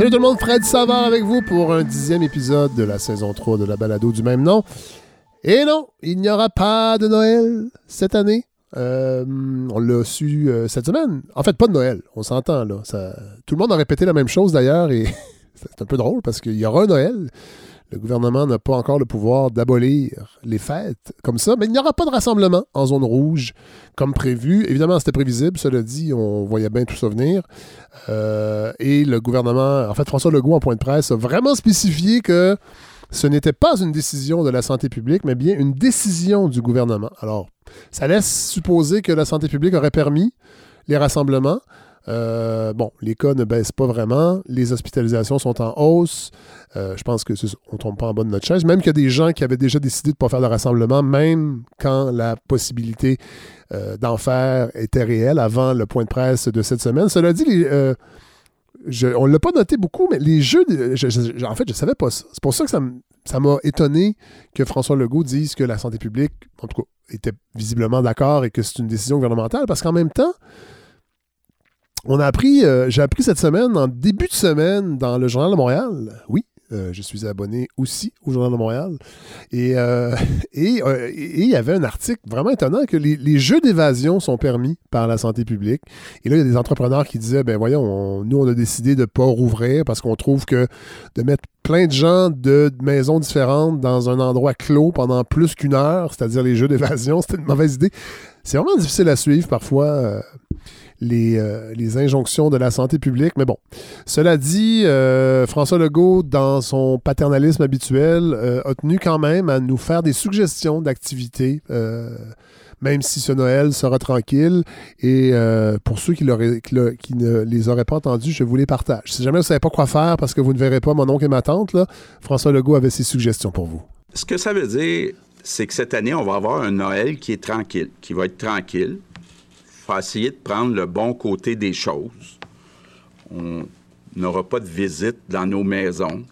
Salut tout le monde, Fred Savard avec vous pour un dixième épisode de la saison 3 de la balado du même nom. Et non, il n'y aura pas de Noël cette année. Euh, on l'a su euh, cette semaine. En fait, pas de Noël, on s'entend là. Tout le monde a répété la même chose d'ailleurs et c'est un peu drôle parce qu'il y aura un Noël. Le gouvernement n'a pas encore le pouvoir d'abolir les fêtes comme ça, mais il n'y aura pas de rassemblement en zone rouge comme prévu. Évidemment, c'était prévisible, cela dit, on voyait bien tout ça venir. Euh, et le gouvernement, en fait, François Legault, en point de presse, a vraiment spécifié que ce n'était pas une décision de la santé publique, mais bien une décision du gouvernement. Alors, ça laisse supposer que la santé publique aurait permis les rassemblements. Euh, bon, les cas ne baissent pas vraiment. Les hospitalisations sont en hausse. Euh, je pense que on tombe pas en bas de notre chaise. Même qu'il y a des gens qui avaient déjà décidé de ne pas faire de rassemblement, même quand la possibilité euh, d'en faire était réelle avant le point de presse de cette semaine. Cela dit, on ne l'a pas noté beaucoup, mais les jeux. en fait, je ne savais pas ça. C'est pour ça que ça m'a étonné que François Legault dise que la santé publique, en tout cas, était visiblement d'accord et que c'est une décision gouvernementale, parce qu'en même temps, on a appris, euh, j'ai appris cette semaine, en début de semaine, dans le Journal de Montréal, oui, euh, je suis abonné aussi au Journal de Montréal. Et euh, il y avait un article vraiment étonnant que les, jeux d'évasion sont permis par la santé publique. Et là, il y a des entrepreneurs qui disaient, ben voyons, nous, on a décidé de ne pas rouvrir parce qu'on trouve que de mettre plein de gens de maisons différentes dans un endroit clos pendant plus qu'une heure, c'est-à-dire les jeux d'évasion, c'était une mauvaise idée. C'est vraiment difficile à suivre parfois. Euh, les, injonctions de la santé publique. Mais bon, cela dit, euh, François Legault, dans son paternalisme habituel, euh, a tenu quand même à nous faire des suggestions d'activités, même si ce Noël sera tranquille. Et pour ceux qui, ne les auraient pas entendus, je vous les partage. Si jamais vous ne savez pas quoi faire parce que vous ne verrez pas mon oncle et ma tante, François Legault avait ses suggestions pour vous. Ce que ça veut dire, c'est que cette année, on va avoir un Noël qui est tranquille, qui va être tranquille essayer de prendre le bon côté des choses. On n'aura pas de visite dans nos maisons.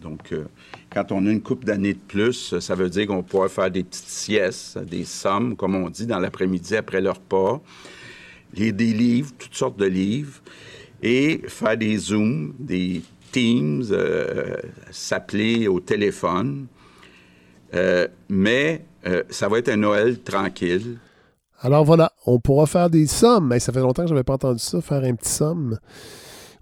Donc, euh, quand on a une coupe d'années de plus, ça veut dire qu'on pourra faire des petites siestes, des sommes, comme on dit, dans l'après-midi après leur repas, lire des livres, toutes sortes de livres, et faire des Zooms, des Teams, euh, s'appeler au téléphone. Euh, mais ça va être un Noël tranquille. Alors voilà, on pourra faire des sommes. Mais ça fait longtemps que je n'avais pas entendu ça, faire un petit somme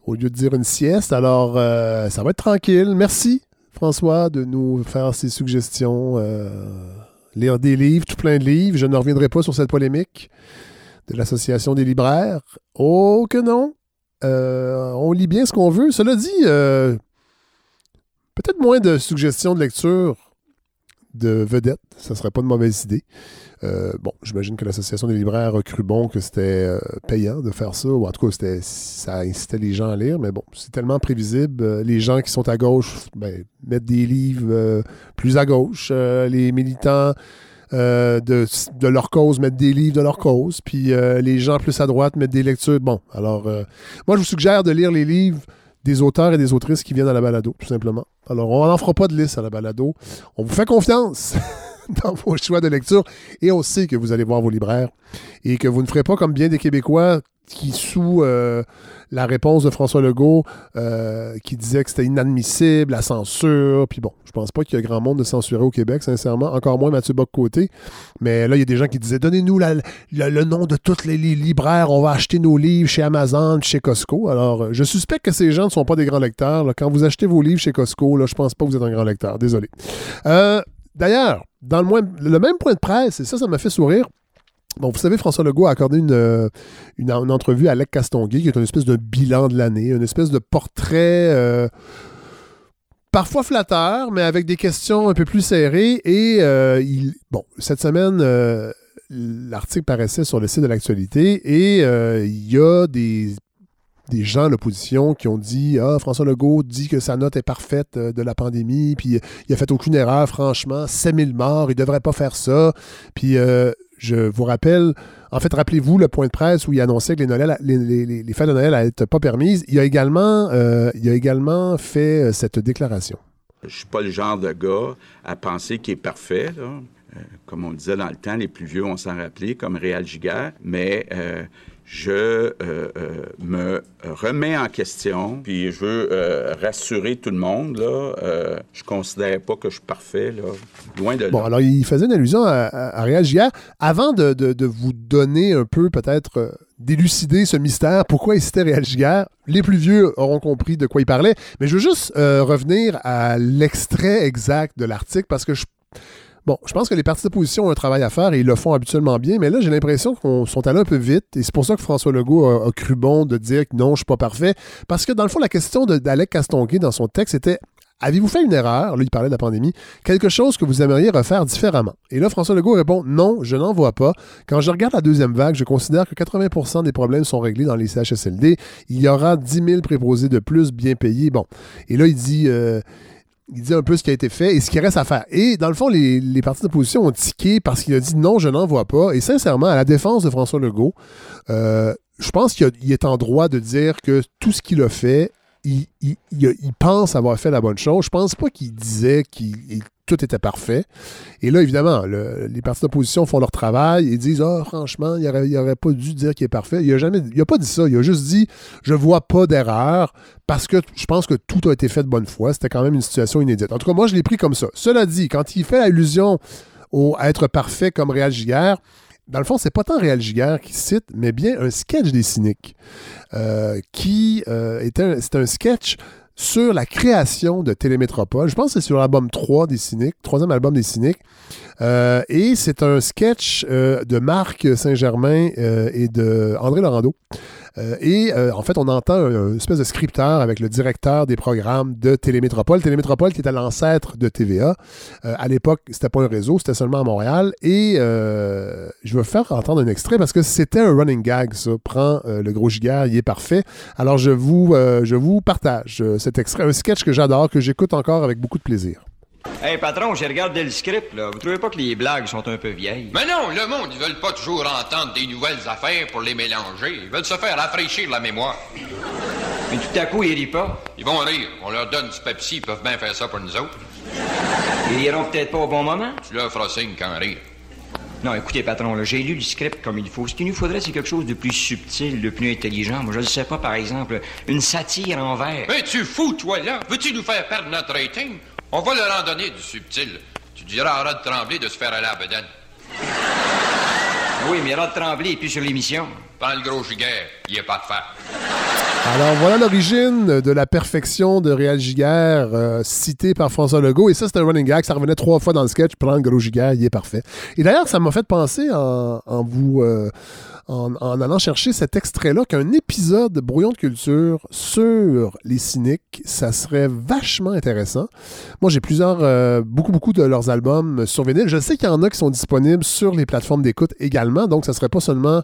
au lieu de dire une sieste. Alors, euh, ça va être tranquille. Merci, François, de nous faire ces suggestions. Euh, lire des livres, tout plein de livres. Je ne reviendrai pas sur cette polémique de l'Association des libraires. Oh que non. Euh, on lit bien ce qu'on veut. Cela dit, peut-être moins de suggestions de lecture de vedettes. Ça serait pas une mauvaise idée. Euh, bon, j'imagine que l'Association des libraires a cru bon que c'était euh, payant de faire ça, ou en tout cas, ça incitait les gens à lire, mais bon, c'est tellement prévisible. Euh, les gens qui sont à gauche ben, mettent des livres plus à gauche. les militants de, de, leur cause mettent des livres de leur cause, puis les gens plus à droite mettent des lectures. Bon, alors, moi, je vous suggère de lire les livres des auteurs et des autrices qui viennent à la balado, tout simplement. Alors, on n'en fera pas de liste à la balado. On vous fait confiance. dans vos choix de lecture. Et on sait que vous allez voir vos libraires et que vous ne ferez pas comme bien des Québécois qui, sous euh, la réponse de François Legault, euh, qui disait que c'était inadmissible, la censure. Puis bon, je pense pas qu'il y a grand monde de censurer au Québec, sincèrement. Encore moins Mathieu Bock-Côté. Mais là, il y a des gens qui disaient Donnez-nous le nom de tous les, libraires, on va acheter nos livres chez Amazon, chez Costco. Alors, je suspecte que ces gens ne sont pas des grands lecteurs. Quand vous achetez vos livres chez Costco, là, je pense pas que vous êtes un grand lecteur. Désolé. Euh, D'ailleurs, dans le, même point de presse, et ça, ça m'a fait sourire. Bon, vous savez, François Legault a accordé une, euh, entrevue à Alec Castonguay, qui est une espèce de bilan de l'année, une espèce de portrait euh, parfois flatteur, mais avec des questions un peu plus serrées. Et euh, bon, cette semaine, l'article paraissait sur le site de l'actualité et il y a des des gens de l'opposition qui ont dit Ah, François Legault dit que sa note est parfaite euh, de la pandémie, puis il a fait aucune erreur, franchement, 7000 morts, il devrait pas faire ça. Puis euh, je vous rappelle, en fait, rappelez-vous le point de presse où il annonçait que les, fêtes de Noël n'étaient pas permises. Il a également, euh, il a également fait cette déclaration. Je suis pas le genre de gars à penser qu'il est parfait. comme on disait dans le temps, les plus vieux, on s'en rappelait, comme Réal Giguère, mais je euh, euh, me remets en question, puis je veux euh, rassurer tout le monde. Je ne considère pas que je suis parfait, là, loin de là. Bon, alors il faisait une allusion à, à. Avant de, vous donner un peu, peut-être, d'élucider ce mystère, pourquoi il citait Réal les plus vieux auront compris de quoi il parlait. Mais je veux juste revenir à l'extrait exact de l'article, parce que je Bon, je pense que les partis d'opposition ont un travail à faire et ils le font habituellement bien, mais là, j'ai l'impression qu'ils sont allés un peu vite et c'est pour ça que François Legault a, cru bon de dire que non, je ne suis pas parfait. Parce que dans le fond, la question d'Alec Castonguay dans son texte était Avez-vous fait une erreur? Là, il parlait de la pandémie. Quelque chose que vous aimeriez refaire différemment? Et là, François Legault répond Non, je n'en vois pas. Quand je regarde la deuxième vague, je considère que 80% des problèmes sont réglés dans les CHSLD. Il y aura 10 000 préposés de plus bien payés. Bon. Et là, il dit. Euh, il dit un peu ce qui a été fait et ce qui reste à faire. Et dans le fond, les, partis d'opposition ont tiqué parce qu'il a dit non, je n'en vois pas. Et sincèrement, à la défense de François Legault, euh, je pense qu'il est en droit de dire que tout ce qu'il a fait, il, pense avoir fait la bonne chose. Je pense pas qu'il disait qu'il tout était parfait. Et là, évidemment, les partis d'opposition font leur travail et disent Ah, franchement, il n'aurait aurait pas dû dire qu'il est parfait. Il n'a pas dit ça. Il a juste dit Je vois pas d'erreur parce que je pense que tout a été fait de bonne foi. C'était quand même une situation inédite. En tout cas, moi, je l'ai pris comme ça. Cela dit, quand il fait allusion au être parfait comme Réal Giguère, dans le fond, c'est pas tant Réal Giguère qui cite, mais bien un sketch des cyniques, euh, qui euh, un sketch sur la création de Télémétropole. Je pense que c'est sur l'album 3 des Cyniques, troisième album des Cyniques. Euh, et c'est un sketch euh, de Marc Saint-Germain euh, et de André Laurando. Euh, et euh, en fait, on entend un, espèce de scripteur avec le directeur des programmes de Télémétropole. Télémétropole qui était l'ancêtre de TVA. Euh, à l'époque, c'était pas un réseau, c'était seulement à Montréal. Et je vais faire entendre un extrait parce que c'était un running gag, ça. Prends le gros giguère, il est parfait. Alors, je vous, je vous partage cet extrait, un sketch que j'adore, que j'écoute encore avec beaucoup de plaisir. Hey patron, j'ai regardé le script, là. Vous trouvez pas que les blagues sont un peu vieilles? Mais non, le monde, ils veulent pas toujours entendre des nouvelles affaires pour les mélanger. Ils veulent se faire rafraîchir la mémoire. Mais tout à coup, ils rient pas. Ils vont rire. On leur donne du Pepsi, ils peuvent bien faire ça pour nous autres. Ils riront peut-être pas au bon moment? Tu leur feras signe quand rire. Non, écoutez, patron, j'ai lu le script comme il faut. Ce qu'il nous faudrait, c'est quelque chose de plus subtil, de plus intelligent. Moi, je ne sais pas, par exemple, une satire en verre. Mais tu fous, toi, là? Veux-tu nous faire perdre notre rating? On va leur en donner du subtil. Tu diras à Rod Tremblay de se faire aller à Bedaine. Oui, mais Rod Tremblay est plus sur l'émission. Prends le gros giguère, il est pas de faire. Alors voilà l'origine de la perfection de Réal Giguère, euh, cité par François Legault. Et ça, c'était un running gag. Ça revenait trois fois dans le sketch. Prends le gros giguère, il est parfait. Et d'ailleurs, ça m'a fait penser en, vous... Euh, en, allant chercher cet extrait-là qu'un épisode de Brouillon de culture sur les cyniques, ça serait vachement intéressant. Moi, j'ai plusieurs, euh, beaucoup, beaucoup de leurs albums sur vinyle. Je sais qu'il y en a qui sont disponibles sur les plateformes d'écoute également, donc ça serait pas seulement,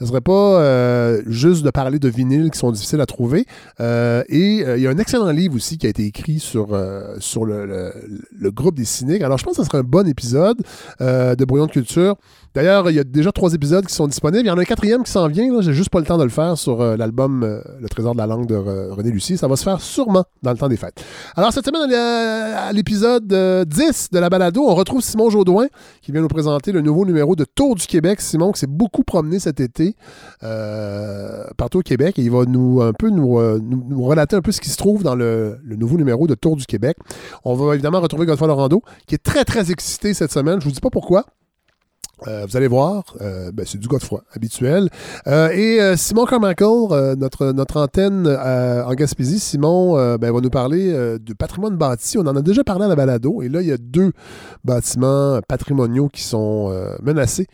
ça serait pas euh, juste de parler de vinyles qui sont difficiles à trouver. Euh, et il y a un excellent livre aussi qui a été écrit sur, le, groupe des cyniques. Alors, je pense que ce serait un bon épisode de Brouillon de culture. D'ailleurs, il y a déjà trois épisodes qui sont disponibles. A un quatrième qui s'en vient. J'ai juste pas le temps de le faire sur euh, l'album euh, Le Trésor de la langue de René Lucie. Ça va se faire sûrement dans le temps des fêtes. Alors, cette semaine, à l'épisode 10 euh, de la balado, on retrouve Simon Jaudoin qui vient nous présenter le nouveau numéro de Tour du Québec. Simon qui s'est beaucoup promené cet été partout au Québec et il va nous un peu nous, relater un peu ce qui se trouve dans le, le, nouveau numéro de Tour du Québec. On va évidemment retrouver Godfrey Lorando qui est très très excité cette semaine. Je vous dis pas pourquoi. Euh, vous allez voir, euh, ben, c'est du Godefroy habituel. Euh, et Simon Carmichael, notre, notre antenne en Gaspésie, Simon ben, va nous parler du patrimoine bâti. On en a déjà parlé à la balado. Et là, il y a deux bâtiments patrimoniaux qui sont menacés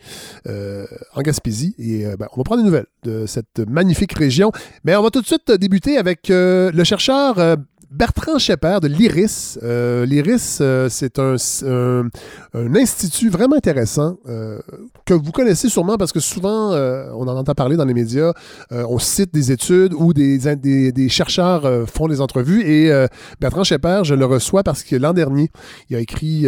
en Gaspésie. Et ben, on va prendre des nouvelles de cette magnifique région. Mais on va tout de suite débuter avec le chercheur Bertrand Schepper de l'IRIS. Euh, L'IRIS, euh, c'est un, institut vraiment intéressant euh, que vous connaissez sûrement parce que souvent, on en entend parler dans les médias. on cite des études où des, des, chercheurs font des entrevues. Et Bertrand Schepper, je le reçois parce que l'an dernier, il a écrit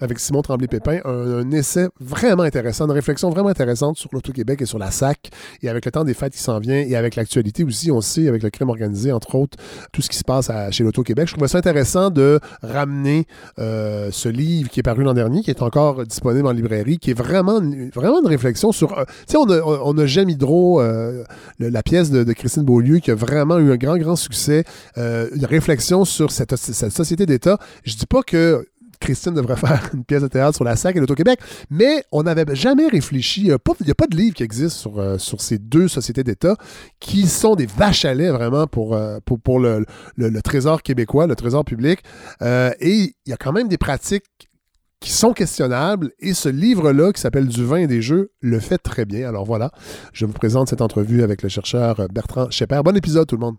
avec Simon Tremblay-Pépin, un, un, essai vraiment intéressant, une réflexion vraiment intéressante sur l'Auto-Québec et sur la SAC, et avec le temps des fêtes qui s'en vient, et avec l'actualité aussi, on sait, avec le crime organisé, entre autres, tout ce qui se passe à, chez l'Auto-Québec. Je trouvais ça intéressant de ramener euh, ce livre qui est paru l'an dernier, qui est encore disponible en librairie, qui est vraiment, vraiment une réflexion sur... Euh, tu sais, on a, on a Hydro, euh, la pièce de, de, Christine Beaulieu, qui a vraiment eu un grand, grand succès, euh, une réflexion sur cette, cette société d'État. Je dis pas que Christine devrait faire une pièce de théâtre sur la SAC et l'Auto-Québec, mais on n'avait jamais réfléchi. Il n'y a, pas de livre qui existe sur, euh, sur ces deux sociétés d'État qui sont des vaches à lait vraiment pour, euh, le, trésor québécois, le trésor public. Euh, et il y a quand même des pratiques qui sont questionnables et ce livre-là qui s'appelle Du vin et des jeux le fait très bien. Alors voilà, je vous présente cette entrevue avec le chercheur Bertrand Schepper. Bon épisode tout le monde.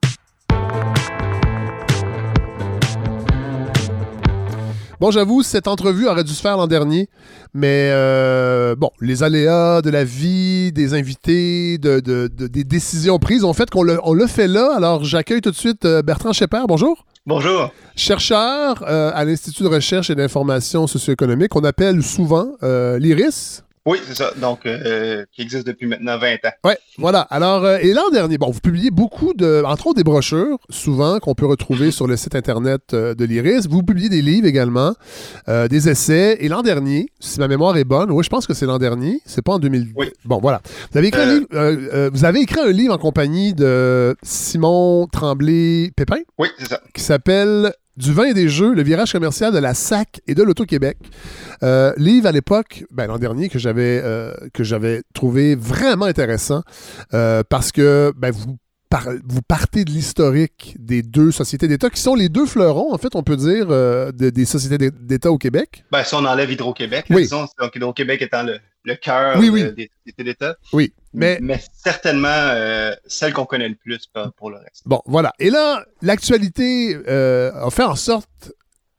Bon, j'avoue, cette entrevue aurait dû se faire l'an dernier, mais euh, bon, les aléas de la vie, des invités, de, de, de des décisions prises ont fait qu'on le, on le fait là. Alors, j'accueille tout de suite euh, Bertrand Schepper. Bonjour. Bonjour. Chercheur euh, à l'Institut de recherche et d'information socio-économique, qu'on appelle souvent euh, l'IRIS. Oui, c'est ça. Donc, euh, qui existe depuis maintenant 20 ans. Oui, voilà. Alors, euh, et l'an dernier, bon, vous publiez beaucoup de, entre autres des brochures, souvent, qu'on peut retrouver sur le site Internet euh, de l'IRIS. Vous publiez des livres également, euh, des essais. Et l'an dernier, si ma mémoire est bonne, oui, je pense que c'est l'an dernier, c'est pas en 2000. Oui. Bon, voilà. Vous avez, écrit un livre, euh, vous avez écrit un livre en compagnie de Simon Tremblay-Pépin? Oui, c'est ça. Qui s'appelle du vin et des jeux, le virage commercial de la SAC et de l'Auto-Québec. Euh, livre à l'époque, ben, l'an dernier, que j'avais euh, que j'avais trouvé vraiment intéressant euh, parce que ben, vous, par, vous partez de l'historique des deux sociétés d'État qui sont les deux fleurons, en fait, on peut dire, euh, de, des sociétés d'État au Québec. Ben, si on enlève Hydro-Québec, oui. disons, donc Hydro-Québec étant le, le cœur oui, oui. de, des sociétés d'État. Oui. Mais, mais certainement euh, celle qu'on connaît le plus pour, pour le reste. Bon, voilà. Et là, l'actualité euh, a fait en sorte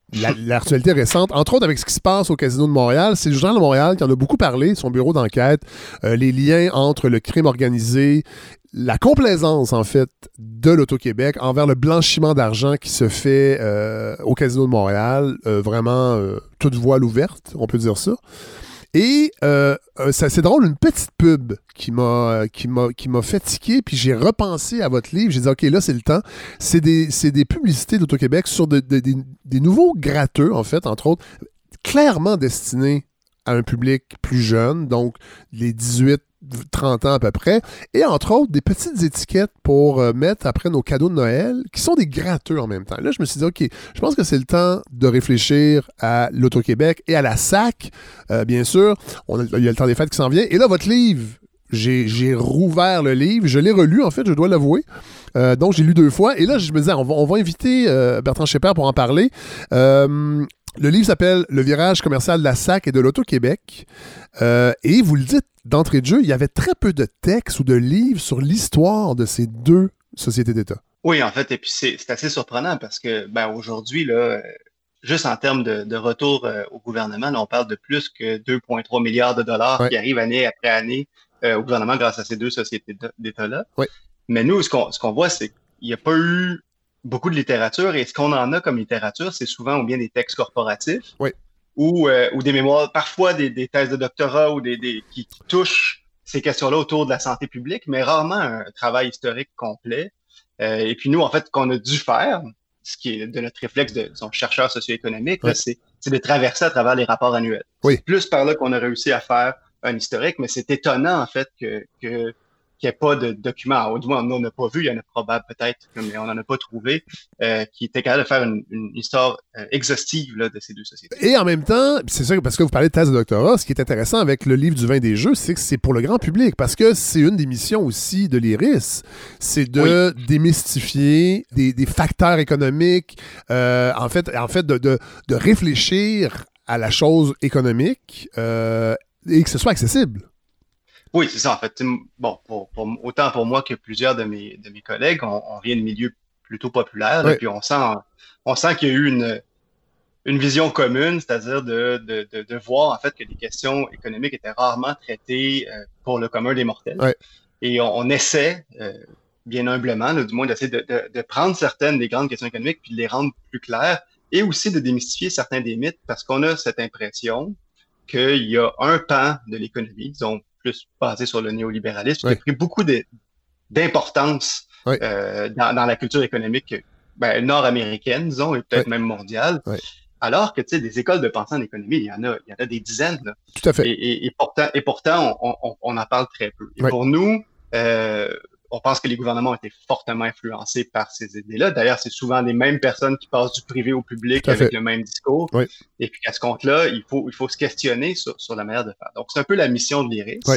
l'actualité récente, entre autres avec ce qui se passe au Casino de Montréal. C'est le Journal de Montréal qui en a beaucoup parlé, son bureau d'enquête, euh, les liens entre le crime organisé, la complaisance, en fait, de l'Auto-Québec envers le blanchiment d'argent qui se fait euh, au Casino de Montréal, euh, vraiment toute voile ouverte, on peut dire ça. Et euh, c'est drôle, une petite pub qui m'a qui m'a qui puis j'ai repensé à votre livre. J'ai dit ok, là c'est le temps. C'est des c'est des publicités d'Auto-Québec sur de, de, des, des nouveaux gratteux en fait, entre autres, clairement destinés à un public plus jeune, donc les 18 30 ans à peu près, et entre autres des petites étiquettes pour euh, mettre après nos cadeaux de Noël, qui sont des gratteux en même temps. Là, je me suis dit, OK, je pense que c'est le temps de réfléchir à l'Auto-Québec et à la SAC, euh, bien sûr. On a, il y a le temps des fêtes qui s'en vient. Et là, votre livre, j'ai rouvert le livre, je l'ai relu, en fait, je dois l'avouer. Euh, donc, j'ai lu deux fois. Et là, je me disais, on va, inviter Bertrand Schepper pour en parler. Le livre s'appelle Le virage commercial de la SAC et de l'Auto-Québec. Euh, et vous le dites d'entrée de jeu, il y avait très peu de textes ou de livres sur l'histoire de ces deux sociétés d'État. Oui, en fait, et puis c'est assez surprenant parce que ben, aujourd'hui, là, juste en termes de, de retour euh, au gouvernement, là, on parle de plus que 2,3 milliards de dollars Ouais. qui arrivent année après année euh, au gouvernement grâce à ces deux sociétés d'État-là. Oui. Mais nous, ce qu'on ce qu'on voit, c'est qu'il n'y a pas eu beaucoup de littérature et ce qu'on en a comme littérature, c'est souvent ou bien des textes corporatifs Oui. ou, euh, ou des mémoires, parfois des, des thèses de doctorat ou des, des qui, qui touchent ces questions-là autour de la santé publique, mais rarement un travail historique complet. Euh, et puis nous, en fait, qu'on a dû faire, ce qui est de notre réflexe de son chercheur socio-économique, Oui. c'est c'est de traverser à travers les rapports annuels. Oui. C'est plus par là qu'on a réussi à faire un historique, mais c'est étonnant en fait que que qu'il n'y ait pas de documents, ou du moins nous on n'a pas vu, il y en a probable peut-être, mais on n'en a pas trouvé, euh, qui était capable de faire une, une histoire euh, exhaustive là, de ces deux sociétés. Et en même temps, c'est ça, parce que vous parlez de thèse de doctorat, ce qui est intéressant avec le livre du vin des jeux, c'est que c'est pour le grand public, parce que c'est une des missions aussi de l'IRIS, c'est de démystifier des, des facteurs économiques, euh, en fait, en fait de, de, de réfléchir à la chose économique et que ce soit accessible. Oui, c'est ça en fait. Bon, pour, pour- autant pour moi que plusieurs de mes de mes collègues, on, on vient de milieux plutôt populaires, là, Ouais. puis on sent on sent qu'il y a eu une une vision commune, c'est-à-dire de, de, de, de voir en fait que les questions économiques étaient rarement traitées euh, pour le commun des mortels. Ouais. Et on, on essaie, euh, bien humblement, là, du moins, d'essayer de, de, de prendre certaines des grandes questions économiques puis de les rendre plus claires et aussi de démystifier certains des mythes parce qu'on a cette impression qu'il y a un pan de l'économie, disons plus basé sur le néolibéralisme, qui a pris beaucoup d'importance euh, dans, dans, la culture économique ben, nord-américaine, disons, et peut-être même mondiale. Alors que, tu sais, des écoles de pensée en économie, il y en a, il y en a des dizaines. Là. Tout à fait. Et, et, pourtant, et pourtant on, on, on, en parle très peu. Et pour nous, euh, on pense que les gouvernements ont été fortement influencés par ces idées-là. D'ailleurs, c'est souvent les mêmes personnes qui passent du privé au public avec le même discours. Oui. Et puis, à ce compte-là, il faut, il faut se questionner sur, sur la manière de faire. Donc, c'est un peu la mission de l'IRIS. Oui.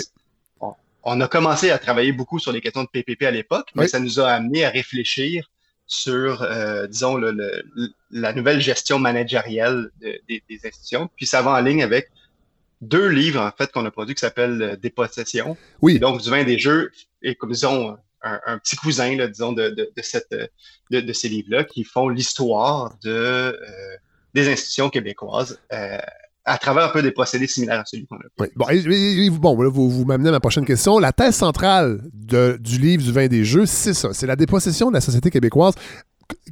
On, on, a commencé à travailler beaucoup sur les questions de PPP à l'époque, mais ça nous a amené à réfléchir sur, euh, disons, le, le, la nouvelle gestion de, des, des, institutions. Puis ça va en ligne avec deux livres, en fait, qu'on a produits qui s'appellent Dépossession. Oui. Donc, du vin des jeux, et comme disons, un, un petit cousin, là, disons, de, de, de cette, de, de, ces livres-là, qui font l'histoire de, euh, des institutions québécoises. Euh, à travers un peu des procédés similaires à celui qu'on a. Oui. Bon, et, et, bon vous, vous m'amenez à ma prochaine question. La thèse centrale de, du livre du vin des jeux, c'est ça. C'est la dépossession de la société québécoise.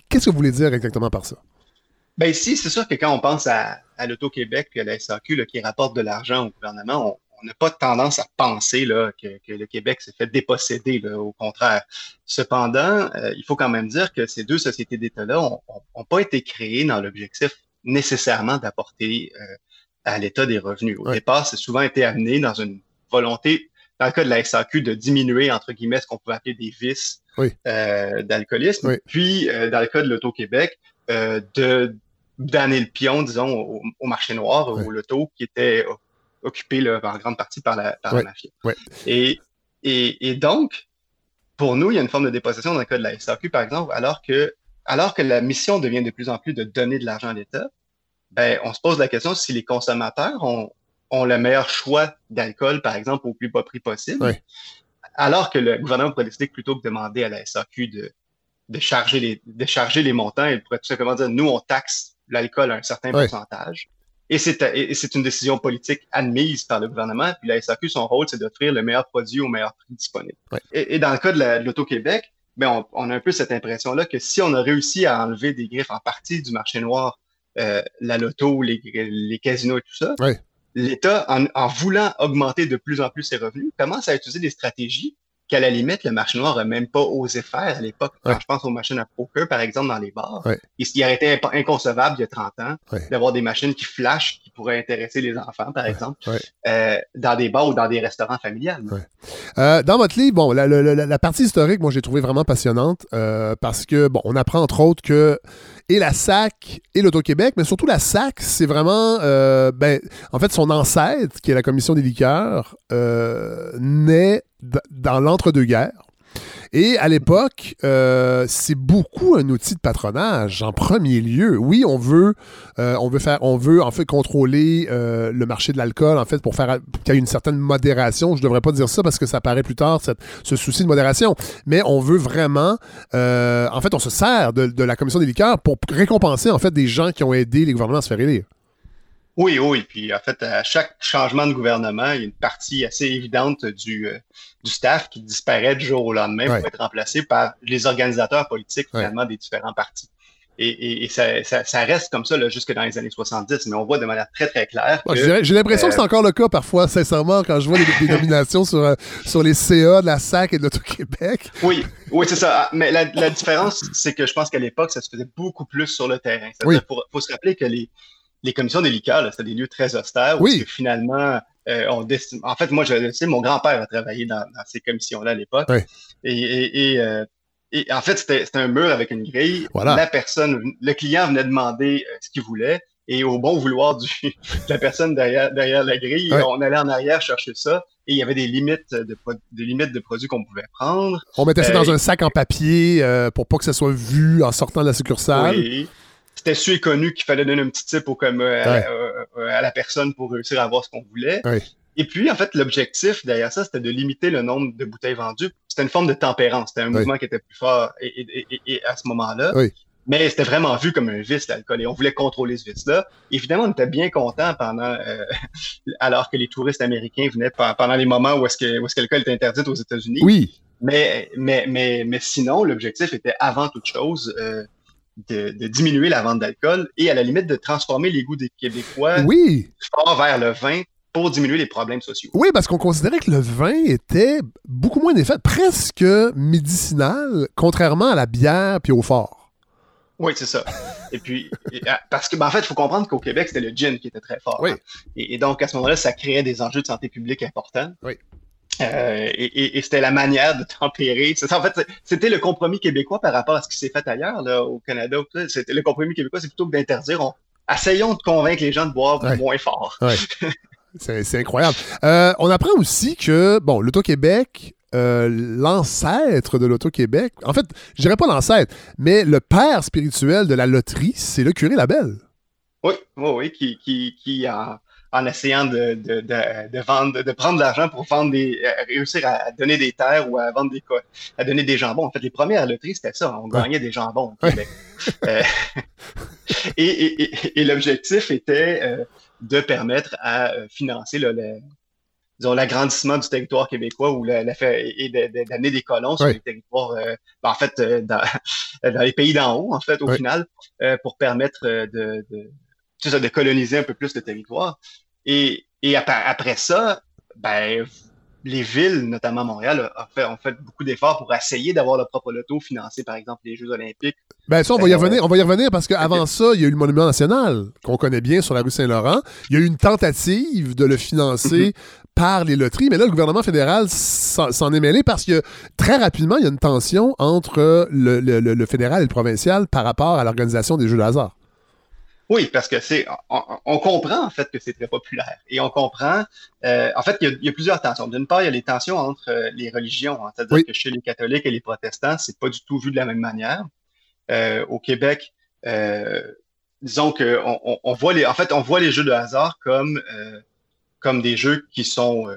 Qu'est-ce que vous voulez dire exactement par ça? Ben ici, c'est sûr que quand on pense à, à l'Auto-Québec et à la SAQ là, qui rapporte de l'argent au gouvernement, on n'a pas tendance à penser là, que, que le Québec s'est fait déposséder, là, au contraire. Cependant, euh, il faut quand même dire que ces deux sociétés d'État-là n'ont pas été créées dans l'objectif nécessairement d'apporter euh, à l'État des revenus. Au Ouais. départ, c'est souvent été amené dans une volonté, dans le cas de la SAQ, de diminuer, entre guillemets, ce qu'on pouvait appeler des vices Oui. euh, d'alcoolisme. Oui. Puis, dans le cas de l'Auto-Québec, de donner le pion, disons, au, au marché noir, Ouais. au loto, qui était occupé là, en grande partie par la, par Ouais. la mafia. Ouais. Et, et, et donc, pour nous, il y a une forme de dépossession dans le cas de la SAQ, par exemple, alors que, alors que la mission devient de plus en plus de donner de l'argent à l'État, ben, on se pose la question si les consommateurs ont, ont le meilleur choix d'alcool, par exemple, au plus bas prix possible. Alors que le gouvernement pourrait décider que plutôt que de demander à la SAQ de, de charger les, de charger les montants, il pourrait tout simplement dire, nous, on taxe l'alcool à un certain pourcentage. Et c'est, une décision politique admise par le gouvernement. Puis la SAQ, son rôle, c'est d'offrir le meilleur produit au meilleur prix disponible. Et, et dans le cas de, la- de l'Auto-Québec, ben on, on a un peu cette impression-là que si on a réussi à enlever des griffes en partie du marché noir, euh, la loto, les, les casinos et tout ça, l'État, en, en voulant augmenter de plus en plus ses revenus, commence à utiliser des stratégies qu'à la limite, le marché noir n'a même pas osé faire à l'époque. Quand Ouais. je pense aux machines à poker, par exemple, dans les bars, Ouais. il, aurait été inconcevable il y a 30 ans Ouais. d'avoir des machines qui flashent, qui pourraient intéresser les enfants, par exemple, euh, dans des bars ou dans des restaurants familiales. Euh, dans votre livre, bon, la, la- la- la partie historique, moi, j'ai trouvé vraiment passionnante euh, parce que, bon, on apprend entre autres que et la SAC et l'Auto-Québec, mais surtout la SAC, c'est vraiment, euh, ben, en fait, son ancêtre, qui est la Commission des liqueurs, euh, naît dans l'entre-deux-guerres. Et à l'époque, euh, c'est beaucoup un outil de patronage en premier lieu. Oui, on veut, euh, on veut faire, on veut en fait contrôler euh, le marché de l'alcool en fait pour faire qu'il y ait une certaine modération. Je devrais pas dire ça parce que ça paraît plus tard ce souci de modération. Mais on veut vraiment, en fait, on se sert de, de la commission des liqueurs pour récompenser en fait des gens qui ont aidé les gouvernements à se faire élire. Oui, oui. Puis en fait, à chaque changement de gouvernement, il y a une partie assez évidente du, euh, du staff qui disparaît du jour au lendemain Ouais. pour être remplacé par les organisateurs politiques Ouais. finalement des différents partis. Et, et, et ça, ça, ça reste comme ça là, jusque dans les années 70, mais on voit de manière très très claire J'ai l'impression que c'est euh, encore le cas parfois, sincèrement, quand je vois des nominations sur, euh, sur les CA de la SAC et de l'Auto-Québec. Oui, oui, c'est ça. Ah, Mais la, la différence, c'est que je pense qu'à l'époque, ça se faisait beaucoup plus sur le terrain. C'est-à-dire, Oui. faut, faut se rappeler que les, commissions des liqueurs, là, c'était des lieux très austères. où Oui. que finalement, euh, on décide- En fait, moi, je sais, mon grand-père a travaillé dans, dans ces commissions-là à l'époque. Oui. Et, et, et, euh, et en fait, c'était un mur avec une grille. Voilà. La personne, le client venait demander euh, ce qu'il voulait. Et au bon vouloir du, de la personne derrière, derrière la grille, on allait en arrière chercher ça. Et il y avait des limites de, pro- des limites de produits qu'on pouvait prendre. On mettait ça Euh, dans un sac en papier pour pas que ça soit vu en sortant de la succursale. Oui. C'était su et connu qu'il fallait donner un petit tip au, comme, euh, à, Ouais. la- euh, euh, à la personne pour réussir à avoir ce qu'on voulait. Ouais. Et puis, en fait, l'objectif derrière ça, c'était de limiter le nombre de bouteilles vendues. C'était une forme de tempérance. C'était un mouvement qui était plus fort et, et- et- et à ce moment-là. Oui. Mais c'était vraiment vu comme un vice, l'alcool. Et on voulait contrôler ce vice-là. Évidemment, on était bien contents pendant, euh, alors que les touristes américains venaient pe- pendant les moments où est-ce que, où est-ce que l'alcool était interdit aux États-Unis. Oui, Mais, mais, mais, mais sinon, l'objectif était avant toute chose euh, de, diminuer la vente d'alcool et à la limite de transformer les goûts des Québécois oui. vers le vin pour diminuer les problèmes sociaux. Oui, parce qu'on considérait que le vin était beaucoup moins effet, presque médicinal, contrairement à la bière puis au fort. Oui, c'est ça. et puis, ah, parce que, ben, en fait, il faut comprendre qu'au Québec, c'était le gin qui était très fort. Oui. Hein. Et, donc, à ce moment-là, ça créait des enjeux de santé publique importants. Oui. Euh, et, c'était la manière de tempérer. En fait, c'était le compromis québécois par rapport à ce qui s'est fait ailleurs, là, au Canada. C'était le compromis québécois, c'est plutôt que d'interdire, essayons de convaincre les gens de boire moins fort. c'est incroyable. Euh, on apprend aussi que, bon, l'Auto-Québec, euh, l'ancêtre de l'Auto-Québec, en fait, je dirais pas l'ancêtre, mais le père spirituel de la loterie, c'est le curé Labelle. Oui, oui, oui, qui, qui, qui a en essayant de, de, de, vendre, de prendre de l'argent pour vendre des, réussir à donner des terres ou à vendre des à donner des jambons. En fait, les premières loteries, c'était ça. On gagnait des jambons au Québec. Euh, et, et, et, l'objectif était euh, de permettre à euh, financer le, disons, l'agrandissement du territoire québécois ou la, et d'amener des colons sur les territoires, ben, en fait, dans, dans, les pays d'en haut, en fait, au final, pour permettre de, de, de coloniser un peu plus le territoire. Et, après, ça, ben, les villes, notamment Montréal, ont fait, beaucoup d'efforts pour essayer d'avoir leur propre loto, financer par exemple les Jeux olympiques. Ben ça, on va y revenir, on va y revenir parce qu'avant ça, il y a eu le Monument national, qu'on connaît bien sur la rue Saint-Laurent. Il y a eu une tentative de le financer mhm. par les loteries, mais là, le gouvernement fédéral s'en est mêlé parce que très rapidement, il y a une tension entre le, le fédéral et le provincial par rapport à l'organisation des Jeux de hasard. Oui, parce que c'est, on, comprend en fait que c'est très populaire et on comprend, euh, en fait, il y, a, plusieurs tensions. D'une part, il y a les tensions entre euh, les religions, hein. c'est-à-dire que chez les catholiques et les protestants, c'est pas du tout vu de la même manière. Euh, au Québec, disons que on, voit les, en fait, on voit les jeux de hasard comme comme des jeux qui sont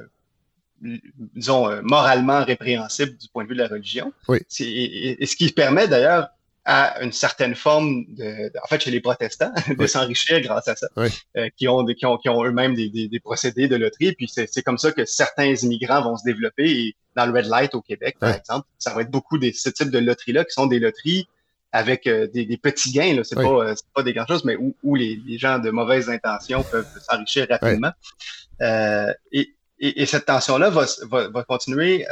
disons, moralement répréhensibles du point de vue de la religion. Oui. et, ce qui permet d'ailleurs à une certaine forme de, en fait, chez les protestants, de s'enrichir grâce à ça, euh, qui ont, qui ont, qui ont eux-mêmes des, des, des, procédés de loterie. Puis c'est comme ça que certains immigrants vont se développer. Et dans le Red Light au Québec, par exemple, ça va être beaucoup de ce type de loteries-là qui sont des loteries avec euh, des, des, petits gains. Là, c'est pas, euh, pas des grandes choses, mais où, où les, les, gens de mauvaises intentions peuvent s'enrichir rapidement. et, et, et, cette tension-là va, va, va, continuer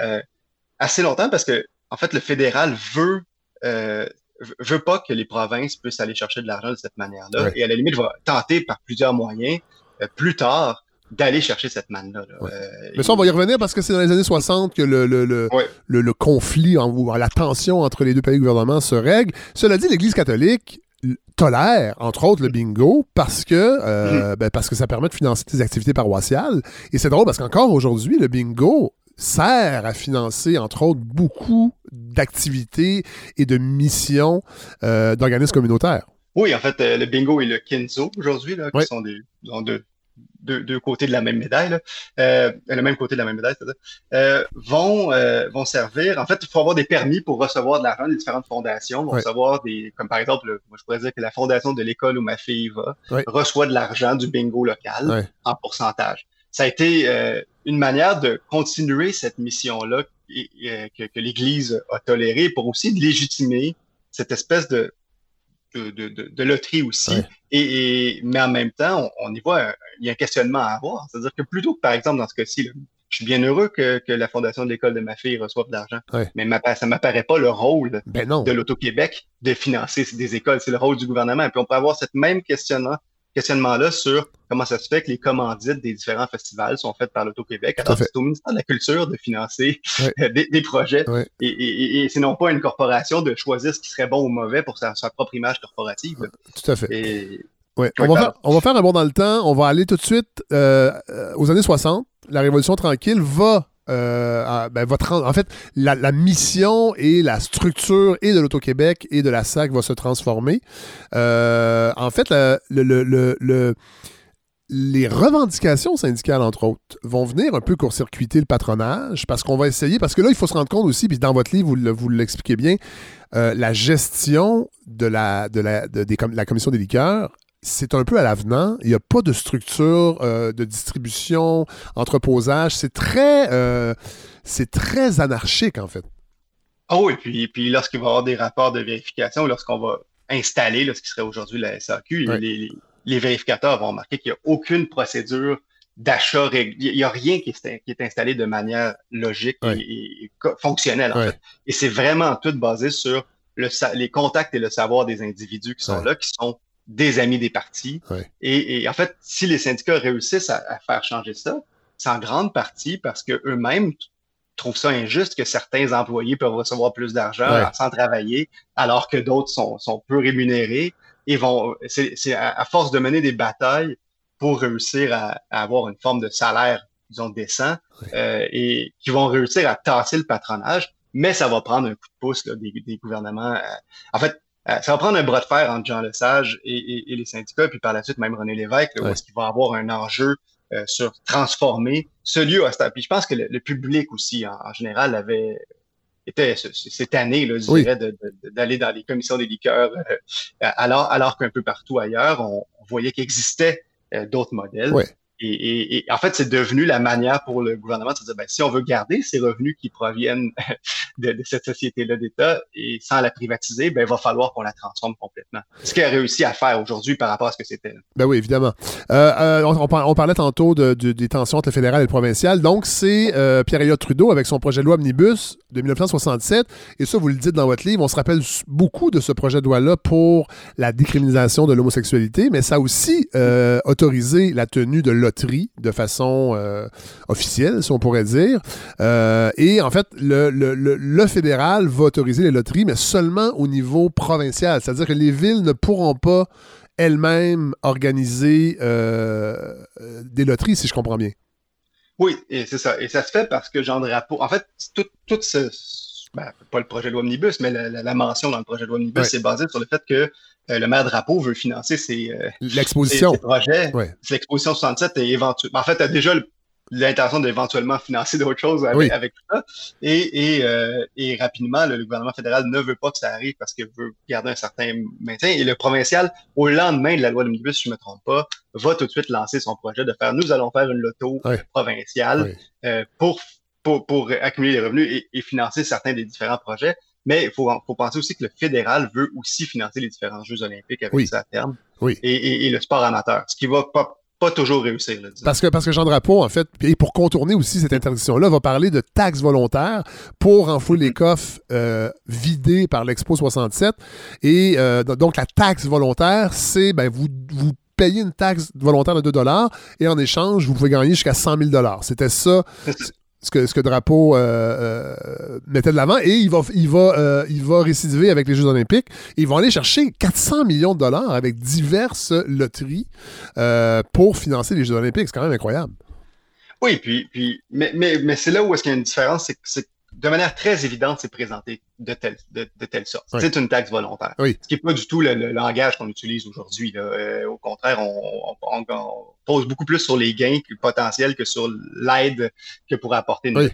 assez longtemps parce que en fait, le fédéral veut veux pas que les provinces puissent aller chercher de l'argent de cette manière-là. Et à la limite, va tenter par plusieurs moyens, euh, plus tard, d'aller chercher cette manne-là. Euh, Mais ça, on va y revenir parce que c'est dans les années 60 que le, le, le, le, conflit, en, la tension entre les deux pays gouvernements se règle. Cela dit, l'Église catholique tolère, entre autres, le bingo parce que, euh, mm-hmm. ben, parce que ça permet de financer des activités paroissiales. Et c'est drôle parce qu'encore aujourd'hui, le bingo sert à financer, entre autres, beaucoup d'activités et de missions euh, d'organismes communautaires. Oui, en fait, euh, le bingo et le Kinzo aujourd'hui, qui sont des, deux, deux, côtés de la même médaille, là, euh, le même côté de la même médaille, c'est-à-dire, vont, vont servir. En fait, il faut avoir des permis pour recevoir de l'argent. Les différentes fondations vont recevoir des, comme par exemple, moi je pourrais dire que la fondation de l'école où ma fille va reçoit de l'argent du bingo local en pourcentage. Ça a été une manière de continuer cette mission-là que, que l'Église a tolérée pour aussi légitimer cette espèce de, de, de, de loterie aussi. Et, mais en même temps, on, y voit, il y a un questionnement à avoir. C'est-à-dire que plutôt que, par exemple, dans ce cas-ci, je suis bien heureux que, que, la fondation de l'école de ma fille reçoive de l'argent. Mais ça ne m'apparaît pas le rôle ben de l'Auto-Québec de financer des écoles. C'est le rôle du gouvernement. Et puis on peut avoir cette même questionnement questionnement-là sur comment ça se fait que les commandites des différents festivals sont faites par l'Auto-Québec. Alors, c'est au ministère de la Culture de financer des, projets. Et, et, c'est non pas une corporation de choisir ce qui serait bon ou mauvais pour sa, propre image corporative. Tout à fait. On, va faire, on, va faire, un bond dans le temps. On va aller tout de suite euh, euh, aux années 60. La Révolution tranquille va euh, ben, votre, en fait, la, mission et la structure et de l'Auto-Québec et de la SAC va se transformer. Euh, en fait, le, le, les revendications syndicales, entre autres, vont venir un peu court-circuiter le patronage parce qu'on va essayer, parce que là, il faut se rendre compte aussi, puis dans votre livre, vous, l'expliquez bien, euh, la gestion de la, de la, de, la commission des liqueurs c'est un peu à l'avenant. Il n'y a pas de structure euh, de distribution, entreposage. C'est très, euh, c'est très anarchique, en fait. Ah oui, puis, puis lorsqu'il va y avoir des rapports de vérification, lorsqu'on va installer ce qui serait aujourd'hui la SAQ, les, vérificateurs vont remarquer qu'il n'y a aucune procédure d'achat. Il n'y a rien qui est, installé de manière logique et, fonctionnelle. En fait. Et c'est vraiment tout basé sur le, les contacts et le savoir des individus qui sont là, qui sont des amis des partis. Et, en fait, si les syndicats réussissent à, faire changer ça, c'est en grande partie parce que eux-mêmes trouvent ça injuste que certains employés peuvent recevoir plus d'argent sans travailler, alors que d'autres sont, sont peu rémunérés. Et vont, c'est à, force de mener des batailles pour réussir à, avoir une forme de salaire, disons, décent, euh, et qui vont réussir à tasser le patronage, mais ça va prendre un coup de pouce là, des, des, gouvernements. Euh, en fait, euh, ça va prendre un bras de fer entre Jean Lesage et, et, et les syndicats, puis par la suite même René Lévesque, là, où est-ce qu'il va avoir un enjeu euh, sur transformer ce lieu à Puis je pense que le, public aussi, en, général, avait était cette année, là, je dirais, d'aller dans les commissions des liqueurs, euh, alors, alors qu'un peu partout ailleurs, on, voyait qu'il existait euh, d'autres modèles. Et, en fait, c'est devenu la manière pour le gouvernement de se dire, ben, si on veut garder ces revenus qui proviennent de, cette société-là d'État et sans la privatiser, ben, il va falloir qu'on la transforme complètement. Ce qu'elle a réussi à faire aujourd'hui par rapport à ce que c'était. Ben oui, évidemment. Euh, euh, on, parlait tantôt de, des tensions entre le fédéral et le provincial. Donc, c'est euh, Pierre-Éliott Trudeau avec son projet de loi Omnibus de 1967. Et ça, vous le dites dans votre livre, on se rappelle beaucoup de ce projet de loi-là pour la décriminalisation de l'homosexualité, mais ça a aussi autorisé la tenue de loterie de façon euh, officielle, si on pourrait dire. Euh, et en fait, le, le, le, fédéral va autoriser les loteries, mais seulement au niveau provincial. C'est-à-dire que les villes ne pourront pas elles-mêmes organiser euh, des loteries, si je comprends bien. Oui, et c'est ça. Et ça se fait parce que Jean Drapeau, en fait, tout, tout ce, ben, pas le projet de loi Omnibus, mais la, mention dans le projet de loi Omnibus, c'est basé sur le fait que le maire Drapeau veut financer ses, euh, l'exposition. projets. L'exposition 67 est éventuellement. En fait, a déjà l'intention d'éventuellement financer d'autres choses avec, ça. Et, et, euh, et rapidement, le, gouvernement fédéral ne veut pas que ça arrive parce qu'il veut garder un certain maintien. Et le provincial, au lendemain de la loi Omnibus, si je ne me trompe pas, va tout de suite lancer son projet de faire, nous allons faire une loto provinciale pour pour, accumuler les revenus et, financer certains des différents projets. Mais il faut, faut, penser aussi que le fédéral veut aussi financer les différents Jeux olympiques avec ça à terme. Oui. Et, le sport amateur, ce qui va pas, pas toujours réussir. parce que, parce que Jean Drapeau, en fait, et pour contourner aussi cette interdiction-là, va parler de taxes volontaires pour enfouir les coffres euh, vidés par l'Expo 67. Et euh, donc, la taxe volontaire, c'est, ben, vous, vous payez une taxe volontaire de 2 et en échange, vous pouvez gagner jusqu'à 100 000 C'était ça ce que, ce que Drapeau euh, euh, mettait de l'avant et il va, il, va, euh, il va récidiver avec les Jeux olympiques. Ils vont aller chercher 400 millions de dollars avec diverses loteries pour financer les Jeux olympiques. C'est quand même incroyable. Oui, puis, puis mais, mais, mais c'est là où est-ce qu'il y a une différence, c'est que de manière très évidente, c'est présenté de telle, de, de telle sorte. C'est une taxe volontaire. Ce qui n'est pas du tout le, langage qu'on utilise aujourd'hui. Euh, au contraire, on, on, on, pose beaucoup plus sur les gains potentiels que sur l'aide que pourrait apporter une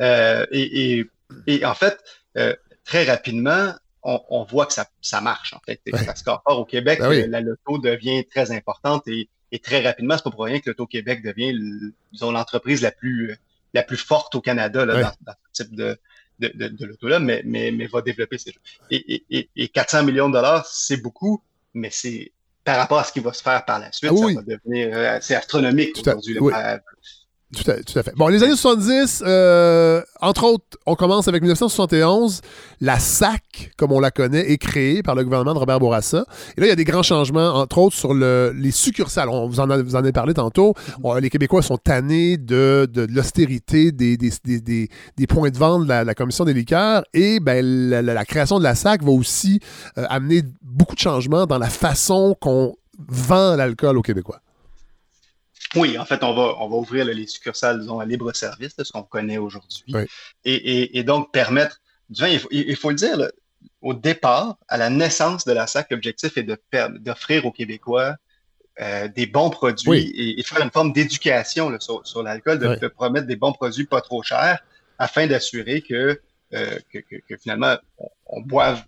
euh, et, et, et, en fait, euh, très rapidement, on, on, voit que ça, ça marche, en fait. Ça score fort au Québec. Ben la loto devient très importante et, et très rapidement, c'est pas pour rien que l'Auto-Québec devient, disons, l'entreprise la plus la plus forte au Canada là, dans, ce type de, de, de, de l'auto-là, mais, mais, mais va développer ces jeux. Et, et, et 400 millions de dollars, c'est beaucoup, mais c'est par rapport à ce qui va se faire par la suite, ah ça va devenir euh, c'est astronomique aujourd'hui. Tout à, fait. Bon, les années 70, euh, entre autres, on commence avec 1971. La SAC, comme on la connaît, est créée par le gouvernement de Robert Bourassa. Et là, il y a des grands changements, entre autres, sur le, les succursales. On vous en, a, parlé tantôt. les Québécois sont tannés de, l'austérité des, points de vente de la, Commission des liqueurs. Et ben, la, création de la SAC va aussi euh, amener beaucoup de changements dans la façon qu'on vend l'alcool aux Québécois. Oui, en fait, on va, on va ouvrir les succursales, disons, à libre service, ce qu'on connaît aujourd'hui, et, et, donc permettre, du il, faut, il faut le dire, au départ, à la naissance de la SAC, l'objectif est d'offrir aux Québécois euh, des bons produits et, faire une forme d'éducation sur, sur l'alcool, de, promettre des bons produits pas trop chers afin d'assurer que, euh, que, que, finalement, on, boive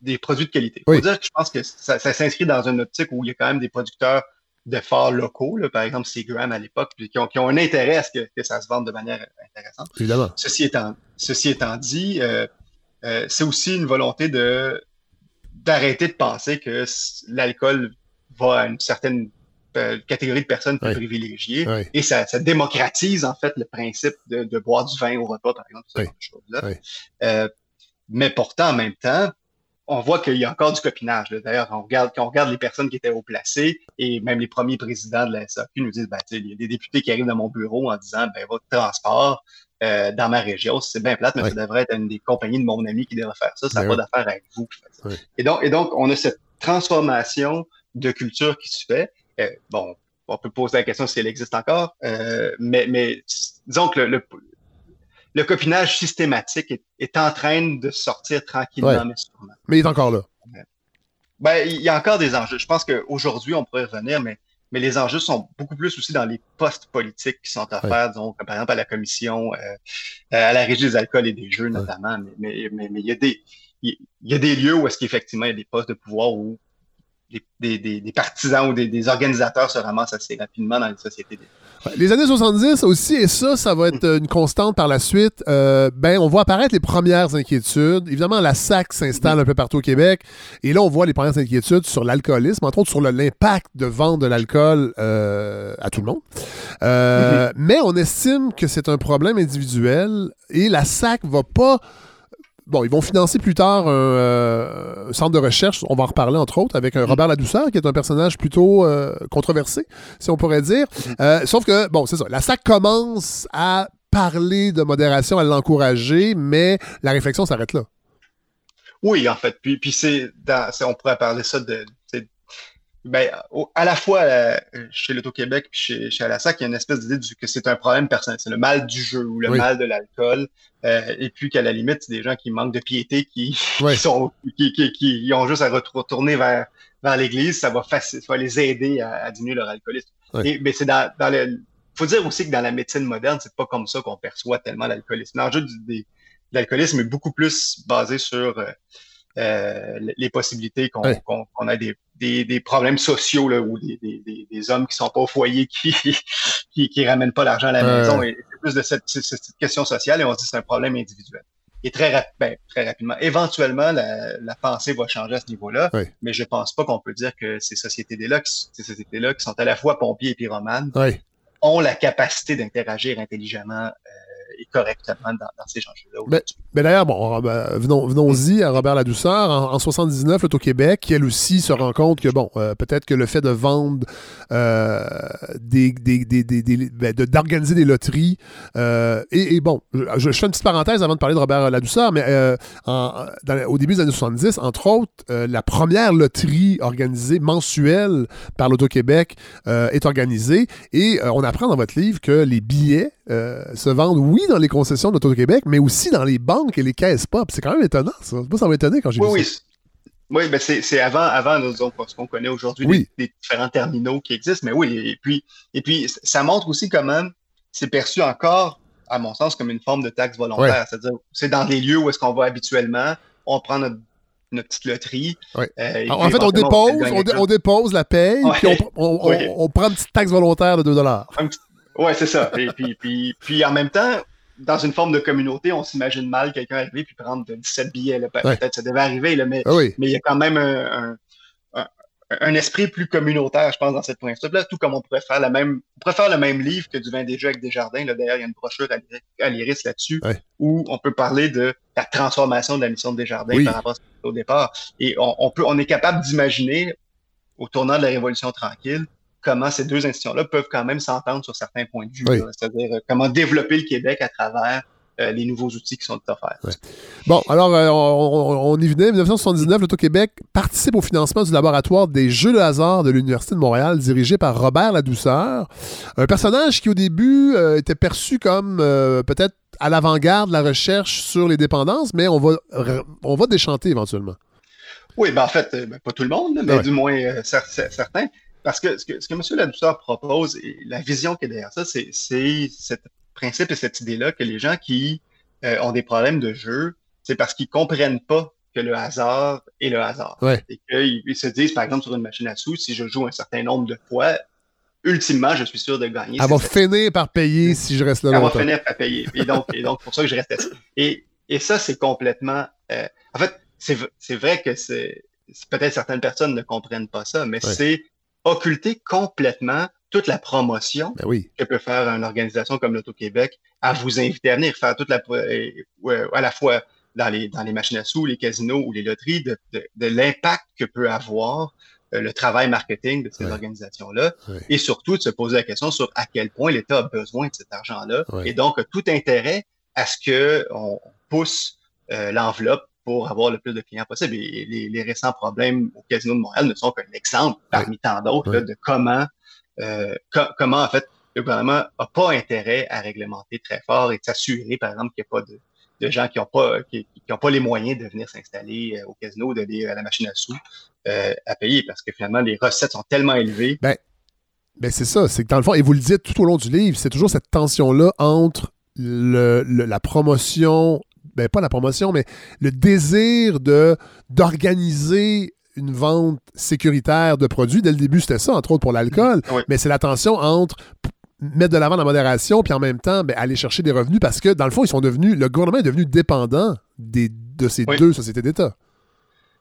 des produits de qualité. Faut dire que je pense que ça, ça s'inscrit dans une optique où il y a quand même des producteurs de forts locaux, par exemple Seagram à l'époque, qui ont, qui ont un intérêt à ce que, que, ça se vende de manière intéressante. Évidemment. Ceci étant, ceci étant dit, euh, euh, c'est aussi une volonté de d'arrêter de penser que l'alcool va à une certaine euh, catégorie de personnes plus privilégiées. Et ça, démocratise en fait le principe de, boire du vin au repas, par exemple, ce genre euh, mais pourtant, en même temps, on voit qu'il y a encore du copinage. D'ailleurs, on regarde, quand on regarde les personnes qui étaient haut placées, et même les premiers présidents de la SAQ nous disent, ben, il y a des députés qui arrivent dans mon bureau en disant, ben, votre transport euh, dans ma région, c'est bien plate, mais ça devrait être une des compagnies de mon ami qui devrait faire ça. Ça n'a ben pas d'affaire avec vous. Et donc, et donc, on a cette transformation de culture qui se fait. Euh, bon, on peut poser la question si elle existe encore, euh, mais, mais disons que le, le copinage systématique est, en train de sortir tranquillement, mais sûrement. Mais il est encore là. Ben, il y a encore des enjeux. Je pense qu'aujourd'hui, on pourrait revenir, mais, mais les enjeux sont beaucoup plus aussi dans les postes politiques qui sont à faire, disons, par exemple à la commission, euh, à la régie des alcools et des jeux notamment. Mais, mais, mais, il, y a des, il y a des lieux où est-ce qu'effectivement il y a des postes de pouvoir où des, des, des, partisans ou des, des, organisateurs se ramassent assez rapidement dans les sociétés. Les années 70 aussi, et ça, ça va être une constante par la suite, euh, ben, on voit apparaître les premières inquiétudes. Évidemment, la SAC s'installe un peu partout au Québec, et là, on voit les premières inquiétudes sur l'alcoolisme, entre autres sur l'impact de vendre de l'alcool euh, à tout le monde. Euh, mm-hmm. Mais on estime que c'est un problème individuel, et la SAC va pas bon, ils vont financer plus tard un, centre de recherche, on va en reparler entre autres, avec un mm. Robert Ladouceur, qui est un personnage plutôt euh, controversé, si on pourrait dire. Mm. Euh, sauf que, bon, c'est ça, la SAC commence à parler de modération, à l'encourager, mais la réflexion s'arrête là. Oui, en fait. Puis, puis c'est, on pourrait parler ça de, ben, à la fois euh, chez l'Auto-Québec et chez, chez Alassac, il y a une espèce d'idée que c'est un problème personnel. C'est le mal du jeu ou le mal de l'alcool. Euh, et puis qu'à la limite, c'est des gens qui manquent de piété, qui, qui sont, qui, qui, qui, ont juste à retourner vers, vers l'Église. Ça va, facile, ça va les aider à, à diminuer leur alcoolisme. Et, mais c'est dans, dans le. faut dire aussi que dans la médecine moderne, c'est pas comme ça qu'on perçoit tellement l'alcoolisme. L'enjeu de l'alcoolisme est beaucoup plus basé sur euh, euh, les possibilités qu'on a des, des, des, problèmes sociaux là, ou des, des, des, hommes qui sont pas au foyer qui qui, qui ramènent pas l'argent à la maison. Et c'est plus de cette, cette, question sociale et on se dit c'est un problème individuel. Et très, ben, très rapidement, éventuellement, la, la, pensée va changer à ce niveau-là, mais je pense pas qu'on peut dire que ces sociétés-là, ces sociétés-là qui sont à la fois pompiers et pyromanes, ont la capacité d'interagir intelligemment euh, et correctement dans, ces enjeux-là. Mais, mais d'ailleurs, bon, ben, venons, venons-y à Robert Ladouceur. En, en 79, l'Auto-Québec, elle aussi se rend compte que, bon, euh, peut-être que le fait de vendre, euh, des, des, des, des ben, d'organiser des loteries, euh, et, bon, je, fais une petite parenthèse avant de parler de Robert Ladouceur, mais en, au début des années 70, entre autres, la première loterie organisée mensuelle par l'Auto-Québec est organisée, et on apprend dans votre livre que les billets se vendent, oui, dans les concessions d'Auto-Québec, mais aussi dans les banques et les caisses pop. C'est quand même étonnant, ça. Moi, ça m'a étonné quand j'ai oui, vu oui. ça. Oui, ben c'est avant, avant ce qu'on connaît aujourd'hui, oui. des, différents terminaux qui existent. Mais oui, et puis, et puis ça montre aussi comment c'est perçu encore, à mon sens, comme une forme de taxe volontaire. C'est-à-dire, c'est dans les lieux où est-ce qu'on va habituellement, on prend notre, petite loterie. Euh, en fait, on dépose, on, dépose la paye, puis on, on, prend une petite taxe volontaire de 2 oui, c'est ça. Et puis, puis, puis en même temps, dans une forme de communauté, on s'imagine mal quelqu'un arriver puis prendre 17 billets. Peut-être ça devait arriver, là, mais, ah mais il y a quand même un, un, esprit plus communautaire, je pense, dans cette principe-là, tout comme on pourrait faire la même, on pourrait faire le même livre que du vin des jeux avec des jardins. Là, d'ailleurs, il y a une brochure à l'Iris là-dessus où on peut parler de la transformation de la mission de Desjardins par rapport au départ. Et on, on peut, on est capable d'imaginer, au tournant de la Révolution tranquille, comment ces deux institutions-là peuvent quand même s'entendre sur certains points de vue. C'est-à-dire euh, comment développer le Québec à travers euh, les nouveaux outils qui sont offerts. Bon, alors, euh, on, y venait. En 1979, l'Auto-Québec participe au financement du laboratoire des Jeux de hasard de l'Université de Montréal, dirigé par Robert Ladouceur. Un personnage qui, au début, était perçu comme peut-être à l'avant-garde de la recherche sur les dépendances, mais on va, on va déchanter éventuellement. Oui, ben en fait, ben, pas tout le monde, mais du moins certains. Parce que ce que, ce que M. Ladouceur propose, et la vision qui est derrière ça, c'est ce principe et cette idée-là que les gens qui euh, ont des problèmes de jeu, c'est parce qu'ils comprennent pas que le hasard est le hasard. Et qu'ils se disent, par exemple, sur une machine à sous, si je joue un certain nombre de fois, ultimement, je suis sûr de gagner. Elle va finir par payer si je reste là Elle va finir par payer. Et donc, et donc pour ça que je reste là. Et, et ça, c'est complètement... Euh, en fait, c'est vrai que c'est peut-être certaines personnes ne comprennent pas ça, mais c'est occulter complètement toute la promotion ben que peut faire une organisation comme l'Auto-Québec à vous inviter à venir faire toute la, euh, à la fois dans les, dans les machines à sous, les casinos ou les loteries, de, de, l'impact que peut avoir euh, le travail marketing de ces organisations-là et surtout de se poser la question sur à quel point l'État a besoin de cet argent-là et donc tout intérêt à ce qu'on pousse euh, l'enveloppe pour avoir le plus de clients possible. Et les, récents problèmes au Casino de Montréal ne sont qu'un exemple parmi tant d'autres de comment, euh, comment, en fait, le gouvernement n'a pas intérêt à réglementer très fort et de s'assurer, par exemple, qu'il n'y a pas de, de gens qui n'ont pas, qui, qui ont pas les moyens de venir s'installer euh, au casino, d'aller à la machine à sous euh, à payer parce que finalement, les recettes sont tellement élevées. Ben, ben c'est ça. C'est que dans le fond, et vous le dites tout au long du livre, c'est toujours cette tension-là entre le, la promotion ben pas la promotion, mais le désir de d'organiser une vente sécuritaire de produits. Dès le début, c'était ça, entre autres pour l'alcool. Mais c'est la tension entre mettre de l'avant la modération, puis en même temps, ben, aller chercher des revenus parce que, dans le fond, ils sont devenus, le gouvernement est devenu dépendant des, de ces deux sociétés d'État.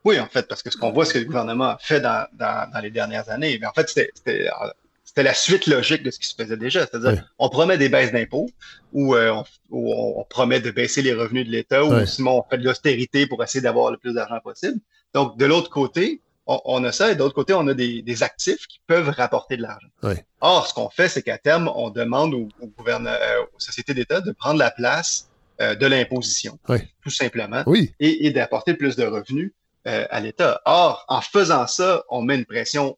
Oui, en fait, parce que ce qu'on voit, ce que le gouvernement a fait dans, dans, les dernières années, ben, en fait, c'était c'était la suite logique de ce qui se faisait déjà. C'est-à-dire, on promet des baisses d'impôts ou, euh, on, promet de baisser les revenus de l'État ou sinon on fait de l'austérité pour essayer d'avoir le plus d'argent possible. Donc, de l'autre côté, on, a ça et de l'autre côté, on a des, actifs qui peuvent rapporter de l'argent. Or, ce qu'on fait, c'est qu'à terme, on demande au, au gouvernement, euh, aux sociétés d'État de prendre la place euh, de l'imposition, tout simplement, et, d'apporter plus de revenus à l'État. Or, en faisant ça, on met une pression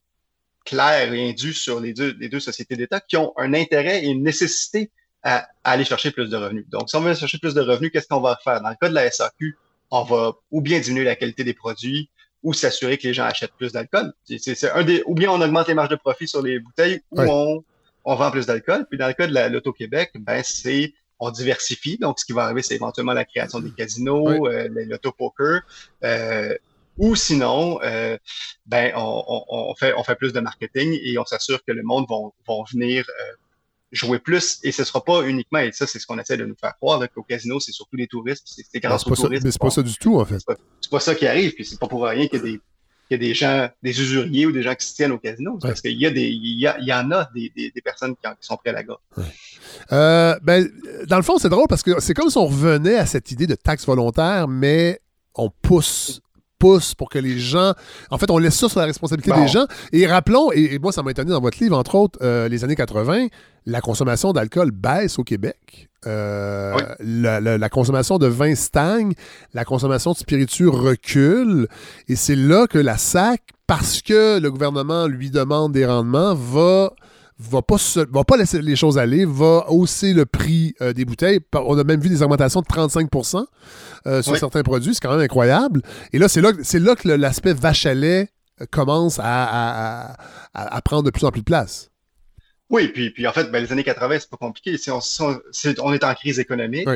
clair et indu sur les deux, les deux sociétés d'État qui ont un intérêt et une nécessité à, aller chercher plus de revenus. Donc, si on veut chercher plus de revenus, qu'est-ce qu'on va faire? Dans le cas de la SAQ, on va ou bien diminuer la qualité des produits ou s'assurer que les gens achètent plus d'alcool. C'est un des, ou bien on augmente les marges de profit sur les bouteilles ou on, on vend plus d'alcool. Puis dans le cas de l'Auto-Québec, ben c'est on diversifie. Donc, ce qui va arriver, c'est éventuellement la création des casinos, euh, l'auto-poker. Euh, ou sinon, euh, ben, on, fait, on fait plus de marketing et on s'assure que le monde va, venir euh, jouer plus. Et ce sera pas uniquement, et ça, c'est ce qu'on essaie de nous faire croire, qu'au casino, c'est surtout les touristes. C'est grâce aux touristes. Mais c'est pas ça du tout, en fait. C'est pas, ça qui arrive. Puis c'est pas pour rien qu'il y a des y a des gens, des usuriers ou des gens qui se tiennent au casino. Parce qu'il y a des, il y, en a des, personnes qui, sont prêtes à la gorge. Euh, ben, dans le fond, c'est drôle parce que c'est comme si on revenait à cette idée de taxe volontaire, mais on pousse pousse pour que les gens. En fait, on laisse ça sur la responsabilité des gens. Et rappelons, et, moi, ça m'a étonné dans votre livre, entre autres, euh, les années 80, la consommation d'alcool baisse au Québec. Euh, la, consommation de vin stagne, la consommation de spiritueux recule, et c'est là que la SAC, parce que le gouvernement lui demande des rendements, va va pas, va pas laisser les choses aller, va hausser le prix euh, des bouteilles. On a même vu des augmentations de 35% euh, sur certains produits. C'est quand même incroyable. Et là, c'est là, là que l'aspect vache à lait euh, commence à, à, prendre de plus en plus de place. Oui, puis, puis en fait, ben, les années 80, c'est pas compliqué. Si on, on, est en crise économique,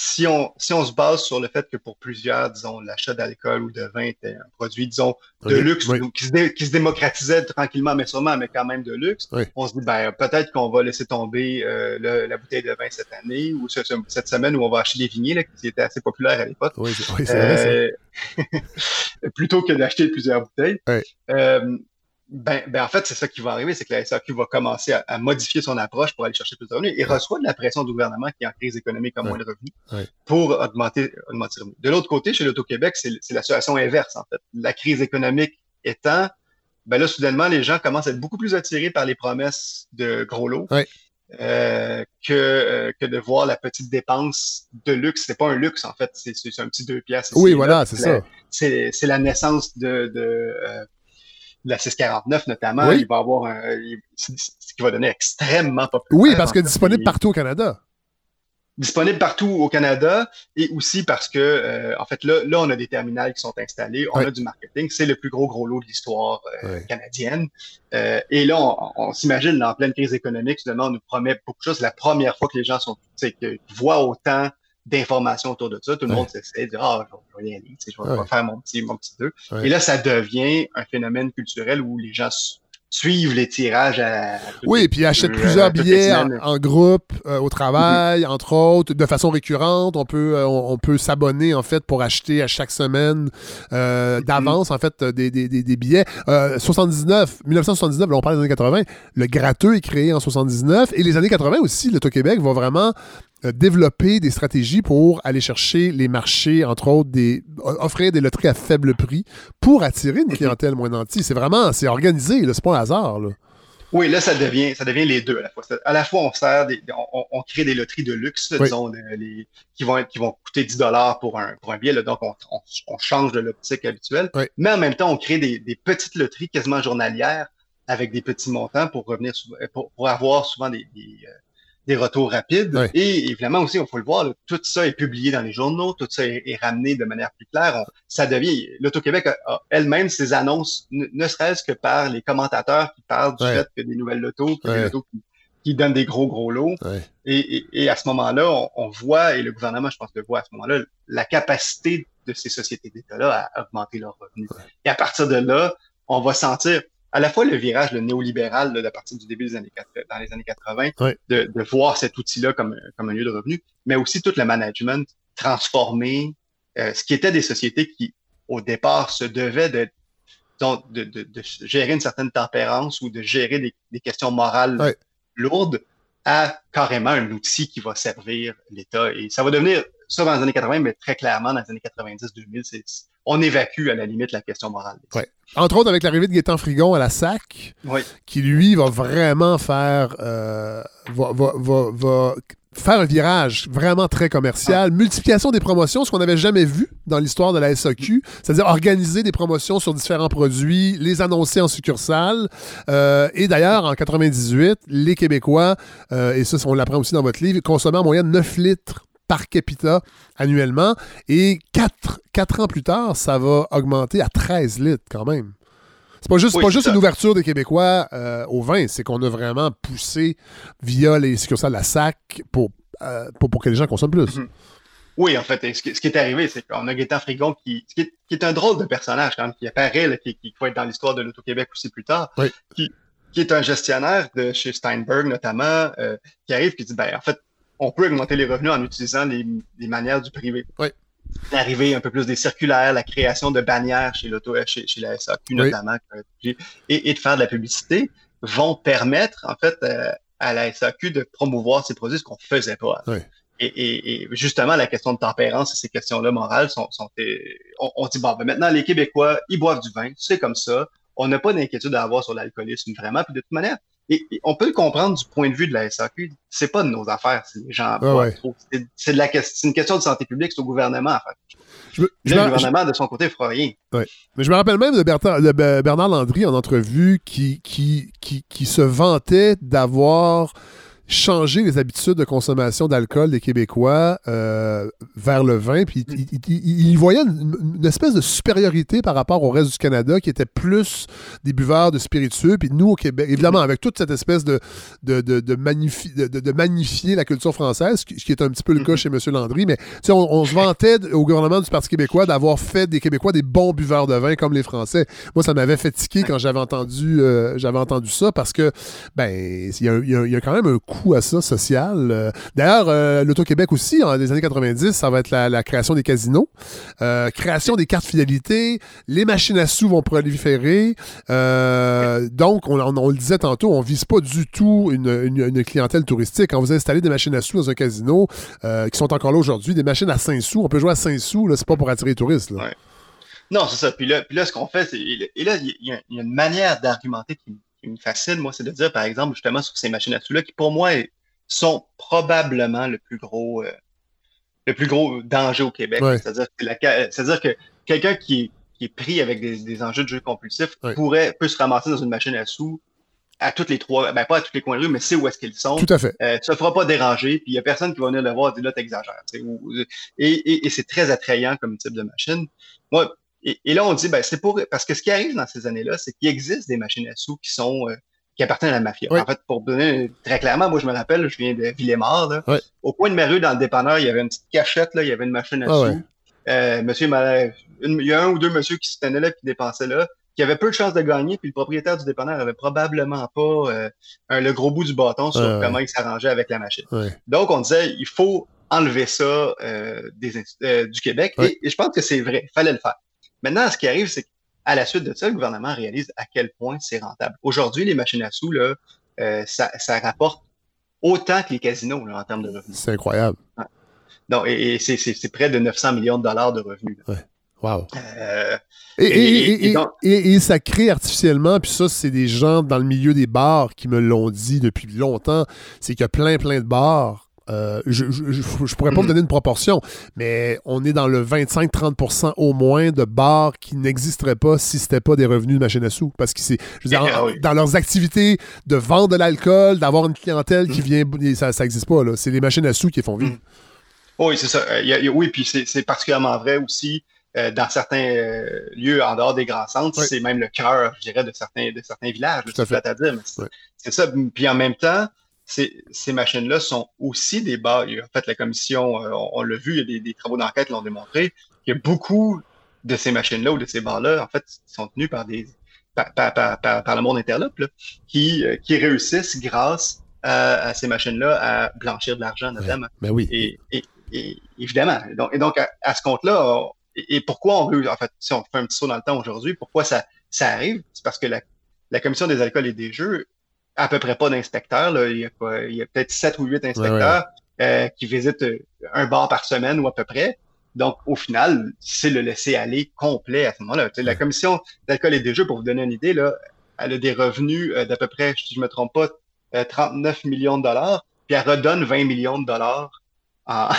si on, si on se base sur le fait que pour plusieurs, disons, l'achat d'alcool ou de vin était un produit, disons, de luxe, qui, se qui, se démocratisait tranquillement, mais sûrement, mais quand même de luxe, on se dit, ben, peut-être qu'on va laisser tomber euh, la bouteille de vin cette année ou cette semaine où on va acheter des vignes, là, qui étaient assez populaires à l'époque. Oui, c'est vrai. Euh, plutôt que d'acheter plusieurs bouteilles. Euh, ben, ben, en fait, c'est ça qui va arriver, c'est que la SAQ va commencer à, modifier son approche pour aller chercher plus de revenus et reçoit de la pression du gouvernement qui est en crise économique comme moins de revenus pour augmenter, augmenter les revenus. De l'autre côté, chez l'Auto-Québec, c'est la situation inverse, en fait. La crise économique étant, ben là, soudainement, les gens commencent à être beaucoup plus attirés par les promesses de gros lots. Euh, que, euh, que de voir la petite dépense de luxe. C'est pas un luxe, en fait. C'est un petit deux pièces. Oui, voilà, c'est ça. C'est la naissance de, de euh, la 649 notamment, il va avoir un, ce qui va donner extrêmement populaire. Oui, parce que disponible partout au Canada. Disponible partout au Canada et aussi parce que, euh, en fait, là, là, on a des terminales qui sont installés, on a du marketing, c'est le plus gros gros lot de l'histoire euh, canadienne. Euh, et là, on, s'imagine, en pleine crise économique, finalement, on nous promet beaucoup de choses. C'est la première fois que les gens sont, que, voient autant d'informations autour de ça. Tout le monde s'essaie de dire, ah, je vais y aller, je vais faire mon petit, mon petit deux. Et là, ça devient un phénomène culturel où les gens suivent les tirages à. oui, puis ils achètent plusieurs billets en, groupe, euh, au travail, mm-hmm. entre autres, de façon récurrente. On peut, euh, on, peut s'abonner, en fait, pour acheter à chaque semaine euh, mm-hmm. d'avance, en fait, des, des, des, billets. 79, 1979, là, on parle des années 80. Le gratteux est créé en 79. Et les années 80 aussi, l'Auto-Québec va vraiment développer des stratégies pour aller chercher les marchés, entre autres, des, offrir des loteries à faible prix pour attirer une clientèle moins nantie. C'est vraiment, c'est organisé, c'est pas un hasard. Oui, là, ça devient, ça devient les deux à la fois. À la fois, on sert des, on, crée des loteries de luxe, disons, les, qui vont qui vont coûter 10 dollars pour un, pour un billet, donc on, on, change de l'optique habituelle. Mais en même temps, on crée des, des, petites loteries quasiment journalières avec des petits montants pour revenir, pour, pour avoir souvent des, des, euh, des retours rapides. Et évidemment aussi, il faut le voir, tout ça est publié dans les journaux, tout ça est, ramené de manière plus claire. ça devient, l'Auto-Québec a, elle-même ses annonces, ne, serait-ce que par les commentateurs qui parlent du fait que des nouvelles lotos, que des lotos qui, donnent des gros, gros lots. Et, à ce moment-là, on, voit, et le gouvernement, je pense, le voit à ce moment-là, la capacité de ces sociétés d'État-là à augmenter leurs revenus. Et à partir de là, on va sentir, à la fois le virage le néolibéral là, à partir du début des années dans les années 80, de, de, voir cet outil-là comme, comme un lieu de revenu, mais aussi tout le management transformé, euh, ce qui était des sociétés qui, au départ, se devaient de, de, de, de gérer une certaine tempérance ou de gérer des, des questions morales lourdes, à carrément un outil qui va servir l'État. Et ça va devenir ça dans les années 80, mais très clairement dans les années 90-2000, on évacue à la limite la question morale. Ouais. Entre autres avec l'arrivée de Gaétan Frigon à la SAC, qui lui va vraiment faire euh, va, va, va, faire un virage vraiment très commercial, multiplication des promotions, ce qu'on n'avait jamais vu dans l'histoire de la SAQ, c'est-à-dire organiser des promotions sur différents produits, les annoncer en succursale. Euh, et d'ailleurs, en 98, les Québécois, euh, et ça, on l'apprend aussi dans votre livre, consommaient en moyenne 9 litres par capita annuellement. Et quatre, ans plus tard, ça va augmenter à 13 litres quand même. C'est pas juste, pas juste une ouverture des Québécois euh, au vin, c'est qu'on a vraiment poussé via les succursales la SAC pour, euh, pour, que les gens consomment plus. Mm-hmm. Oui, en fait, ce qui, est arrivé, c'est qu'on a Gaétan Frigon qui, qui, est, un drôle de personnage quand même, qui apparaît, qui, qui, va être dans l'histoire de l'Auto-Québec aussi plus tard, qui, qui est un gestionnaire de chez Steinberg notamment, euh, qui arrive qui dit, ben en fait, on peut augmenter les revenus en utilisant les, manières du privé. Oui. L'arrivée un peu plus des circulaires, la création de bannières chez l'auto, chez, la SAQ notamment, et, et, de faire de la publicité vont permettre en fait euh, à la SAQ de promouvoir ses produits, ce qu'on faisait pas. Oui. Et, et, justement, la question de tempérance et ces questions-là morales sont, sont on, dit bon, ben maintenant les Québécois, ils boivent du vin, c'est comme ça. On n'a pas d'inquiétude à avoir sur l'alcoolisme vraiment. Puis de toute manière, et, on peut le comprendre du point de vue de la SAQ. C'est pas de nos affaires si les gens ah C'est de la une question de santé publique, c'est au gouvernement à faire. le gouvernement, de son côté, fera rien. Ouais. Mais je me rappelle même de, de Bernard Landry en entrevue qui, qui, qui, qui se vantait d'avoir changer les habitudes de consommation d'alcool des Québécois euh, vers le vin. Puis il, voyait une, espèce de supériorité par rapport au reste du Canada qui était plus des buveurs de spiritueux. Puis nous, au Québec, évidemment, avec toute cette espèce de, de, de, de, magnifier la culture française, ce qui est un petit peu le cas chez M. Landry, mais on, on se vantait au gouvernement du Parti québécois d'avoir fait des Québécois des bons buveurs de vin comme les Français. Moi, ça m'avait fatigué quand j'avais entendu, euh, entendu ça parce que, ben, il y, y, a quand même un coup à ça, social. Euh, d'ailleurs, euh, l'Auto-Québec aussi, en les années 90, ça va être la, création des casinos, euh, création des cartes fidélité, les machines à sous vont proliférer. donc, on, le disait tantôt, on vise pas du tout une, clientèle touristique. Quand vous installez des machines à sous dans un casino, qui sont encore là aujourd'hui, des machines à 5 sous, on peut jouer à 5 sous, c'est pas pour attirer les touristes. Non, c'est ça. Puis là, ce qu'on fait, c'est. Et là, il y, a une manière d'argumenter qui, qui me fascine, moi, c'est de dire, par exemple, justement, sur ces machines à sous-là, qui pour moi sont probablement le plus gros, euh, le plus gros danger au Québec. C'est-à-dire que, quelqu'un qui, est pris avec des, enjeux de jeu compulsifs pourrait, peut se ramasser dans une machine à sous à toutes les trois, ben pas à tous les coins de rue, mais c'est où est-ce qu'ils sont. Tout à fait. Euh, tu ne fera pas déranger, puis il n'y a personne qui va venir le voir et dire là, t'exagères. Et, et c'est très attrayant comme type de machine. Moi, et, là, on dit, ben, c'est pour. Parce que ce qui arrive dans ces années-là, c'est qu'il existe des machines à sous qui sont. Euh, qui appartiennent à la mafia. En fait, pour donner très clairement, moi, je me rappelle, je viens de Villemort. Là. Au coin de ma rue, dans le dépanneur, il y avait une petite cachette, là, il y avait une machine à sous. Euh, monsieur, il y a un ou deux monsieur qui se tenaient là, qui dépensaient là, qui avait peu de chances de gagner, puis le propriétaire du dépanneur avait probablement pas euh, un- le gros bout du bâton sur ouais. comment il s'arrangeait avec la machine. Donc, on disait, il faut enlever ça euh, des, euh, du Québec, et, et je pense que c'est vrai, fallait le faire. Maintenant, ce qui arrive, c'est qu'à la suite de ça, le gouvernement réalise à quel point c'est rentable. Aujourd'hui, les machines à sous, là, euh, ça, ça rapporte autant que les casinos là, en termes de revenus. C'est incroyable. Donc, et, et c'est- près de 900 millions de dollars de revenus. là. Wow. Euh, donc- et ça crée artificiellement, puis ça, c'est des gens dans le milieu des bars qui me l'ont dit depuis longtemps, c'est qu'il y a plein, plein de bars. Euh, je, je pourrais pas vous donner une proportion, mais on est dans le 25-30% au moins de bars qui n'existeraient pas si c'était pas des revenus de machine à sous. Parce que c'est, je veux dire, Ah en- dans leurs activités de vendre de l'alcool, d'avoir une clientèle qui vient, ça, ça existe pas, là. C'est les machines à sous qui font vivre. Mhm. Oui, c'est ça. Euh, il y a- il y a- oui, puis c'est c'est particulièrement vrai aussi euh, dans certains euh, lieux en dehors des grands centres. Oui. C'est même le cœur, je dirais, de certains, de certains villages. Tout à C'est mais c'est ça. Puis en même temps, ces, ces machines-là sont aussi des bars. Il y a- En fait, la commission, euh, on, on l'a vu, il y a des, des travaux d'enquête l'ont démontré, a beaucoup de ces machines-là ou de ces bars-là, en fait, qui sont tenus par des par, par, par, le monde interlope, là, qui, euh, qui réussissent grâce à, à ces machines-là à blanchir de l'argent, notamment. Mais oui. Et, et, et évidemment. Et donc, et donc à, à ce compte-là, et, pourquoi on veut, en fait, si on fait un petit saut dans le temps aujourd'hui, pourquoi ça, ça arrive? C'est parce que la, la Commission des alcools et des jeux à peu près pas d'inspecteurs. là. Il y a, quoi, il y a peut-être sept ou huit inspecteurs euh, qui visitent euh, un bar par semaine ou à peu près. Donc, au final, c'est le laisser-aller complet à ce moment-là. La Commission d'alcool et des jeux, pour vous donner une idée, là, elle a des revenus euh, d'à peu près, si je me trompe pas, euh, 39 millions de dollars, puis elle redonne 20 millions de dollars en,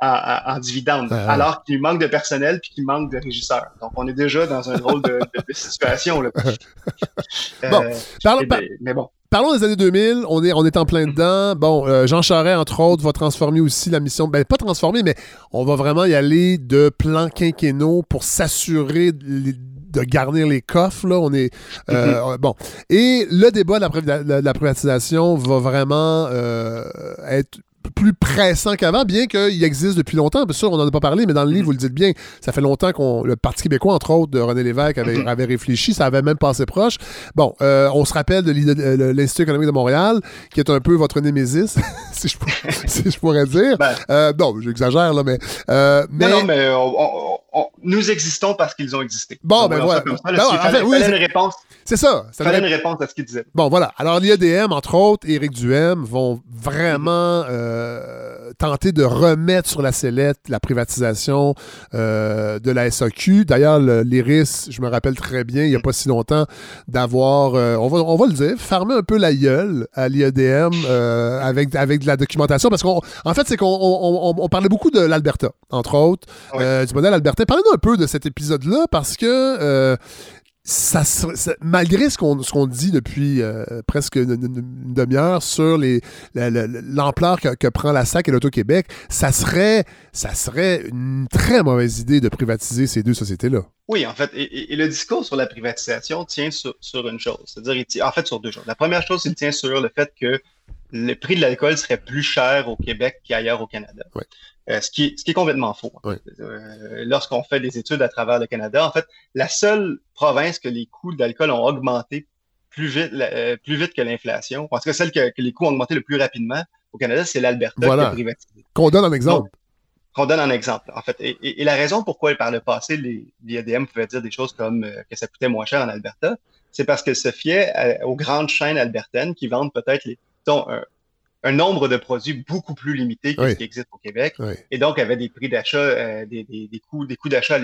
en, en, en dividendes, ouais. alors qu'il manque de personnel puis qu'il manque de régisseurs. Donc, on est déjà dans un drôle de, de- de situation. Là. Bon, Parlons- et par- ben, mais bon, Parlons des années 2000, on est, on est en plein dedans. Bon, euh, Jean Charest, entre autres, va transformer aussi la mission. Ben, pas transformer, mais on va vraiment y aller de plans quinquennaux pour s'assurer de, garnir les coffres. Là. On est, euh, Bon. Et le débat de la, priva- de la privatisation va vraiment euh, être plus pressant qu'avant, bien qu'il existe depuis longtemps. Bien sûr, on n'en a pas parlé, mais dans le livre, vous le dites bien, ça fait longtemps qu'on le Parti québécois, entre autres, de René Lévesque, avait, Mhm. avait réfléchi, ça avait même passé proche. Bon, euh, on se rappelle de l'I- euh, l'Institut économique de Montréal, qui est un peu votre némésis, si, je, pour- si je pourrais dire. Ben. Euh, non, j'exagère, là, mais... euh, mais... non, non, mais on- on- on- nous existons parce qu'ils ont existé. Bon, Donc, ben voilà. c'est- une réponse, C'est ça. ça fallait une réponse à ce qu'ils disaient. Bon, voilà. Alors, l'IADM, entre autres, Éric Duhem, vont vraiment euh, tenter de remettre sur la sellette la privatisation euh, de la SAQ. D'ailleurs, le- l'IRIS, je me rappelle très bien, il n'y a pas si longtemps, d'avoir, euh, on, va, on va le dire, fermé un peu la gueule à l'IADM euh, avec, avec de la documentation. Parce qu'en fait, c'est qu'on on, on- on parlait beaucoup de l'Alberta, entre autres, du modèle albertain. Parlez-nous un peu de cet épisode-là parce que... malgré ce qu'on dit depuis euh, presque une, demi-heure sur l'ampleur que, que prend la SAC et l'Auto-Québec, ça serait ça serait une très mauvaise idée de privatiser ces deux sociétés-là. Oui, en fait, et, le discours sur la privatisation tient sur, sur une chose, c'est-à-dire, en fait, sur deux choses. La première chose, il tient sur le fait que le prix de l'alcool serait plus cher au Québec qu'ailleurs au Canada. Ouais. Euh, ce, qui est, ce qui est complètement faux. Ouais. Euh, Lorsqu'on fait des études à travers le Canada, en fait, la seule province que les coûts d'alcool ont augmenté plus vite, euh, plus vite que l'inflation, en tout cas celle que, que les coûts ont augmenté le plus rapidement au Canada, c'est l'Alberta Voilà. qui a privatisé Qu'on donne un exemple. qu'on donne un exemple, en fait. Et, et- et la raison pourquoi, par le passé, les, les ADM pouvaient dire des choses comme que ça coûtait moins cher en Alberta, c'est parce qu'elles se fiaient à- aux grandes chaînes albertaines qui vendent peut-être les, disons, un, un nombre de produits beaucoup plus limité que Oui. ce qui existe au Québec. Oui. Et donc, avaient des prix d'achat, euh, des, des, des coûts, des coûts d'achat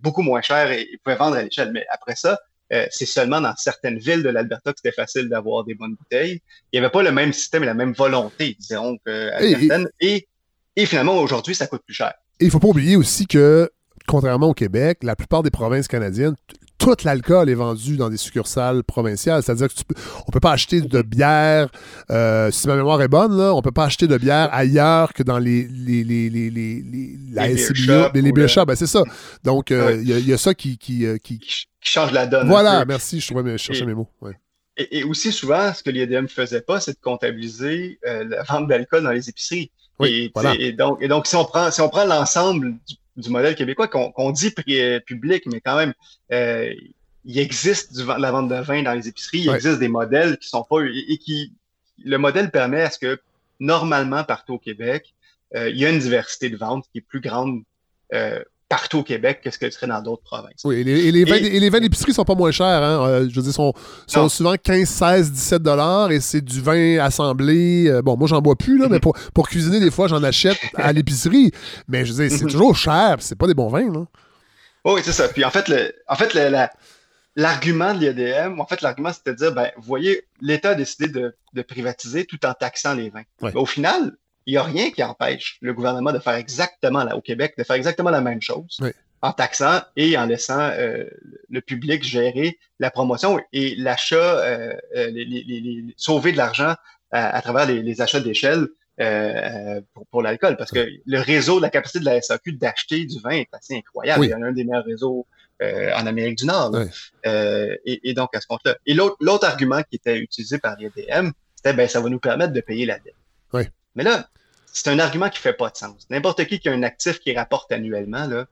beaucoup moins chers et ils pouvaient vendre à l'échelle. Mais après ça, euh, c'est seulement dans certaines villes de l'Alberta que c'était facile d'avoir des bonnes bouteilles. Il n'y avait pas le même système et la même volonté, disons, qu'albertaine. Et, et finalement, aujourd'hui, ça coûte plus cher. Et il faut pas oublier aussi que, contrairement au Québec, la plupart des provinces canadiennes, tout l'alcool est vendu dans des succursales provinciales. C'est-à-dire que tu peux, on peut pas acheter de bière, euh, si ma mémoire est bonne, là, on peut pas acheter de bière ailleurs que dans les, les, les, les, les, les- la Les beer SCBA, shops les, les ou beer le- shops, ben, c'est ça. Donc, euh, il y, a- il y a ça qui... qui, euh, qui- qui, ch- qui change la donne. Voilà, merci, je trouvais je cherchais Et- mes mots. ouais. Et, et aussi, souvent, ce que l'IADM faisait pas, c'est de comptabiliser euh, la vente d'alcool dans les épiceries. Oui, et, voilà. et donc, et donc, si on prend, si on prend l'ensemble du, du modèle québécois qu'on qu'on dit public, mais quand même, euh, il existe du, la vente de vin dans les épiceries, il Ouais. existe des modèles qui sont pas et, et qui le modèle permet à ce que normalement partout au Québec, euh, il y a une diversité de vente qui est plus grande euh, partout au Québec que ce que serait dans d'autres provinces. Oui, et les, et les vins, Et- et les vins d'épicerie sont pas moins chers. Hein? Euh, je veux dire, sont, sont souvent 15, 16, 17 dollars et c'est du vin assemblé. Euh, bon, moi, j'en bois plus, là, mais pour, pour cuisiner, des fois, j'en achète à l'épicerie. Mais je veux dire, c'est Mhm. toujours cher, c'est pas des bons vins. Là. Oh, oui, c'est ça. Puis en fait, le, en fait, la- l'argument de l'IADM, en fait, l'argument, c'était de dire, ben, vous voyez, l'État a décidé de, de privatiser tout en taxant les vins. Ouais. Au final, il n'y a rien qui empêche le gouvernement de faire exactement, là, au Québec, de faire exactement la même chose. Ouais. En taxant et en laissant euh, le public gérer la promotion et l'achat, euh, euh, les, les- les- sauver de l'argent à, à travers les, les achats d'échelle euh, euh, pour, pour l'alcool. Parce que le réseau, la capacité de la SAQ d'acheter du vin est assez incroyable. Oui. Il y en a un des meilleurs réseaux euh, en Amérique du Nord. Ouais. Euh, et, et donc, à ce compte-là. Et l'autre argument qui était utilisé par l'IDM, c'était ben ça va nous permettre de payer la dette. Ouais. Mais là, c'est un argument qui fait pas de sens. N'importe qui qui a un actif qui rapporte annuellement là,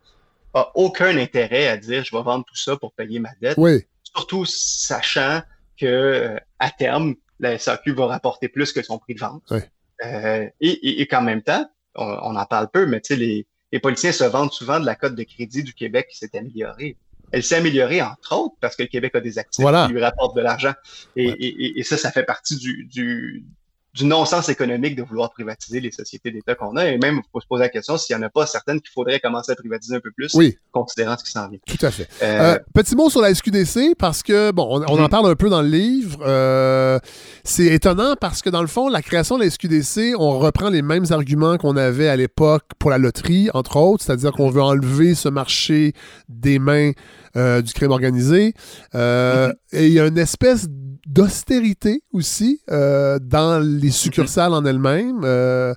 a aucun intérêt à dire je vais vendre tout ça pour payer ma dette, Oui, surtout sachant que euh, à terme, la SAQ va rapporter plus que son prix de vente. Ouais. Euh, et, et, et qu'en même temps, on, on en parle peu, mais tu sais, les, les politiciens se vendent souvent de la cote de crédit du Québec qui s'est améliorée. Elle s'est améliorée, entre autres, parce que le Québec a des actifs Voilà. qui lui rapportent de l'argent. Et, Ouais. et, et- et ça, ça fait partie du, du, du non-sens économique de vouloir privatiser les sociétés d'État qu'on a. Et même, il faut se poser la question s'il n'y en a pas certaines qu'il faudrait commencer à privatiser un peu plus, oui, considérant ce qui s'en vient. tout à fait. Euh, Euh, petit mot sur la SQDC, parce que, bon, on, on en Mhm. parle un peu dans le livre. Euh, c'est étonnant parce que, dans le fond, la création de la SQDC, on reprend les mêmes arguments qu'on avait à l'époque pour la loterie, entre autres, c'est-à-dire qu'on veut enlever ce marché des mains du crime organisé. Mhm. Et il y a une espèce d'austérité aussi euh, dans les succursales en elles-mêmes. Euh,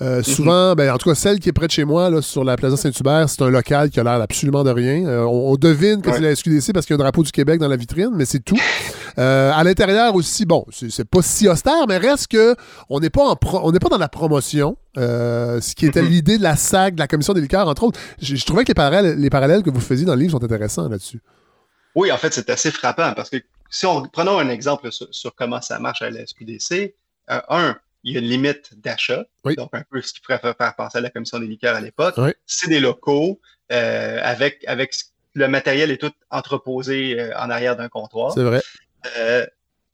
euh, souvent, ben, en tout cas, celle qui est près de chez moi, là, sur la Plaza Saint-Hubert, c'est un local qui a l'air absolument de rien. On, on devine que Ouais. c'est la SQDC parce qu'il y a un drapeau du Québec dans la vitrine, mais c'est tout. À l'intérieur aussi, bon, c'est pas si austère, mais reste que on n'est pas, en pro- on n'est pas dans la promotion, euh, ce qui était Mhm. l'idée de la SAC, de la Commission des liqueurs, entre autres. Je, je trouvais que les parallèles, les parallèles que vous faisiez dans le livre sont intéressants là-dessus. Oui, en fait, c'est assez frappant parce que si on prenons un exemple sur, sur comment ça marche à la SQDC, euh, un, il y a une limite d'achat, Oui. donc un peu ce qui pourrait faire penser à la commission des liqueurs à l'époque. Oui. C'est des locaux euh, avec avec le matériel est tout entreposé euh, en arrière d'un comptoir. C'est vrai.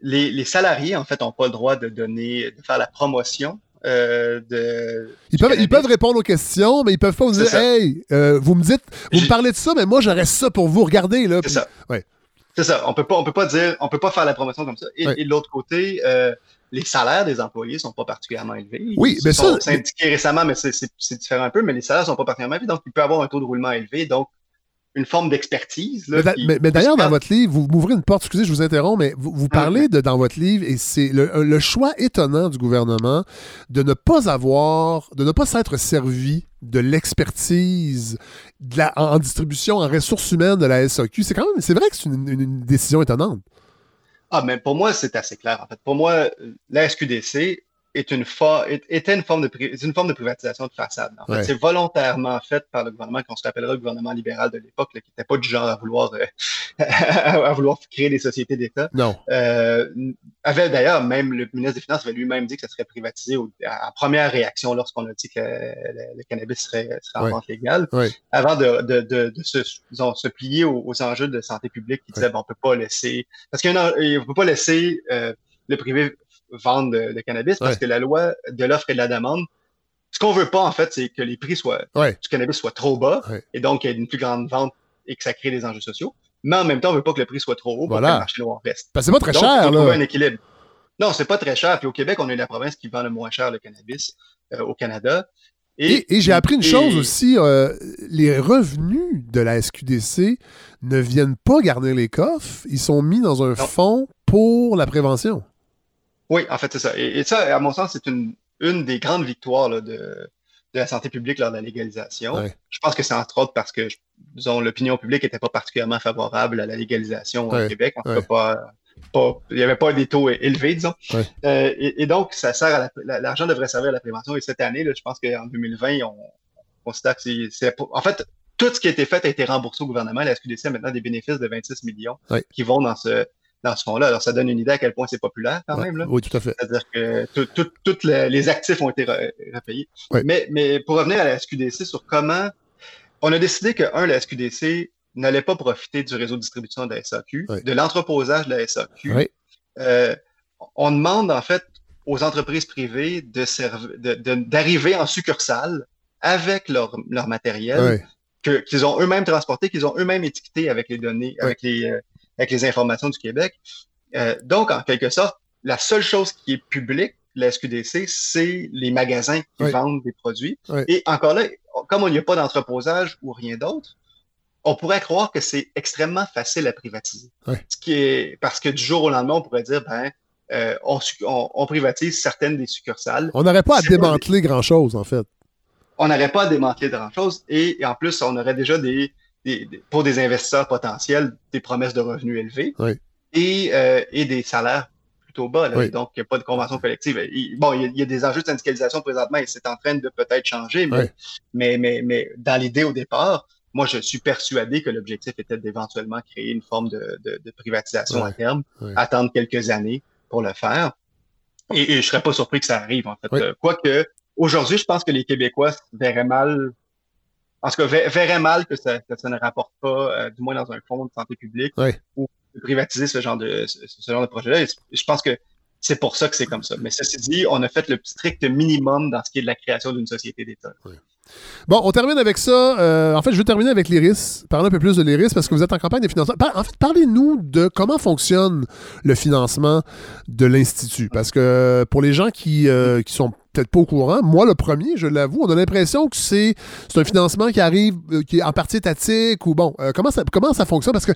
Les, les salariés en fait n'ont pas le droit de donner de faire la promotion euh, de Ils peuvent, ils peuvent répondre aux questions, mais ils peuvent pas vous dire. Hey, euh, vous me dites, vous me parlez de ça, mais moi j'aurais ça pour vous. Regardez, là. C'est ça. ouais. C'est ça. On peut pas, on peut pas dire, on peut pas faire la promotion comme ça. Et, de l'autre côté, euh, les salaires des employés sont pas particulièrement élevés. Oui, mais ça- syndiqués récemment, mais c'est- c'est c'est différent un peu. Mais les salaires sont pas particulièrement élevés, donc il peut avoir un taux de roulement élevé, donc une forme d'expertise. là, Mais, d'a- mais- d'ailleurs, dans votre livre, vous m'ouvrez une porte, excusez, je vous interromps, mais vous, vous parlez de, dans votre livre, et c'est le, le choix étonnant du gouvernement de ne pas avoir, de ne pas s'être servi de l'expertise de la- en, en distribution, en ressources humaines de la SAQ. C'est quand même, c'est vrai que c'est une, une- une décision étonnante. Ah, mais pour moi, c'est assez clair. En fait, pour moi, la SQDC est une, est- était une forme de, c'est une forme de privatisation de façade. En fait, Ouais. c'est volontairement fait par le gouvernement qu'on se rappellera le gouvernement libéral de l'époque, qui n'était pas du genre à vouloir, euh, à vouloir créer des sociétés d'État. Non. Euh, avait d'ailleurs, même le ministre des Finances avait lui-même dit que ça serait privatisé au- à, première réaction lorsqu'on a dit que le, cannabis serait, serait en Ouais. vente légale, Ouais. avant de, de, de, de se, disons, se plier aux, aux enjeux de santé publique qui disaient bon, on peut pas laisser parce qu'on ne peut pas laisser euh, le privé vendre de, de cannabis parce Ouais. que la loi de l'offre et de la demande, ce qu'on veut pas en fait, c'est que les prix soient Ouais. du cannabis soient trop bas Ouais. et donc qu'il y ait une plus grande vente et que ça crée des enjeux sociaux. Mais en même temps, on veut pas que le prix soit trop haut pour Voilà. que le marché noir reste. Parce que c'est pas très Donc, cher, trouver là. un équilibre. Non, c'est pas très cher. Puis au Québec, on est la province qui vend le moins cher le cannabis euh, au Canada. Et, et j'ai appris une et- chose aussi, euh, les revenus de la SQDC ne viennent pas garnir les coffres, ils sont mis dans un Non. fonds pour la prévention. Oui, en fait, c'est ça. Et, et ça, à mon sens, c'est une, une des grandes victoires là, de, de la santé publique lors de la légalisation. Ouais. Je pense que c'est entre autres parce que, disons, l'opinion publique n'était pas particulièrement favorable à la légalisation Ouais, au Québec. En tout cas, pas, il n'y avait pas des taux élevés, disons. Ouais. Euh, et, et donc, ça sert à la- l'argent devrait servir à la prévention. Et cette année, là, je pense qu'en 2020, on considère que c'est, en fait, tout ce qui a été fait a été remboursé au gouvernement. La SQDC a maintenant des bénéfices de 26 millions qui vont dans ce, dans ce fonds-là. Alors, ça donne une idée à quel point c'est populaire quand Ouais. même. Là. Oui, tout à fait. C'est-à-dire que tous les, les actifs ont été re- repayés. Ouais. Mais, mais pour revenir à la SQDC sur comment on a décidé que, un, la SQDC n'allait pas profiter du réseau de distribution de la SAQ, de l'entreposage de la SAQ. Oui. Euh, on demande en fait aux entreprises privées de serv- de- de- d'arriver en succursale avec leur, leur matériel qu'ils ont eux-mêmes transporté, qu'ils ont eux-mêmes étiqueté avec les données, avec les, euh, avec les informations du Québec. Euh, donc, en quelque sorte, la seule chose qui est publique, la SQDC, c'est les magasins qui vendent des produits. Et encore là, comme il n'y a pas d'entreposage ou rien d'autre, on pourrait croire que c'est extrêmement facile à privatiser. Ce qui est parce que du jour au lendemain, on pourrait dire, ben, euh, on, on- on privatise certaines des succursales On n'aurait pas à démanteler grand-chose, en fait. on n'aurait pas à démanteler grand-chose et, et en plus, on aurait déjà des, des- pour des investisseurs potentiels des promesses de revenus élevées Oui. et, euh, et des salaires plutôt bas. là. Oui. Donc, il n'y a pas de convention collective. Il- bon, il y, a, il y a des enjeux de syndicalisation présentement et c'est en train de peut-être changer, mais, Oui. mais, mais, mais dans l'idée au départ, moi, je suis persuadé que l'objectif était d'éventuellement créer une forme de, de, de privatisation à terme, attendre quelques années pour le faire. Et, et je serais pas surpris que ça arrive, en fait. Euh, Quoique, aujourd'hui, je pense que les Québécois verraient mal, en tout cas, mal que ça, que ça ne rapporte pas, euh, du moins dans un fonds de santé publique, Oui. ou de privatiser ce genre de, ce, ce genre de projet-là. Et je pense que c'est pour ça que c'est comme ça. Mais ceci dit, on a fait le strict minimum dans ce qui est de la création d'une société d'État. Bon, on termine avec ça. Euh, en fait, je veux terminer avec l'IRIS. Parler un peu plus de l'IRIS parce que vous êtes en campagne de financement. Par- en fait, parlez-nous de comment fonctionne le financement de l'Institut. Parce que pour les gens qui, euh, qui sont peut-être pas au courant, moi, le premier, je l'avoue, on a l'impression que c'est un financement qui arrive, euh, qui est en partie étatique ou bon. euh, comment, ça, comment ça fonctionne? Parce que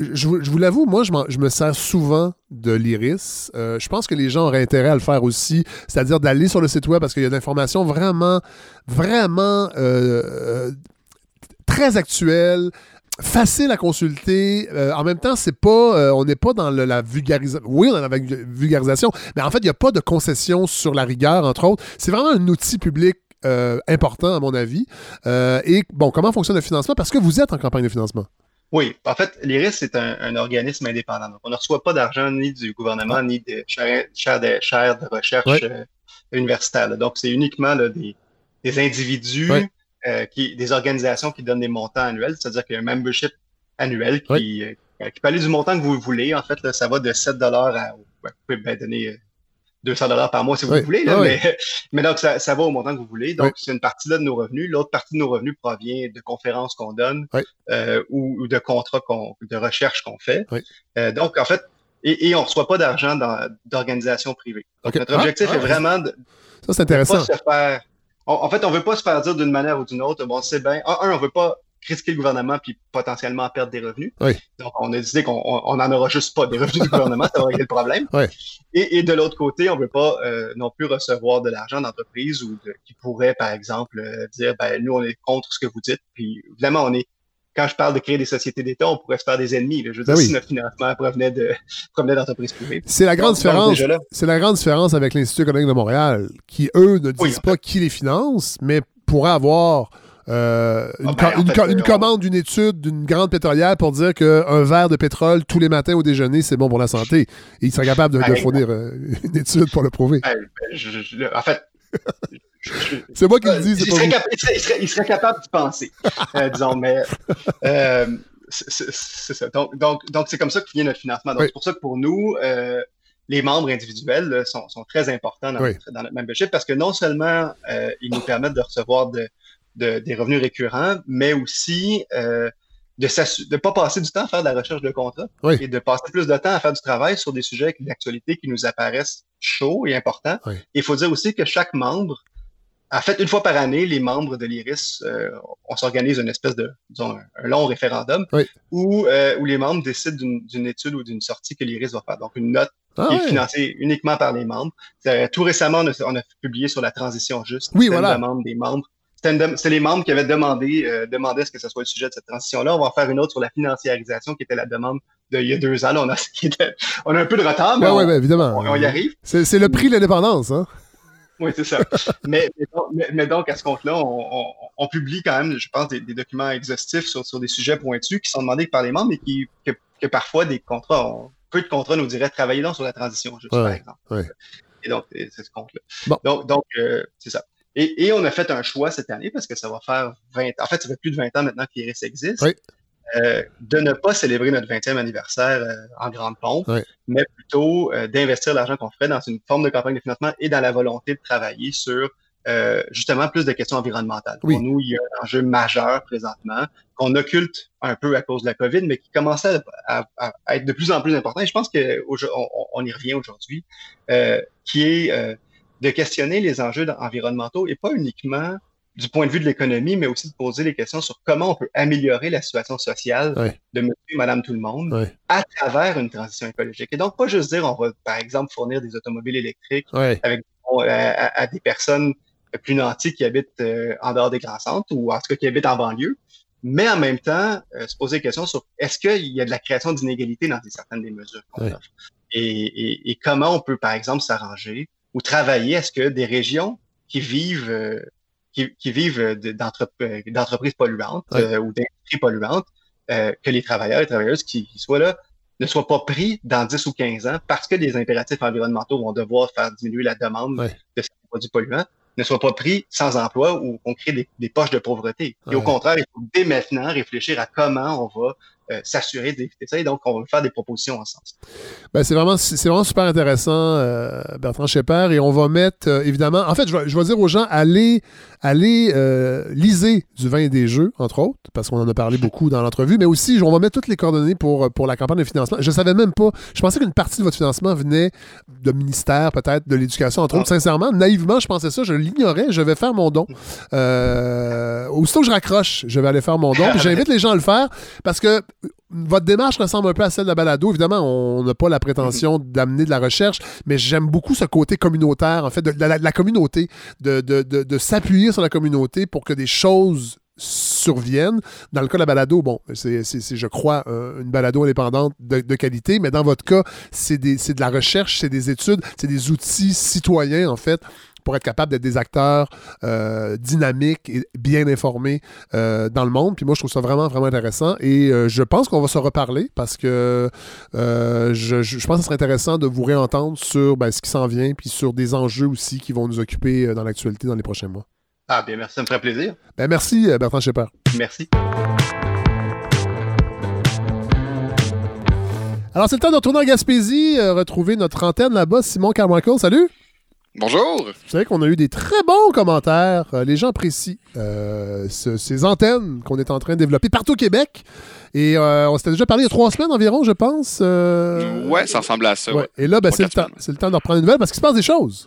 je, je vous l'avoue, moi, je, je me sers souvent de l'IRIS. Euh, je pense que les gens auraient intérêt à le faire aussi, c'est-à-dire d'aller sur le site web parce qu'il y a de l'information vraiment, vraiment très actuelle, facile à consulter. Euh, en même temps, c'est pas, euh, on n'est pas dans le- la vulgarisation. Oui, on est dans la vulg- vulgarisation, mais en fait, il n'y a pas de concession sur la rigueur, entre autres. C'est vraiment un outil public. euh, important à mon avis. Et bon, comment fonctionne le financement? Parce que vous êtes en campagne de financement. Oui, en fait, l'IRIS, c'est un, un organisme indépendant. Donc, on ne reçoit pas d'argent ni du gouvernement, ni de chaires de, de recherche universitaire. là. Donc, c'est uniquement là, des, des individus. Euh, qui, des organisations qui donnent des montants annuels, c'est-à-dire qu'il y a un membership annuel qui, euh, qui peut aller du montant que vous voulez. En fait, là, ça va de 7 à... ouais, vous pouvez ben, donner euh, 200 dollars par mois si vous voulez, là, Ah mais, mais donc ça, ça va au montant que vous voulez. Donc c'est une partie là de nos revenus. L'autre partie de nos revenus provient de conférences qu'on donne euh, ou, ou de contrats qu'on, de recherche qu'on fait. Euh, donc en fait, et, et on reçoit pas d'argent dans- d'organisations privées. Donc notre Ah, objectif ah, est vraiment de, Ça, c'est de intéressant. pas se faire. En, en fait, on veut pas se faire dire d'une manière ou d'une autre. Bon, c'est bien. Un, un, on veut pas critiquer le gouvernement puis potentiellement perdre des revenus. Oui. Donc, on a décidé qu'on on, on en aura juste pas des revenus du gouvernement, ça va régler le problème. Oui. Et, et de l'autre côté, on veut pas euh, non plus recevoir de l'argent d'entreprise ou de, qui pourrait, par exemple, euh, dire, ben nous, on est contre ce que vous dites. Puis, évidemment, on est quand je parle de créer des sociétés d'État, on pourrait se faire des ennemis. là. Je veux Ben dire, oui. si notre financement provenait de provenait d'entreprises privées. C'est la grande différence. C'est la grande différence avec l'Institut économique de Montréal, qui, eux, ne disent Oui, en pas qui les finance, mais pourraient avoir euh, une, Ah ben, co- en une fait, co- une on- commande d'une étude d'une grande pétrolière pour dire qu'un verre de pétrole tous les matins au déjeuner, c'est bon pour la santé. Et ils seraient capables de, de Ben, fournir euh, une étude pour le prouver. Ben, ben, je- je- en fait, C'est moi qui le Euh, dis, il, pas serait vous. cap- il, serait, il serait- il serait capable d'y penser, euh, disons, mais euh, c'est ça. Donc, donc, donc c'est comme ça que vient notre financement. Donc, Oui. c'est pour ça que pour nous, euh, les membres individuels là, sont, sont très importants dans, Oui. notre, dans notre membership parce que non seulement euh, ils nous permettent de recevoir de, de- des revenus récurrents, mais aussi euh, de ne pas passer du temps à faire de la recherche de contrats Oui. et de passer plus de temps à faire du travail sur des sujets d'actualité qui nous apparaissent chauds et importants. Oui. Il faut dire aussi que chaque membre, en fait, une fois par année, les membres de l'IRIS, euh, on s'organise une espèce de, disons, un, un long référendum Oui. où, euh, où les membres décident d'une étude ou d'une sortie que l'IRIS va faire. Donc, une note Ah qui est financée uniquement par les membres. Euh, tout récemment, on a, on a publié sur la transition juste. Oui, voilà. des membres. C'était C'était les membres qui avaient demandé, euh, demandé à ce que ce soit le sujet de cette transition-là. On va en faire une autre sur la financiarisation, qui était la demande d'il y a deux ans. Là, on, a, on a un peu de retard, mais Ouais, on, ouais, évidemment. on- on y arrive. C'est c'est le prix de l'indépendance. Hein? Oui, c'est ça. mais, mais, donc, mais- mais donc, à ce compte-là, on, on- on publie quand même, je pense, des, documents exhaustifs sur, sur, des sujets pointus qui sont demandés par les membres, mais qui, que, parfois des contrats, peu de contrats nous diraient travailler donc sur la transition, juste, par exemple. Et donc, c'est ce compte-là. Donc, donc c'est ça. Et, et, on a fait un choix cette année parce que ça va faire 20 En fait, ça fait plus de 20 ans maintenant qu'Iris existe. Euh, de ne pas célébrer notre 20e anniversaire euh, en grande pompe, mais plutôt euh, d'investir l'argent qu'on ferait dans une forme de campagne de financement et dans la volonté de travailler sur justement plus de questions environnementales. Pour nous, il y a un enjeu majeur présentement qu'on occulte un peu à cause de la COVID, mais qui commençait à, être de plus en plus important. Et je pense qu'on on y revient aujourd'hui, qui est de questionner les enjeux environnementaux et pas uniquement du point de vue de l'économie, mais aussi de poser des questions sur comment on peut améliorer la situation sociale de monsieur et madame tout le monde à travers une transition écologique. Et donc, pas juste dire on va, par exemple, fournir des automobiles électriques avec, à, des personnes plus nantis qui habitent euh, en dehors des grands centres ou en tout cas qui habitent en banlieue, mais en même temps, euh, se poser des questions sur est-ce qu'il y a de la création d'inégalités dans certaines des mesures qu'on offre? Et, et, comment on peut, par exemple, s'arranger ou travailler? À ce que des régions qui vivent euh, qui, vivent euh, d'entreprises polluantes euh, ou d'industries polluantes, euh, que les travailleurs et travailleuses qui, soient là ne soient pas pris dans 10 ou 15 ans parce que les impératifs environnementaux vont devoir faire diminuer la demande de ces produits polluants, ne soient pas pris sans emploi ou qu'on crée des, poches de pauvreté. Et au contraire, il faut dès maintenant réfléchir à comment on va euh, s'assurer d'éviter ça. Et donc, on va faire des propositions en ce sens. Ben, c'est vraiment, c'est vraiment super intéressant, euh, Bertrand Schepper. Et on va mettre, euh, évidemment, en fait, je vais, je vais, dire aux gens, allez, allez liser du vin et des jeux, entre autres, parce qu'on en a parlé beaucoup dans l'entrevue, mais aussi, on va mettre toutes les coordonnées pour, pour la campagne de financement. Je ne savais même pas, je pensais qu'une partie de votre financement venait de ministère, peut-être, de l'éducation, entre autres. Ah. Sincèrement, naïvement, je pensais ça, je l'ignorais, je vais faire mon don. aussitôt que je raccroche, je vais aller faire mon don. J'invite les gens à le faire parce que votre démarche ressemble un peu à celle de la balado. Évidemment, on n'a pas la prétention mhm. d'amener de la recherche, mais j'aime beaucoup ce côté communautaire, en fait, de, la, communauté, de, s'appuyer sur la communauté pour que des choses surviennent. Dans le cas de la balado, bon, c'est, je crois, une balado indépendante de, qualité, mais dans votre cas, c'est, c'est de la recherche, c'est des études, c'est des outils citoyens, en fait, pour être capable d'être des acteurs euh, dynamiques et bien informés euh, dans le monde. Puis moi, je trouve ça vraiment, vraiment intéressant. Et euh, je pense qu'on va se reparler parce que je, pense que ce serait intéressant de vous réentendre sur ben, ce qui s'en vient, puis sur des enjeux aussi qui vont nous occuper dans l'actualité dans les prochains mois. Ah bien, merci, ça me ferait plaisir. Ben, merci, Bertrand Schepper. Merci. Alors, c'est le temps de retourner en Gaspésie, retrouver notre antenne là-bas. Simon Carmichael, salut! Bonjour. Vous savez qu'on a eu des très bons commentaires. Euh, les gens apprécient euh, ces antennes qu'on est en train de développer partout au Québec. Et euh, on s'était déjà parlé il y a trois semaines environ, je pense. ouais, ça ressemble à ça. Et là, ben, c'est le, temps, le temps de reprendre une nouvelle parce qu'il se passe des choses.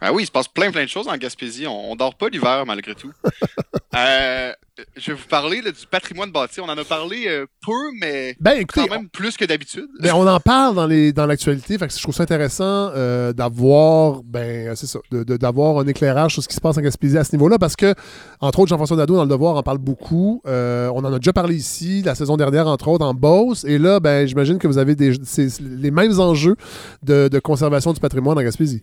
Ah oui, il se passe plein, plein de choses en Gaspésie. On, on dort pas l'hiver, malgré tout. euh, je vais vous parler du patrimoine bâti. On en a parlé euh, peu, mais ben, quand même plus que d'habitude. Ben, on en parle dans, les, dans l'actualité. je trouve ça intéressant euh, d'avoir ben, c'est ça, d'avoir un éclairage sur ce qui se passe en Gaspésie à ce niveau-là. Parce que, entre autres, Jean-François Nadeau, dans le Devoir, en parle beaucoup. Euh, on en a déjà parlé ici, la saison dernière, entre autres, en Beauce. Et là, ben, j'imagine que vous avez des, les mêmes enjeux de, de conservation du patrimoine en Gaspésie.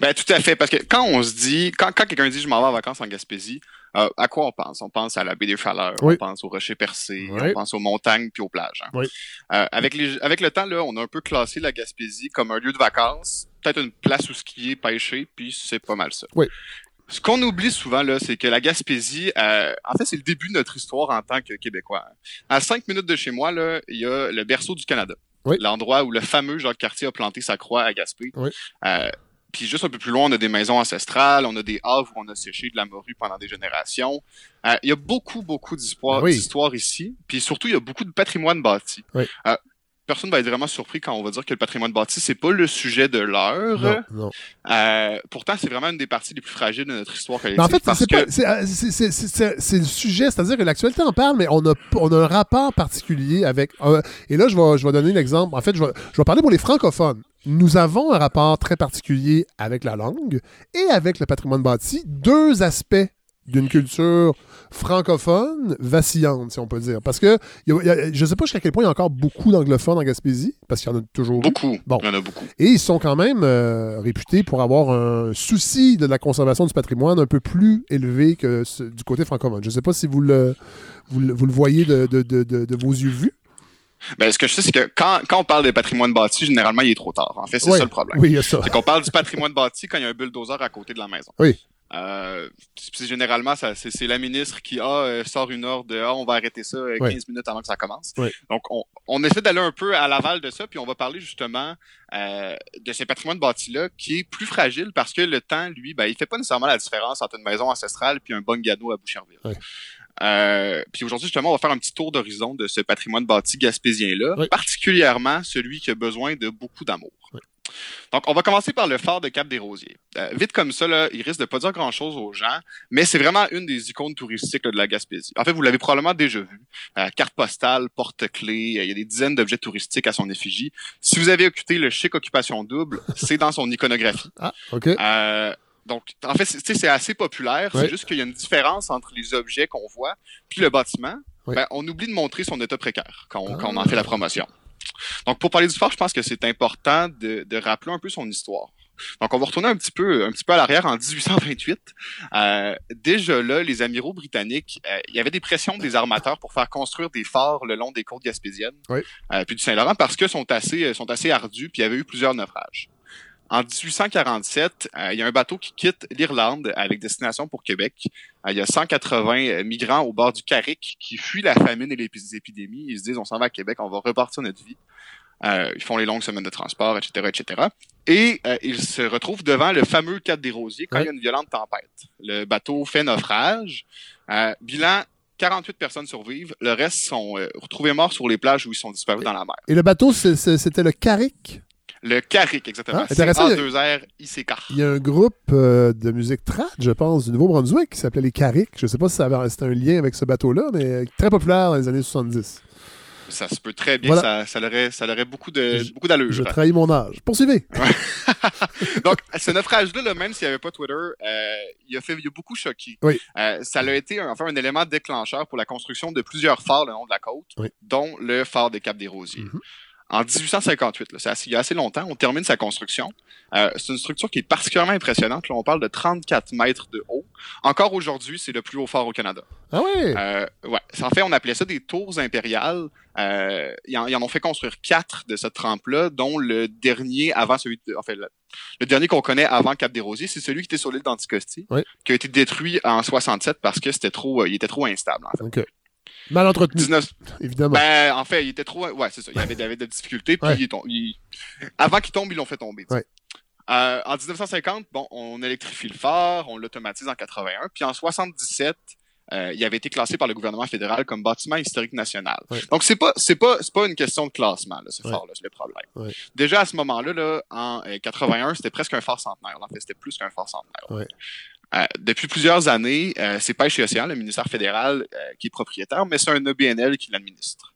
Ben, tout à fait, parce que quand on se dit, quand, quand quelqu'un dit je m'en vais en vacances en Gaspésie, euh, à quoi on pense? On pense à la baie des Chaleurs, on pense aux rochers percés, on pense aux montagnes puis aux plages. Hein. Euh, avec, les, avec le temps, là, on a un peu classé la Gaspésie comme un lieu de vacances, peut-être une place où skier, pêcher, puis c'est pas mal ça. Ce qu'on oublie souvent, là, c'est que la Gaspésie, euh, en fait, c'est le début de notre histoire en tant que Québécois. Hein. À cinq minutes de chez moi, là, il y a le berceau du Canada. L'endroit où le fameux Jacques Cartier a planté sa croix à Gaspé. Puis juste un peu plus loin, on a des maisons ancestrales, on a des havres où on a séché de la morue pendant des générations. Euh, il y a beaucoup, beaucoup d'histoires ici. Puis surtout, il y a beaucoup de patrimoine bâti. Oui. Euh, personne va être vraiment surpris quand on va dire que le patrimoine bâti, c'est pas le sujet de l'heure. Euh, pourtant, c'est vraiment une des parties les plus fragiles de notre histoire collective. en fait, c'est le sujet, c'est-à-dire que l'actualité en parle, mais on a, on a un rapport particulier avec. et là, je vais, je vais donner l'exemple. En fait, je vais, je vais parler pour les francophones nous avons un rapport très particulier avec la langue et avec le patrimoine bâti, deux aspects d'une culture francophone vacillante, si on peut dire. Parce que je ne sais pas jusqu'à quel point il y a encore beaucoup d'anglophones en Gaspésie, parce qu'il y en a toujours beaucoup. Bon. Il y en a beaucoup. Et ils sont quand même euh, réputés pour avoir un souci de la conservation du patrimoine un peu plus élevé que du côté francophone. Je ne sais pas si vous le, vous le, voyez de, de, vos yeux vus. Ben, ce que je sais, c'est que quand, quand, on parle de patrimoine bâti, généralement, il est trop tard. En fait, c'est ça le problème. Oui, il y a ça. C'est qu'on parle du patrimoine bâti quand il y a un bulldozer à côté de la maison. Oui. Euh, généralement, c'est la ministre qui ah, euh, sort une ordre de ah, on va arrêter ça 15 euh, minutes avant que ça commence. Donc, on, on essaie d'aller un peu à l'aval de ça, puis on va parler justement euh, de ces patrimoines bâtis-là qui est plus fragile parce que le temps, lui, ben, il fait pas nécessairement la différence entre une maison ancestrale puis un bungalow à Boucherville. Euh, puis aujourd'hui, justement, on va faire un petit tour d'horizon de ce patrimoine bâti gaspésien-là, particulièrement celui qui a besoin de beaucoup d'amour. Donc, on va commencer par le phare de Cap-des-Rosiers. Euh, vite comme ça, là, il risque de pas dire grand-chose aux gens, mais c'est vraiment une des icônes touristiques de la Gaspésie. En fait, vous l'avez probablement déjà vu. Euh, carte postale, porte-clés, euh, il y a des dizaines d'objets touristiques à son effigie. Si vous avez écouté le chic Occupation Double, c'est dans son iconographie. Ah, OK. Donc, en fait, c'est assez populaire. C'est juste qu'il y a une différence entre les objets qu'on voit puis le bâtiment. Ben, on oublie de montrer son état précaire quand on, quand on en fait la promotion. Donc, pour parler du phare, je pense que c'est important de, de, rappeler un peu son histoire. Donc, on va retourner un petit peu, un petit peu à l'arrière en 1828. Euh, déjà là, les amiraux britanniques, euh, il y avait des pressions des armateurs pour faire construire des phares le long des côtes gaspésiennes, oui. euh, puis du Saint-Laurent, parce que sont assez, sont assez ardus, puis il y avait eu plusieurs naufrages. En 1847, euh, il y a un bateau qui quitte l'Irlande avec destination pour Québec. Euh, il y a 180 euh, migrants au bord du Carrick qui fuient la famine et les épidémies. Ils se disent, on s'en va à Québec, on va repartir notre vie. ils font les longues semaines de transport, etc., etc. Et ils se retrouvent devant le fameux Cap des Rosiers quand il y a une violente tempête. Le bateau fait naufrage. bilan, 48 personnes survivent. Le reste sont retrouvés morts sur les plages où ils sont disparus dans la mer. Et le bateau, c'était le Carrick? Le Carrick, exactement. Ah, intéressant. a 2 r ICK. Il y a un groupe euh, de musique trad, je pense, du Nouveau-Brunswick qui s'appelait les Carrick. Je ne sais pas si c'était un lien avec ce bateau-là, mais très populaire dans les années 70. Ça se peut très bien, ça, ça, aurait, ça aurait beaucoup d'allure. Je, je trahis mon âge. Poursuivez. Donc, ce naufrage-là, même s'il n'y avait pas Twitter, euh, il, a fait, il a beaucoup choqué. Oui. Euh, ça a été enfin, un élément déclencheur pour la construction de plusieurs phares le long de la côte, dont le phare des Cap des Rosiers. Mm-hmm en 1858. Là, assez, il y a assez longtemps. On termine sa construction. Euh, c'est une structure qui est particulièrement impressionnante. Là, on parle de 34 mètres de haut. Encore aujourd'hui, c'est le plus haut fort au Canada. Ah oui? Euh, ouais. En fait, on appelait ça des tours impériales. Euh, ils, en, ont fait construire quatre de cette trempe-là, dont le dernier avant celui de, en fait, le, dernier qu'on connaît avant Cap des Rosiers, c'est celui qui était sur l'île d'Anticosti, qui a été détruit en 67 parce que c'était trop, euh, il était trop instable. En fait. Mal entretenu. Évidemment. Ben, en fait, il était trop. Ouais, c'est ça. Il y avait, avait des difficultés. Puis avant qu'il tombe, ils l'ont fait tomber. Euh, en 1950, bon, on électrifie le phare, on l'automatise en 81. Puis en 77, euh, il avait été classé par le gouvernement fédéral comme bâtiment historique national. Donc c'est pas c'est pas c'est pas une question de classement là, ce phare là, c'est le problème. Déjà à ce moment-là là, en 81, euh, c'était presque un phare centenaire. En fait, c'était plus qu'un phare centenaire. Euh, depuis plusieurs années, euh, c'est Pêche et Océan, le ministère fédéral, euh, qui est propriétaire, mais c'est un OBNL qui l'administre.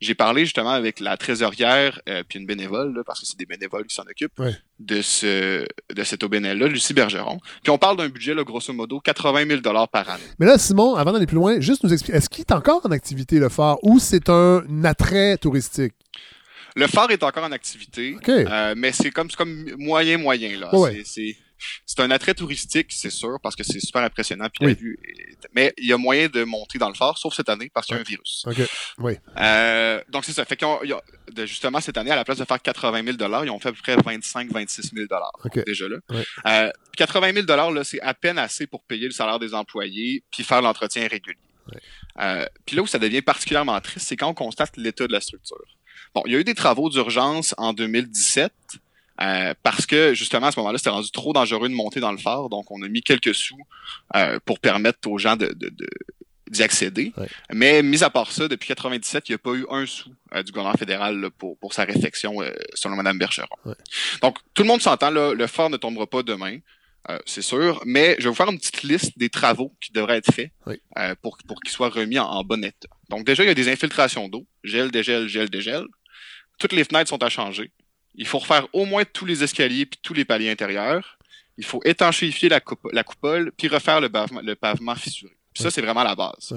J'ai parlé justement avec la trésorière puis une bénévole, parce que c'est des bénévoles qui s'en occupent, de ce de cet OBNL-là, Lucie Bergeron. Puis on parle d'un budget, là, grosso modo, 80 000 par année. Mais là, Simon, avant d'aller plus loin, juste nous expliquer, est-ce qu'il est encore en activité, le phare, ou c'est un attrait touristique? Le phare est encore en activité, mais c'est comme, comme moyen-moyen. là. C'est c'est un attrait touristique, c'est sûr, parce que c'est super impressionnant. Puis vue Mais il y a moyen de monter dans le phare, sauf cette année, parce qu'il y a un virus. Oui. Euh, donc, c'est ça. Fait justement, cette année, à la place de faire 80 000 ils ont fait à peu près 25-26 000 déjà là. Euh, 80 000 là, c'est à peine assez pour payer le salaire des employés puis faire l'entretien régulier. Euh, puis là où ça devient particulièrement triste, c'est quand on constate l'état de la structure. Bon, il y a eu des travaux d'urgence en 2017 euh, parce que justement à ce moment-là, c'était rendu trop dangereux de monter dans le phare, donc on a mis quelques sous euh, pour permettre aux gens de, d'y accéder. Mais mis à part ça, depuis 97, il n'y a pas eu un sou euh, du gouvernement fédéral pour, pour sa réflexion, selon Mme Bergeron. Donc, tout le monde s'entend, le phare ne tombera pas demain. c'est sûr, mais je vais vous faire une petite liste des travaux qui devraient être faits pour, pour qu'ils soient remis en, en, bon état. Donc déjà, il y a des infiltrations d'eau, gel, dégel, gel, dégel. Toutes les fenêtres sont à changer. Il faut refaire au moins tous les escaliers puis tous les paliers intérieurs. il faut étanchéifier la, la coupole, puis refaire le pavement, le pavement fissuré. Puis ça, c'est vraiment la base.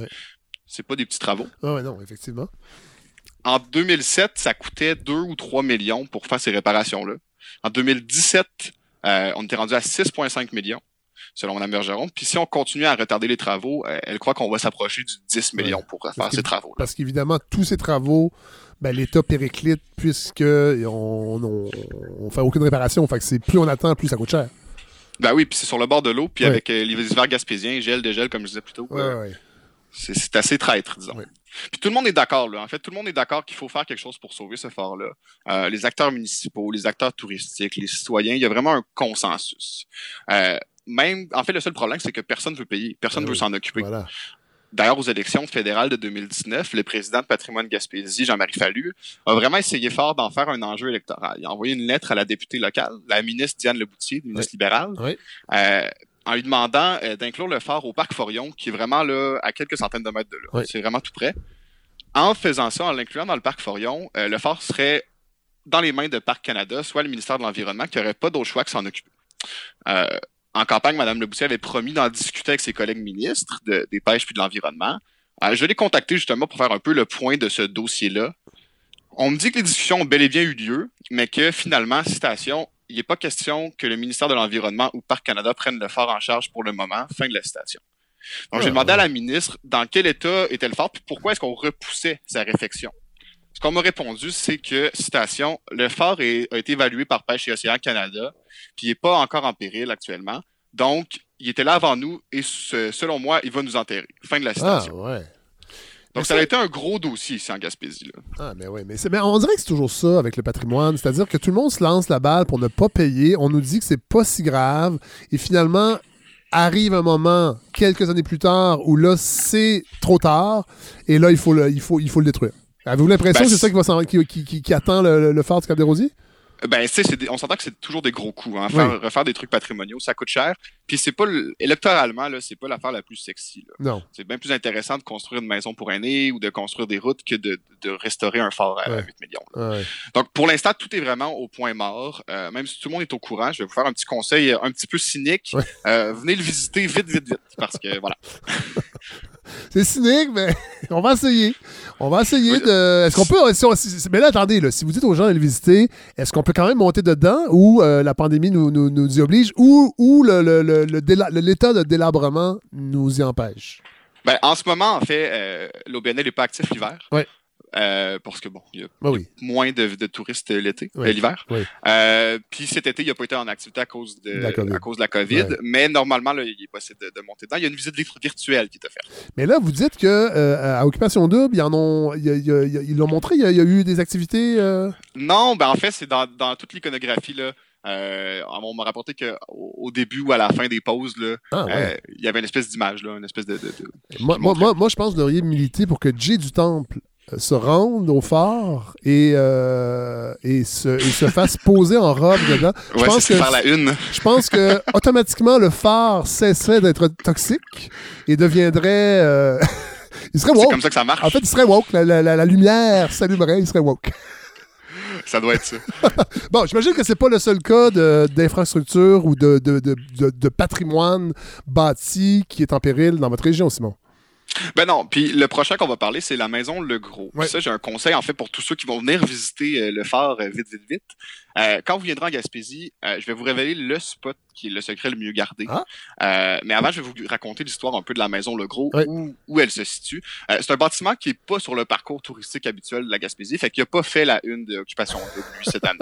C'est pas des petits travaux. Ah non, effectivement. En 2007, ça coûtait 2 ou 3 millions pour faire ces réparations-là. En 2017, euh, on était rendu à 6,5 millions, selon Mme Bergeron. Puis si on continue à retarder les travaux, euh, elle croit qu'on va s'approcher du 10 millions pour faire ces travaux. -là. Parce qu'évidemment, tous ces travaux, ben, l'État périclite puisque on, on, fait aucune réparation. Fait que c'est plus on attend, plus ça coûte cher. Ben oui, puis c'est sur le bord de l'eau, puis avec euh, les hivers gaspésiens, gel, dégel, comme je disais plus tôt. Ouais, c'est assez traître, disons. Puis tout le monde est d'accord, là. En fait, tout le monde est d'accord qu'il faut faire quelque chose pour sauver ce phare-là. Euh, les acteurs municipaux, les acteurs touristiques, les citoyens, il y a vraiment un consensus. Euh, même, en fait, le seul problème, c'est que personne ne veut payer, personne ne veut s'en occuper. D'ailleurs, aux élections fédérales de 2019, le président de Patrimoine Gaspésie, Jean-Marie Fallu, a vraiment essayé fort d'en faire un enjeu électoral. Il a envoyé une lettre à la députée locale, la ministre Diane Leboutier, ministre libérale, euh, en lui demandant euh, d'inclure le phare au parc Forion, qui est vraiment là à quelques centaines de mètres de là. C'est vraiment tout près. En faisant ça, en l'incluant dans le parc Forion, euh, le phare serait dans les mains de Parc Canada, soit le ministère de l'Environnement, qui n'aurait pas d'autre choix que s'en occuper. Euh, en campagne, Mme Leboutier avait promis d'en discuter avec ses collègues ministres des pêches puis de l'environnement. je l'ai contacté justement pour faire un peu le point de ce dossier-là. On me dit que les discussions ont bel et bien eu lieu, mais que finalement, citation, il n'est pas question que le ministère de l'Environnement ou Parc Canada prennent le phare en charge pour le moment. Fin de la citation. Donc, j'ai ah, demandé à la ministre dans quel état était le phare, puis pourquoi est-ce qu'on repoussait sa réflexion. Qu'on m'a répondu, c'est que, citation, le phare a été évalué par Pêche et Océan Canada, puis il n'est pas encore en péril actuellement. Donc, il était là avant nous et selon moi, il va nous enterrer. Fin de la citation. Ah, ouais. Donc, ça a été un gros dossier ici en Gaspésie. Là. Ah, mais oui, mais, mais on dirait que c'est toujours ça avec le patrimoine. C'est-à-dire que tout le monde se lance la balle pour ne pas payer. On nous dit que c'est pas si grave. Et finalement, arrive un moment, quelques années plus tard, où là, c'est trop tard. Et là, il faut le, il faut, il faut le détruire. Avez-vous l'impression ben, que c'est ça qui, va qui, qui, qui, attend le, le phare du Cap des Rosiers? Ben, on s'entend que c'est toujours des gros coûts. Hein. Refaire des trucs patrimoniaux, ça coûte cher. Puis c'est pas électoralement, là, c'est pas l'affaire la plus sexy. Non. C'est bien plus intéressant de construire une maison pour aînés ou de construire des routes que de, de restaurer un phare à 8 millions. Donc pour l'instant, tout est vraiment au point mort. Euh, même si tout le monde est au courant, je vais vous faire un petit conseil un petit peu cynique. Euh, venez le visiter vite, vite, vite. Parce que voilà. c'est cynique, mais on va essayer. On va essayer de. Est-ce qu'on peut. mais là, attendez, là, si vous dites aux gens de le visiter, est-ce qu'on peut quand même monter dedans ou euh, la pandémie nous, nous, nous, y oblige ou, ou le, le, le, l'état de délabrement nous y empêche? Ben, en ce moment, en fait, euh, l'OBNL n'est pas actif l'hiver. Oui. Euh, parce que bon, il y a bah moins de, touristes l'été, euh, l'hiver. Euh, puis cet été, il n'a pas été en activité à cause de, la COVID. À cause de la COVID mais normalement, là, il est possible de, monter dedans. Il y a une visite virtuelle qui est offerte. Mais là, vous dites que à Occupation Double, ils en ont, ils l'ont montré, il y, a, eu des activités. Non, ben en fait, c'est dans, dans toute l'iconographie là. on m'a rapporté qu'au au début ou à la fin des pauses, là, ah, il y avait une espèce d'image, là, une espèce de. moi, moi, moi, je pense que vous devriez militer pour que Jay du Temple se rendre au phare et, euh, et, se, et se fasse poser en robe dedans. Je pense que la une. Je pense que automatiquement le phare cesserait d'être toxique et deviendrait euh, il serait woke. C'est comme ça que ça marche. En fait, il serait woke. La, la, la lumière s'allumerait, il serait woke. ça doit être ça. bon, j'imagine que c'est pas le seul cas d'infrastructure ou de, de, de, de, patrimoine bâti qui est en péril dans votre région, Simon. Ben non, puis le prochain qu'on va parler, c'est la maison Le Gros. Ça, j'ai un conseil en fait pour tous ceux qui vont venir visiter euh, le phare euh, vite, vite, vite. Euh, quand vous viendrez en Gaspésie, je vais vous révéler le spot qui est le secret le mieux gardé. Ah. mais avant, je vais vous raconter l'histoire un peu de la maison Le Gros, où, où, elle se situe. c'est un bâtiment qui est pas sur le parcours touristique habituel de la Gaspésie, fait qu'il a pas fait la une d'occupation de cette année.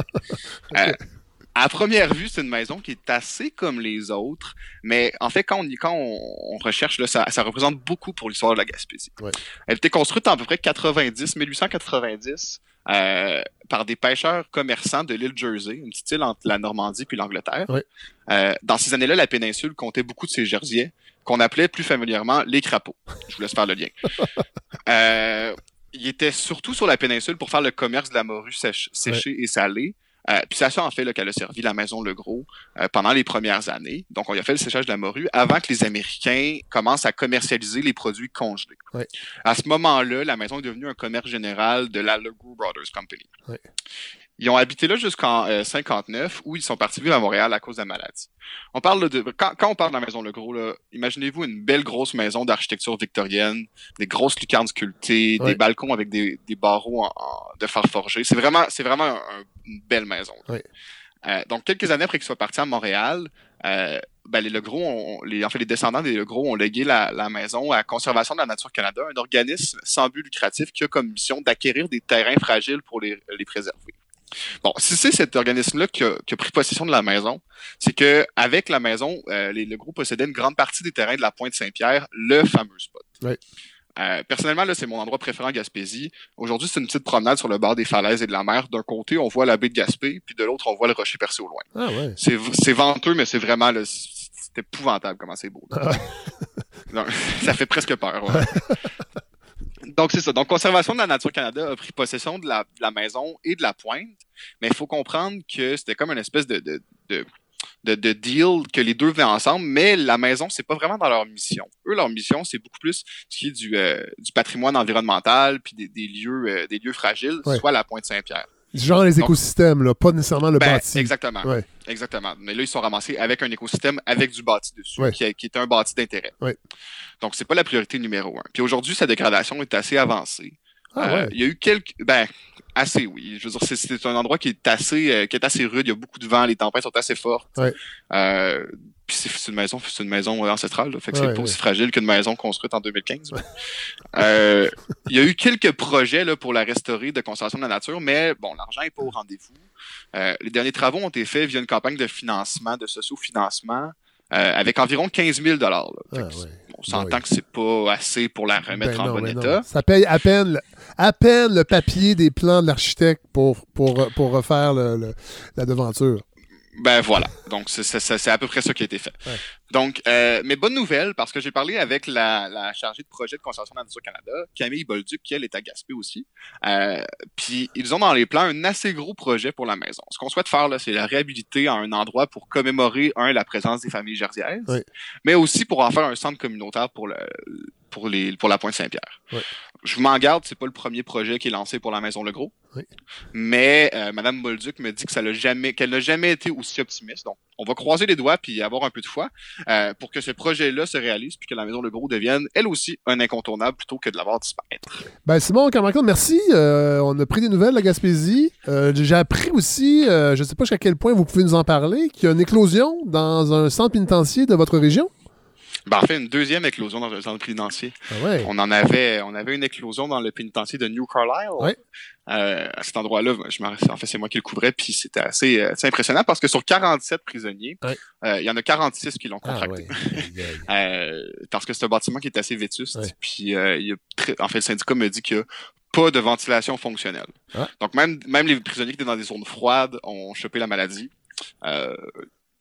à première vue, c'est une maison qui est assez comme les autres, mais en fait, quand on, quand on, recherche, là, ça, ça, représente beaucoup pour l'histoire de la Gaspésie. Ouais. Elle était construite en à peu près 90, 1890, euh, par des pêcheurs commerçants de l'île Jersey, une petite île entre la Normandie puis l'Angleterre. Ouais. Euh, dans ces années-là, la péninsule comptait beaucoup de ces jersiais, qu'on appelait plus familièrement les crapauds. Je vous laisse faire le lien. euh, il était surtout sur la péninsule pour faire le commerce de la morue séchée et salée, euh, puis c'est ça, en fait, qu'elle a servi la maison Le Gros euh, pendant les premières années. Donc, on y a fait le séchage de la morue avant que les Américains commencent à commercialiser les produits congelés. À ce moment-là, la maison est devenue un commerce général de la Le Gros Brothers Company. Ils ont habité là jusqu'en 59, où ils sont partis vivre à Montréal à cause de la maladie. On parle de quand, on parle de la maison Le Gros, imaginez-vous une belle grosse maison d'architecture victorienne, des grosses lucarnes sculptées, des balcons avec des, barreaux de fer forgé. C'est vraiment, c'est vraiment une belle maison. donc quelques années après qu'ils soient partis à Montréal, euh, ben, les Legros, les, en fait, les descendants des Legros ont légué la, maison à Conservation de la Nature Canada, un organisme sans but lucratif qui a comme mission d'acquérir des terrains fragiles pour les, préserver. Bon, si c'est cet organisme-là qui, a, pris possession de la maison, c'est que avec la maison, euh, les Legros possédaient une grande partie des terrains de la Pointe Saint-Pierre, le fameux spot. Oui. Euh, personnellement, là, c'est mon endroit préféré en Gaspésie. Aujourd'hui, c'est une petite promenade sur le bord des falaises et de la mer. D'un côté, on voit la baie de Gaspé, puis de l'autre, on voit le rocher percé au loin. Ah ouais. C'est venteux, mais c'est vraiment c'est épouvantable comment c'est beau. Ça fait presque peur. Donc, c'est ça. Donc, Conservation de la Nature Canada a pris possession de la, maison et de la pointe, mais il faut comprendre que c'était comme une espèce de, de de, de, deal que les deux venaient ensemble, mais la maison, c'est pas vraiment dans leur mission. Eux, leur mission, c'est beaucoup plus ce qui est du, euh, du patrimoine environnemental puis des, des lieux, euh, des lieux fragiles, soit la Pointe Saint-Pierre. Genre les écosystèmes, là, pas nécessairement le ben, bâti. Exactement. Exactement. Mais là, ils sont ramassés avec un écosystème avec du bâti dessus, qui, qui, est un bâti d'intérêt. Donc, c'est pas la priorité numéro un. Puis aujourd'hui, sa dégradation est assez avancée. Ah, euh, il y a eu quelques. Ben, assez, oui. Je veux dire, c'est un endroit qui est assez, euh, qui est assez rude. Il y a beaucoup de vent, les tempêtes sont assez fortes. Euh, puis c'est une maison, c'est une maison ancestrale, fait que c'est pas aussi fragile qu'une maison construite en 2015. euh, il y a eu quelques projets là, pour la restaurer de conservation de la nature, mais bon, l'argent est pas au rendez-vous. Euh, les derniers travaux ont été faits via une campagne de financement, de socio-financement, euh, avec environ 15 000 dollars. On s'entend que c'est pas assez pour la remettre ben en bon ben état. Ça paye à peine, à peine le papier des plans de l'architecte pour, pour, pour refaire le, la devanture. Ben voilà. Donc, c'est à peu près ça qui a été fait. Donc, euh, mais bonne nouvelle, parce que j'ai parlé avec la, la, chargée de projet de conservation de la nature Canada, Camille Bolduc, qui elle est à Gaspé aussi. Euh, puis, ils ont dans les plans un assez gros projet pour la maison. Ce qu'on souhaite faire, là, c'est la réhabiliter à un endroit pour commémorer, un, la présence des familles jersiaises, mais aussi pour en faire un centre communautaire pour le, pour, les, pour la Pointe Saint-Pierre. Je m'en garde, c'est pas le premier projet qui est lancé pour la Maison Le Gros. Mais euh, Mme Bolduc me dit que ça l'a jamais, qu'elle n'a jamais été aussi optimiste. Donc, on va croiser les doigts puis avoir un peu de foi euh, pour que ce projet-là se réalise puis que la Maison Le Gros devienne, elle aussi, un incontournable plutôt que de l'avoir disparaître. Ben, Simon Camarcon, merci. Euh, on a pris des nouvelles de la Gaspésie. J'ai appris aussi, je ne sais pas jusqu'à quel point vous pouvez nous en parler, qu'il y a une éclosion dans un centre pénitentiaire de votre région. Ben, en fait, une deuxième éclosion dans un centre pénitentiaire. Ah ouais. On en avait, on avait une éclosion dans le pénitencier de New Carlisle. Ouais. Euh, à cet endroit-là, je en fait, c'est moi qui le couvrais, puis c'était assez, euh, assez, impressionnant parce que sur 47 prisonniers, euh, il y en a 46 qui l'ont ah contracté. euh, parce que c'est un bâtiment qui est assez vétuste. Puis, euh, il y a en fait, le syndicat me dit qu'il y a pas de ventilation fonctionnelle. Ah. Donc, même, même les prisonniers qui étaient dans des zones froides ont chopé la maladie. Euh,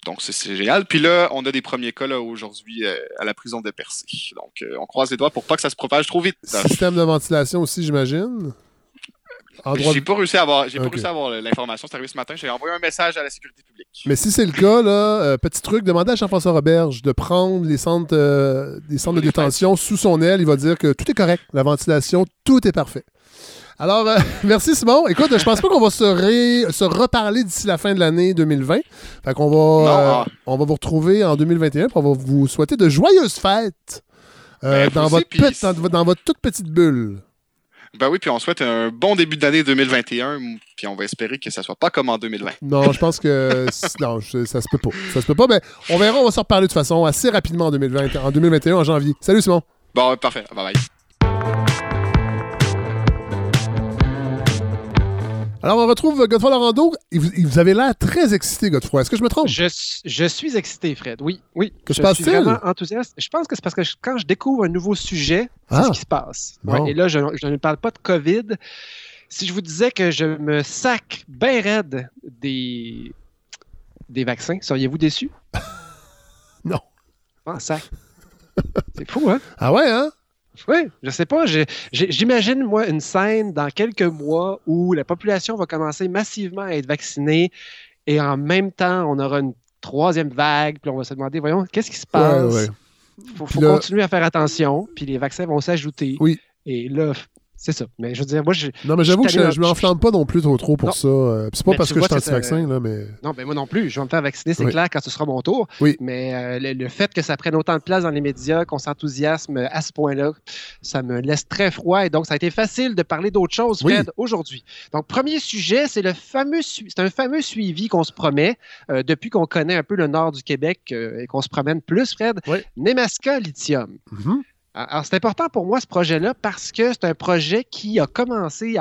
donc, c'est génial. Puis là, on a des premiers cas aujourd'hui euh, à la prison de Percé. Donc, euh, on croise les doigts pour pas que ça se propage trop vite. Système de ventilation aussi, j'imagine? J'ai pas réussi à avoir, j'ai pas réussi à avoir l'information. C'est arrivé ce matin. J'ai envoyé un message à la sécurité publique. Mais si c'est le cas, là, euh, petit truc, demandez à Jean-François Roberge de prendre les centres, des centres de détention sous son aile. Il va dire que tout est correct. La ventilation, tout est parfait. Alors, euh, merci Simon. Écoute, je pense pas qu'on va se, se reparler d'ici la fin de l'année 2020. Fait qu'on va, euh, on va vous retrouver en 2021 pour on va vous souhaiter de joyeuses fêtes euh, ben, dans, votre dans, votre toute petite bulle. Ben oui, puis on souhaite un bon début d'année 2021, puis on va espérer que ça soit pas comme en 2020. Non, je pense que non, ça se peut pas. Ça se peut pas, mais on verra, on va se reparler de toute façon assez rapidement en 2020, en 2021, en janvier. Salut Simon. Bon, parfait. Bye bye. Alors, on retrouve Godefroy Laurando. Vous avez l'air très excité, Godefroy. Est-ce que je me trompe? Je, suis excité, Fred. Oui, oui. Que se passe-t-il? Je suis vraiment enthousiaste. Je pense que c'est parce que quand je découvre un nouveau sujet, c'est ce ah. qui se passe. et là, je, ne parle pas de COVID. Si je vous disais que je me sac bien raide des, des vaccins, seriez-vous déçu? non. Ah, sac. c'est fou, hein? Ah ouais, hein? Oui, je sais pas. J'imagine, moi, une scène dans quelques mois où la population va commencer massivement à être vaccinée et en même temps, on aura une troisième vague, puis on va se demander, voyons, qu'est-ce qui se passe? Il faut, continuer à faire attention, puis les vaccins vont s'ajouter. Oui. Et là, c'est ça. Mais je veux dire, moi, je. Non, mais j'avoue que je, ne m'enflamme pas non plus trop trop pour ça. Euh, c'est pas parce que je suis anti-vaccin, là, mais. Non, ben moi non plus. Je vais me faire vacciner, c'est clair, quand ce sera mon tour. Oui. Mais euh, le, fait que ça prenne autant de place dans les médias, qu'on s'enthousiasme à ce point-là, ça me laisse très froid. Et donc, ça a été facile de parler d'autre chose, Fred, aujourd'hui. Donc, premier sujet, c'est le fameux, c'est un fameux suivi qu'on se promet euh, depuis qu'on connaît un peu le nord du Québec et qu'on se promène plus, Fred. Oui. Nemaska Lithium. Mm-hmm. Alors, c'est important pour moi, ce projet-là, parce que c'est un projet qui a commencé,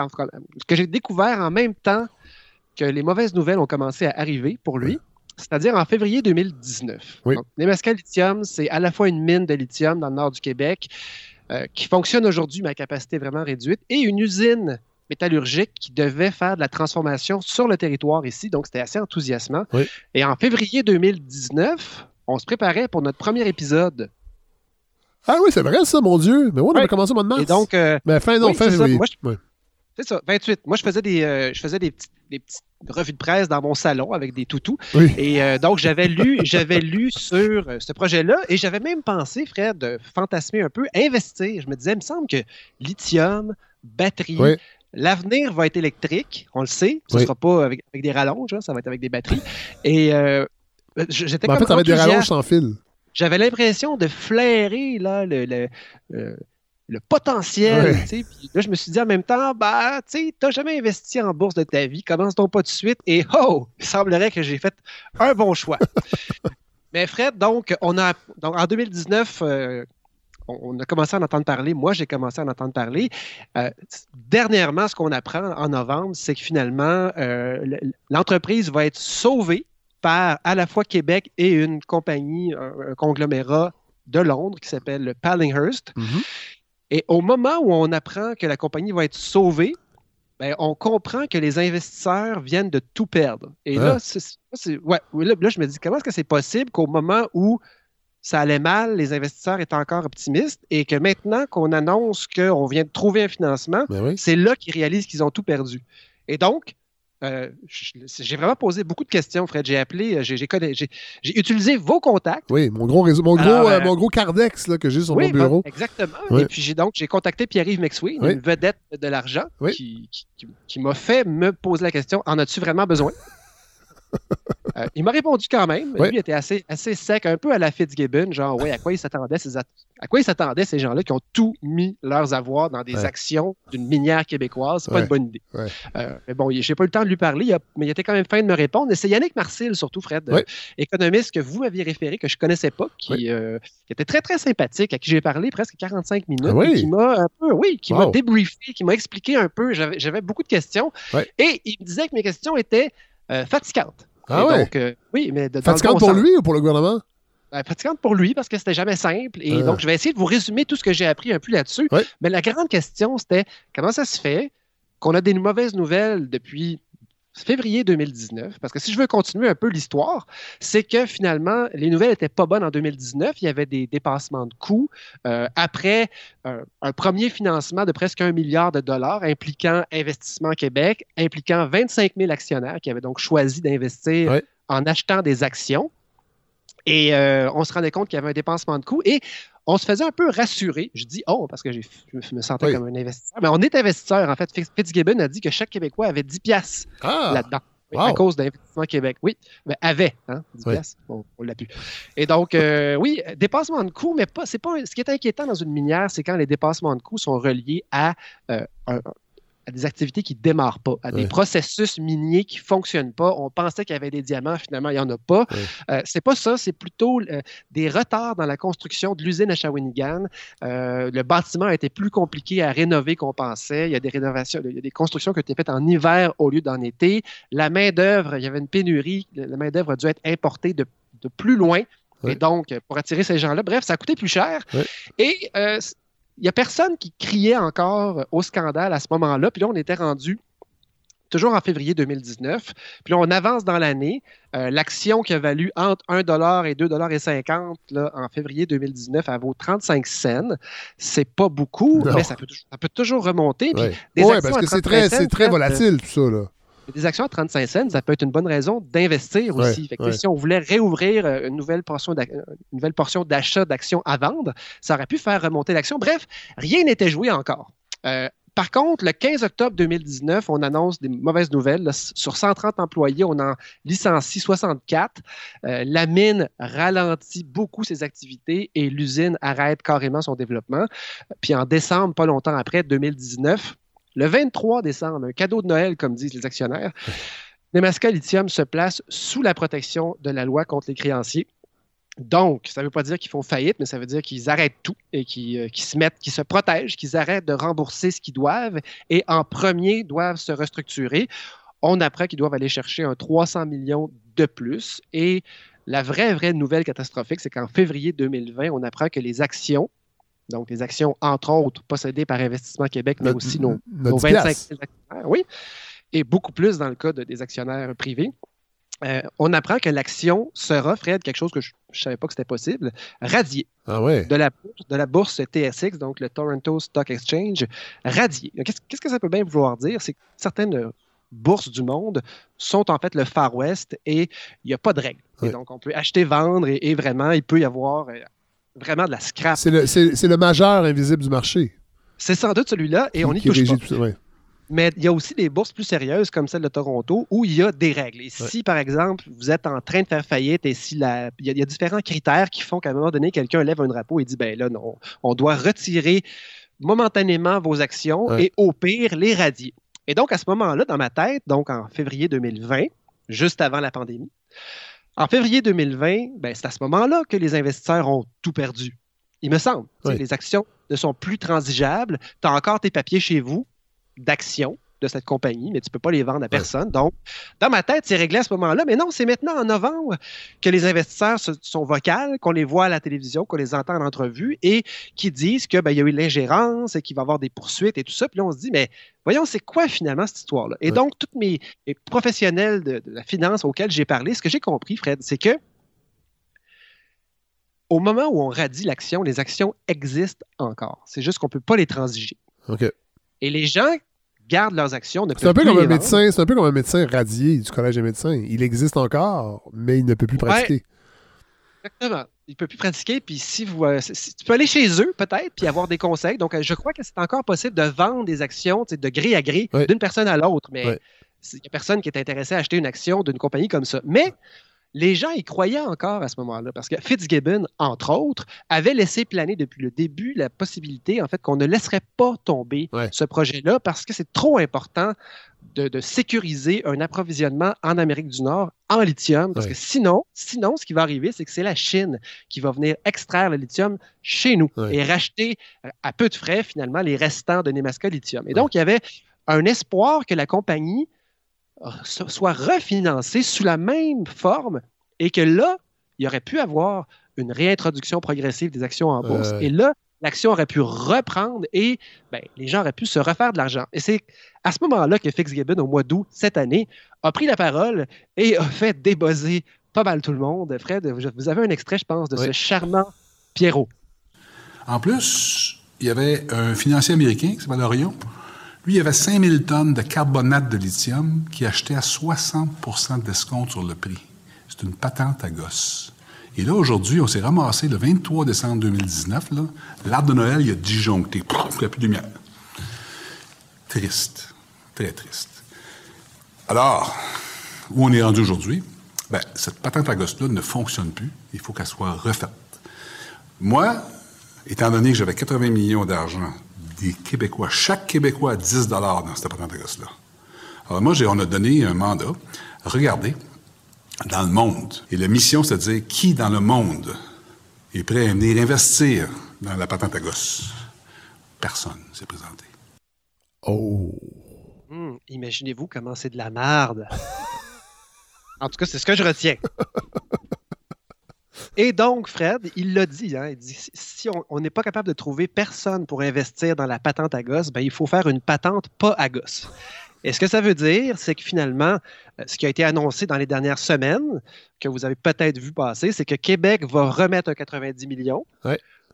que j'ai découvert en même temps que les mauvaises nouvelles ont commencé à arriver pour lui, c'est-à-dire en février 2019. Oui. Lithium, c'est à la fois une mine de lithium dans le nord du Québec euh, qui fonctionne aujourd'hui, mais à capacité vraiment réduite, et une usine métallurgique qui devait faire de la transformation sur le territoire ici. Donc, c'était assez enthousiasmant. Et en février 2019, on se préparait pour notre premier épisode ah oui, c'est vrai ça, mon Dieu. Mais oui, on avait commencé au mois de mars. Et donc. Euh, mais fin, non, fin février. C'est ça, 28. Moi, je faisais des, euh, je faisais des, petites, des petites revues de presse dans mon salon avec des toutous. Et euh, donc, j'avais lu, j'avais lu sur ce projet-là et j'avais même pensé, Fred, de fantasmer un peu, investir. Je me disais, il me semble que lithium, batterie, l'avenir va être électrique, on le sait. Ce ne sera pas avec, des rallonges, hein, ça va être avec des batteries. Et j'étais En fait, ça va être des rallonges sans fil j'avais l'impression de flairer là, le, le, euh, potentiel. Puis là, je me suis dit en même temps, bah, tu n'as jamais investi en bourse de ta vie, commence donc pas tout de suite? Et oh, il semblerait que j'ai fait un bon choix. Mais Fred, donc, on a, donc en 2019, euh, on, a commencé à en entendre parler. Moi, j'ai commencé à en entendre parler. Euh, dernièrement, ce qu'on apprend en novembre, c'est que finalement, l'entreprise va être sauvée par à la fois Québec et une compagnie, un, conglomérat de Londres qui s'appelle Pallinghurst. Mm-hmm. Et au moment où on apprend que la compagnie va être sauvée, ben, on comprend que les investisseurs viennent de tout perdre. Et là, ah. ouais, là, je me dis, comment est-ce que c'est possible qu'au moment où ça allait mal, les investisseurs étaient encore optimistes et que maintenant qu'on annonce qu'on vient de trouver un financement, ben c'est là qu'ils réalisent qu'ils ont tout perdu? Et donc, euh, j'ai vraiment posé beaucoup de questions, Fred. J'ai appelé, euh, j'ai utilisé vos contacts. Oui, mon gros réseau, mon, gros, euh, mon gros Cardex là, que j'ai sur mon bureau. exactement. Et puis j'ai donc j'ai contacté Pierre-Yves McSween, une vedette de l'argent, qui, qui m'a fait me poser la question en as-tu vraiment besoin? Euh, il m'a répondu quand même. Lui était assez, assez sec, un peu à la Fitzgibbon, genre, ouais, à quoi ils s'attendaient ces, à quoi ils s'attendaient ces gens-là qui ont tout mis leurs avoirs dans des actions d'une minière québécoise? C'est pas une bonne idée. Euh, mais bon, j'ai pas eu le temps de lui parler, mais il était quand même fin de me répondre. Et c'est Yannick Marcil, surtout, Fred, euh, économiste que vous m'aviez référé, que je connaissais pas, qui, était très, très sympathique, à qui j'ai parlé presque 45 minutes, ah et qui m'a un peu, oui, qui m'a débriefé, qui m'a expliqué un peu. J'avais beaucoup de questions. Et il me disait que mes questions étaient fatigantes. Ah ouais? Euh, oui, mais Fatigante pour lui ou pour le gouvernement? Ben, fatigante pour lui parce que c'était jamais simple. Et ah. donc, je vais essayer de vous résumer tout ce que j'ai appris un peu là-dessus. Mais la grande question, c'était comment ça se fait qu'on a des mauvaises nouvelles depuis février 2019, parce que si je veux continuer un peu l'histoire, c'est que finalement, les nouvelles n'étaient pas bonnes en 2019. Il y avait des dépassements de coûts. Euh, après euh, un premier financement de presque un milliard de dollars impliquant Investissement Québec, impliquant 25 000 actionnaires qui avaient donc choisi d'investir en achetant des actions. Et euh, on se rendait compte qu'il y avait un dépensement de coûts. Et on se faisait un peu rassurer. Je dis oh, parce que je me sentais comme un investisseur. Mais on est investisseur. En fait, Fitzgibbon a dit que chaque Québécois avait 10 piastres ah! là-dedans. À cause d'Investissement Québec. Oui, mais avait, hein, 10 piastres. on l'a pu. Et donc, euh, oui, dépassement de coûts, mais pas, c'est pas, ce qui est inquiétant dans une minière, c'est quand les dépassements de coûts sont reliés à euh, un, à des activités qui ne démarrent pas, à des processus miniers qui ne fonctionnent pas. On pensait qu'il y avait des diamants, finalement, il n'y en a pas. Euh, c'est pas ça, c'est plutôt euh, des retards dans la construction de l'usine à Shawinigan. Euh, le bâtiment a été plus compliqué à rénover qu'on pensait. Il y a des rénovations, il y a des constructions qui ont été faites en hiver au lieu d'en été. La main-d'œuvre, il y avait une pénurie. La main-d'œuvre a dû être importée de, plus loin. Et donc, pour attirer ces gens-là, bref, ça a coûté plus cher. Et il n'y a personne qui criait encore au scandale à ce moment-là. Puis là, on était rendu toujours en février 2019. Puis là, on avance dans l'année. Euh, l'action qui a valu entre 1 et 2,50 là, en février 2019, elle vaut 35 cents. C'est pas beaucoup, mais ça peut, toujours remonter. Oui, parce que c'est très, très volatile, tout ça. Là des actions à 35 cents, ça peut être une bonne raison d'investir aussi. Si on voulait réouvrir euh, une nouvelle portion d'achat d'actions à vendre, ça aurait pu faire remonter l'action. Bref, rien n'était joué encore. Euh, Par contre, le 15 octobre 2019, on annonce des mauvaises nouvelles. sur 130 employés, on en licencie 64. Euh, la mine ralentit beaucoup ses activités et l'usine arrête carrément son développement. Puis en décembre, pas longtemps après, 2019, le 23 décembre, un cadeau de Noël, comme disent les actionnaires, Nemaska Lithium se place sous la protection de la loi contre les créanciers. Donc, ça ne veut pas dire qu'ils font faillite, mais ça veut dire qu'ils arrêtent tout et qu'ils euh, se mettent, qu'ils se protègent, qu'ils arrêtent de rembourser ce qu'ils doivent et en premier doivent se restructurer. On apprend qu'ils doivent aller chercher un 300 millions de plus. Et la vraie, vraie nouvelle catastrophique, c'est qu'en février 2020, on apprend que les actions, donc les actions, entre autres, possédées par Investissement Québec, mais aussi nos, 25 actionnaires, oui, et beaucoup plus dans le cas des actionnaires privés, euh, on apprend que l'action sera, Fred, quelque chose que je ne savais pas que c'était possible, radiée ah de, la, de la bourse TSX, donc le Toronto Stock Exchange, radiée. Qu'est-ce que ça peut bien vouloir dire? C'est que certaines bourses du monde sont en fait le Far West et il n'y a pas de règles. Donc, on peut acheter, vendre et, vraiment, il peut y avoir euh, vraiment de la scrap. C'est le, majeur invisible du marché. C'est sans doute celui-là et on y touche pas. Mais il y a aussi des bourses plus sérieuses comme celle de Toronto où il y a des règles. Et si, par exemple, vous êtes en train de faire faillite et si la... il, y a, différents critères qui font qu'à un moment donné, quelqu'un lève un drapeau et dit ben là, non, on doit retirer momentanément vos actions et au pire les radier. Et donc, à ce moment-là, dans ma tête, donc en février 2020, juste avant la pandémie, en février 2020, ben, c'est à ce moment-là que les investisseurs ont tout perdu. Il me semble. Les actions ne sont plus transigeables. Tu as encore tes papiers chez vous d'actions de cette compagnie, mais tu ne peux pas les vendre à personne. Donc, dans ma tête, c'est réglé à ce moment-là. Mais non, c'est maintenant en novembre que les investisseurs sont vocales, qu'on les voit à la télévision, qu'on les entend en entrevue et qui disent qu'il ben, y a eu l'ingérence et qu'il va y avoir des poursuites et tout ça. Puis là, on se dit, mais voyons, c'est quoi finalement cette histoire-là? Et donc, tous mes, professionnels de, de, la finance auxquels j'ai parlé, ce que j'ai compris, Fred, c'est que au moment où on radie l'action, les actions existent encore. C'est juste qu'on ne peut pas les transiger. OK. Et les gens gardent leurs actions. C'est un peu comme un médecin, c'est un peu comme un médecin radié du collège des médecins. Il existe encore, mais il ne peut plus pratiquer. exactement. Il ne peut plus pratiquer. Puis si vous, euh, tu peux aller chez eux peut-être, puis avoir des conseils. Donc, euh, je crois que c'est encore possible de vendre des actions de gré à gré d'une personne à l'autre. Mais il n'y a personne qui est intéressé à acheter une action d'une compagnie comme ça. Mais les gens y croyaient encore à ce moment-là, parce que Fitzgibbon, entre autres, avait laissé planer depuis le début la possibilité, en fait, qu'on ne laisserait pas tomber ce projet-là, parce que c'est trop important de, sécuriser un approvisionnement en Amérique du Nord en lithium, parce que sinon, sinon, ce qui va arriver, c'est que c'est la Chine qui va venir extraire le lithium chez nous et racheter à peu de frais, finalement, les restants de Nemaska Lithium. Et donc, il y avait un espoir que la compagnie soit refinancé sous la même forme et que là, il y aurait pu avoir une réintroduction progressive des actions en bourse. Et là, l'action aurait pu reprendre et ben, les gens auraient pu se refaire de l'argent. Et c'est à ce moment-là que Fitzgibbon, au mois d'août cette année, a pris la parole et a fait débosser pas mal tout le monde. Fred, vous avez un extrait, je pense, de ce charmant Pierrot. En plus, il y avait un financier américain qui s'appelle Orion, lui, il avait 5000 tonnes de carbonate de lithium qui achetait à 60% d'escompte sur le prix. C'est une patente à gosse. Et là, aujourd'hui, on s'est ramassé le 23 décembre 2019. L'arbre de Noël, il a disjoncté. Il n'y a plus de lumière. Triste. Très triste. Alors, où on est rendu aujourd'hui? Ben, cette patente à gosse-là ne fonctionne plus. Il faut qu'elle soit refaite. Moi, étant donné que j'avais 80 millions d'argent des Québécois. Chaque Québécois a 10 dans cette patente là Alors moi, on a donné un mandat. Regardez, dans le monde. Et la mission, c'est de dire qui dans le monde est prêt à venir investir dans la patente à gosse? Personne s'est présenté. Oh. Hmm, imaginez-vous comment c'est de la merde. en tout cas, c'est ce que je retiens. Et donc, Fred, il l'a dit, hein, il dit si on n'est pas capable de trouver personne pour investir dans la patente à gosse, ben, il faut faire une patente pas à gosse. Et ce que ça veut dire, c'est que finalement, euh, ce qui a été annoncé dans les dernières semaines, que vous avez peut-être vu passer, c'est que Québec va remettre un 90 millions.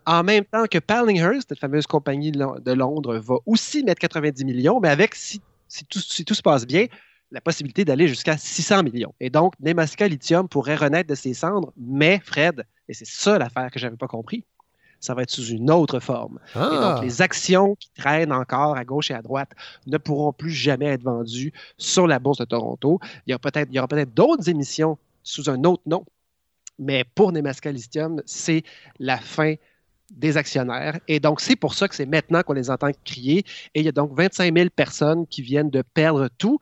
En même temps que Pallinghurst, cette fameuse compagnie de Londres, va aussi mettre 90 millions, mais avec, si, tout, si tout se passe bien, la possibilité d'aller jusqu'à 600 millions. Et donc, Nemaska Lithium pourrait renaître de ses cendres, mais Fred, et c'est ça l'affaire que je n'avais pas compris, ça va être sous une autre forme. Et donc, Ah. les actions qui traînent encore à gauche et à droite ne pourront plus jamais être vendues sur la bourse de Toronto. Il y aura peut-être, il y aura peut-être d'autres émissions sous un autre nom, mais pour Nemaska Lithium, c'est la fin des actionnaires. Et donc, c'est pour ça que c'est maintenant qu'on les entend crier. Et il y a donc 25 000 personnes qui viennent de perdre tout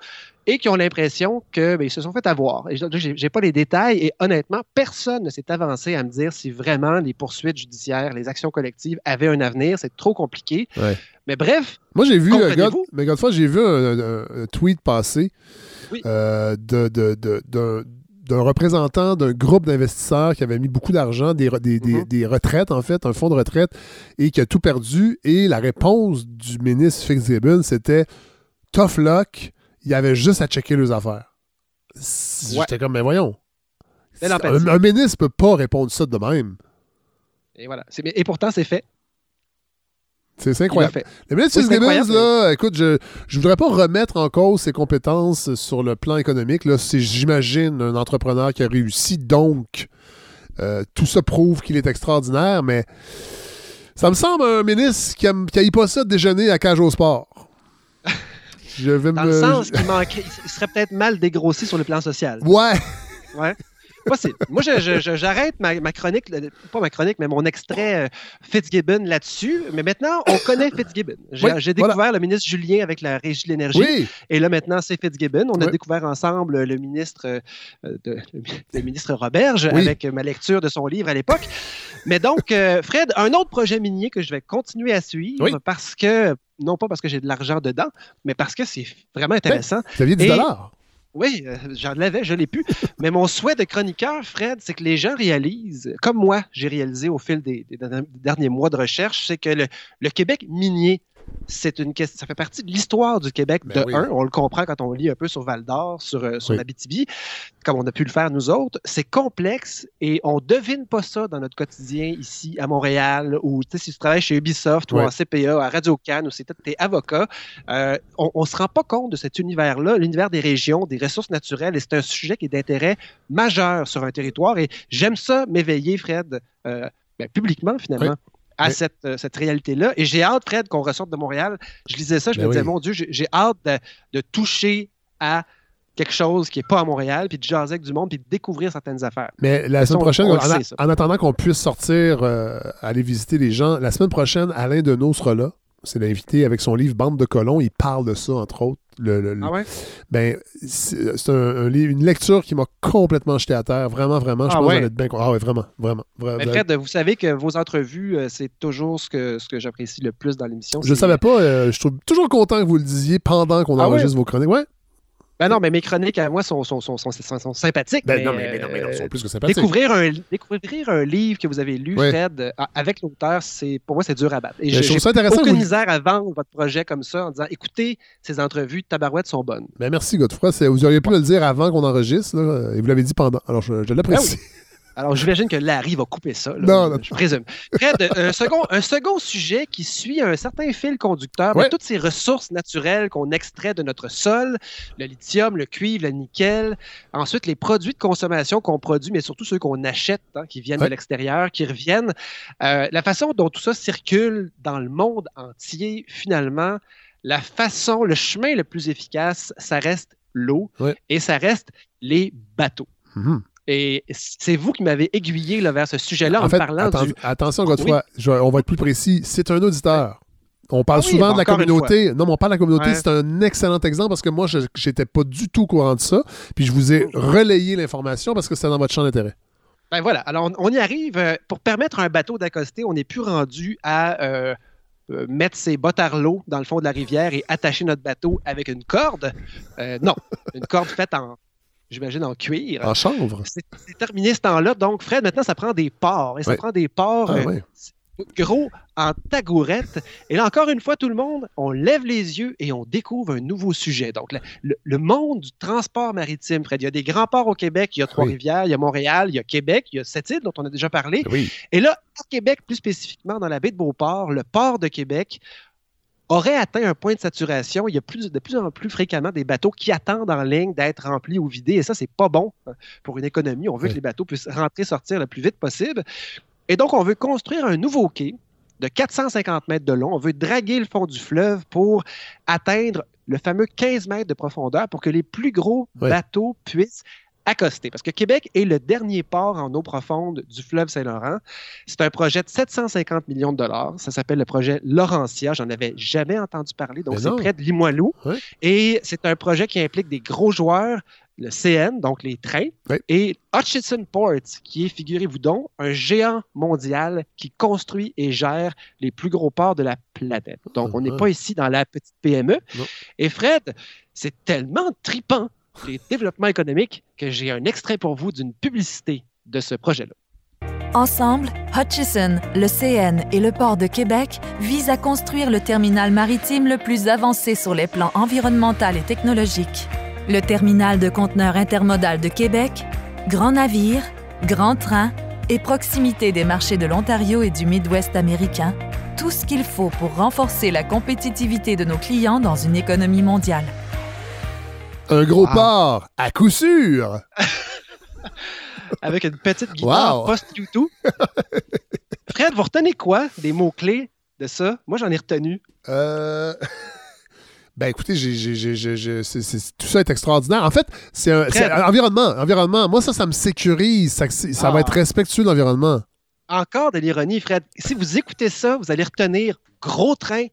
et qui ont l'impression que ben, se sont fait avoir. Et je n'ai pas les détails et honnêtement, personne ne s'est avancé à me dire si vraiment les poursuites judiciaires, les actions collectives avaient un avenir. C'est trop compliqué. Ouais. Mais bref. Moi, j'ai vu, euh? God- mais j'ai vu un, un- un tweet passer Oui. euh, de- de- de- d'un représentant d'un groupe d'investisseurs qui avait mis beaucoup d'argent, des, des- des- Mhm. des retraites, en fait, un fonds de retraite, et qui a tout perdu. Et la réponse du ministre Fitzgibbon, c'était tough luck, il y avait juste à checker leurs affaires. Ouais. J'étais comme, mais voyons. Un, un ministre peut pas répondre ça de même. Et voilà. Et pourtant, c'est fait. C'est incroyable. fait. Le ministre Oui, c'est Fitzgibbon, incroyable. là, écoute, je ne voudrais pas remettre en cause ses compétences sur le plan économique. Là, c'est, j'imagine, un entrepreneur qui a réussi. Donc, euh, tout ça prouve qu'il est extraordinaire, mais ça me semble un ministre qui n'aille pas ça de déjeuner à cage au sport. Je vais Dans me... le sens qu'il manquerait, il serait peut-être mal dégrossi sur le plan social. Ouais! Ouais. Possible. Moi, j'arrête ma, ma chronique, pas ma chronique, mais mon extrait euh, Fitzgibbon là-dessus. Mais maintenant, on connaît Fitzgibbon. J'ai Oui, découvert le ministre Julien avec la Régie de l'énergie. Oui! Et là, maintenant, c'est Fitzgibbon. On a découvert ensemble le ministre, euh, de, le ministre Roberge avec ma lecture de son livre à l'époque. Mais donc, euh, Fred, un autre projet minier que je vais continuer à suivre parce que, non pas parce que j'ai de l'argent dedans, mais parce que c'est vraiment intéressant. Vous aviez 10 Et- dollars. Oui, euh, j'en l'avais, je l'ai pu. Mais mon souhait de chroniqueur, Fred, c'est que les gens réalisent, comme moi, j'ai réalisé au fil des, derniers mois de recherche, c'est que le Québec minier, c'est une question, ça fait partie de l'histoire du Québec Ben de oui. un. On le comprend quand on lit un peu sur Val d'Or, sur, euh, sur Oui. l'Abitibi, comme on a pu le faire nous autres. C'est complexe et on devine pas ça dans notre quotidien ici à Montréal ou si tu travailles chez Ubisoft ou en CPA, à Radio-Can ou si tu es avocat. Euh, on ne se rend pas compte de cet univers-là, l'univers des régions, des ressources naturelles, et c'est un sujet qui est d'intérêt majeur sur un territoire. Et j'aime ça m'éveiller, Fred, euh, ben, publiquement finalement. Oui. À Oui. cette, euh, cette réalité-là. Et j'ai hâte, Fred, qu'on ressorte de Montréal. Je lisais ça, je Ben me disais, oui. mon Dieu, j'ai hâte de, de toucher à quelque chose qui n'est pas à Montréal, puis de jaser avec du monde, puis de découvrir certaines affaires. Mais la semaine prochaine, on sait, en attendant qu'on puisse sortir, euh, aller visiter les gens, la semaine prochaine, Alain Deneau sera là. C'est l'invité avec son livre Bande de colons. Il parle de ça, entre autres. Le, le- Ah ouais? ben, c'est un, un livre- une lecture qui m'a complètement jeté à terre. Vraiment, vraiment. Je Ah pense ouais? bien Ah ouais, vraiment, vraiment. vraiment. Mais Fred, vous savez que vos entrevues, euh, c'est toujours ce que, ce que j'apprécie le plus dans l'émission. je ne savais pas. euh, je trouve toujours content que vous le disiez pendant qu'on Ah ouais? enregistre vos chroniques. Ouais. Ben non, mais mes chroniques à moi sont, sont, sont, sympathiques. Ben mais, non, mais, mais non, mais non, sont euh, plus que sympathiques. Découvrir un, découvrir un livre que vous avez lu, Ouais. Fred, euh, avec l'auteur, c'est pour moi, c'est dur à battre. Et Ben, je j'ai trouve ça intéressant. aucune vous- misère à vendre votre projet comme ça en disant écoutez, ces entrevues de tabarouette sont bonnes. Ben, merci, Godefroy. Vous auriez pu le dire avant qu'on enregistre, là, et vous l'avez dit pendant. Alors, je, je l'apprécie. Alors, j'imagine que Larry va couper ça. là, Non, non. Je présume. Fred, un second, un second sujet qui suit un certain fil conducteur, ben, toutes ces ressources naturelles qu'on extrait de notre sol, le lithium, le cuivre, le nickel, ensuite les produits de consommation qu'on produit, mais surtout ceux qu'on achète, hein, qui viennent Ouais. de l'extérieur, qui reviennent, Euh, la façon dont tout ça circule dans le monde entier, finalement, la façon, le chemin le plus efficace, ça reste l'eau Ouais. et ça reste les bateaux. Mhm. Et c'est vous qui m'avez aiguillé là, vers ce sujet-là en, En fait, parlant atten- du. attention, Godefroy, je- on va être plus précis. C'est un auditeur. On parle Ah oui, souvent de la communauté. Non, mais on parle de la communauté. Ouais. C'est un excellent exemple parce que moi, je n'étais pas du tout au courant de ça. Puis je vous ai relayé l'information parce que c'était dans votre champ d'intérêt. Ben voilà, alors on, on y arrive. euh, Pour permettre à un bateau d'accoster, on n'est plus rendu à euh, euh, mettre ses bottes à l'eau dans le fond de la rivière et attacher notre bateau avec une corde. Euh, non, une corde faite en, j'imagine, en cuir. En chanvre. C'est terminé ce temps-là. Donc, Fred, maintenant, ça prend des ports. Et ça prend des ports Ah, euh, gros en tagourette. Et là, encore une fois, tout le monde, on lève les yeux et on découvre un nouveau sujet. Donc, le, le- le monde du transport maritime, Fred. Il y a des grands ports au Québec. Il y a Trois-Rivières, il y a Montréal, il y a Québec, il y a Sept-Îles, dont on a déjà parlé. Et là, à Québec, plus spécifiquement dans la baie de Beauport, le port de Québec aurait atteint un point de saturation. Il y a plus, de plus en plus fréquemment des bateaux qui attendent en ligne d'être remplis ou vidés. Et ça, c'est pas bon hein, pour une économie. On veut Oui. que les bateaux puissent rentrer, sortir le plus vite possible. Et donc, on veut construire un nouveau quai de 450 mètres de long. On veut draguer le fond du fleuve pour atteindre le fameux 15 mètres de profondeur pour que les plus gros bateaux puissent accoster. Parce que Québec est le dernier port en eau profonde du fleuve Saint-Laurent. C'est un projet de 750 millions de dollars. Ça s'appelle le projet Laurentia. J'en avais jamais entendu parler. Donc, c'est près de Limoilou. Et c'est un projet qui implique des gros joueurs le CN, donc les trains, et Hutchison Ports, qui est, figurez-vous donc, un géant mondial qui construit et gère les plus gros ports de la planète. Donc, on n'est ah. pas ici dans la petite PME. Et Fred, c'est tellement tripant, les développements économiques, que j'ai un extrait pour vous d'une publicité de ce projet-là. Ensemble, Hutchison, le CN et le port de Québec visent à construire le terminal maritime le plus avancé sur les plans environnemental et technologique le terminal de conteneurs intermodal de Québec, grand navire, grand train et proximité des marchés de l'Ontario et du Midwest américain, tout ce qu'il faut pour renforcer la compétitivité de nos clients dans une économie mondiale. Un gros port, à coup sûr! Avec une petite guitare post-YouTube. Fred, vous retenez quoi des mots-clés de ça? Moi, j'en ai retenu. Euh... Ben écoutez, tout ça est extraordinaire. En fait, c'est un, environnement. Environnement. Moi, ça, ça me sécurise. Ça, ça va être ah. respectueux de l'environnement. Encore de l'ironie, Fred. Si vous écoutez ça, vous allez retenir gros train,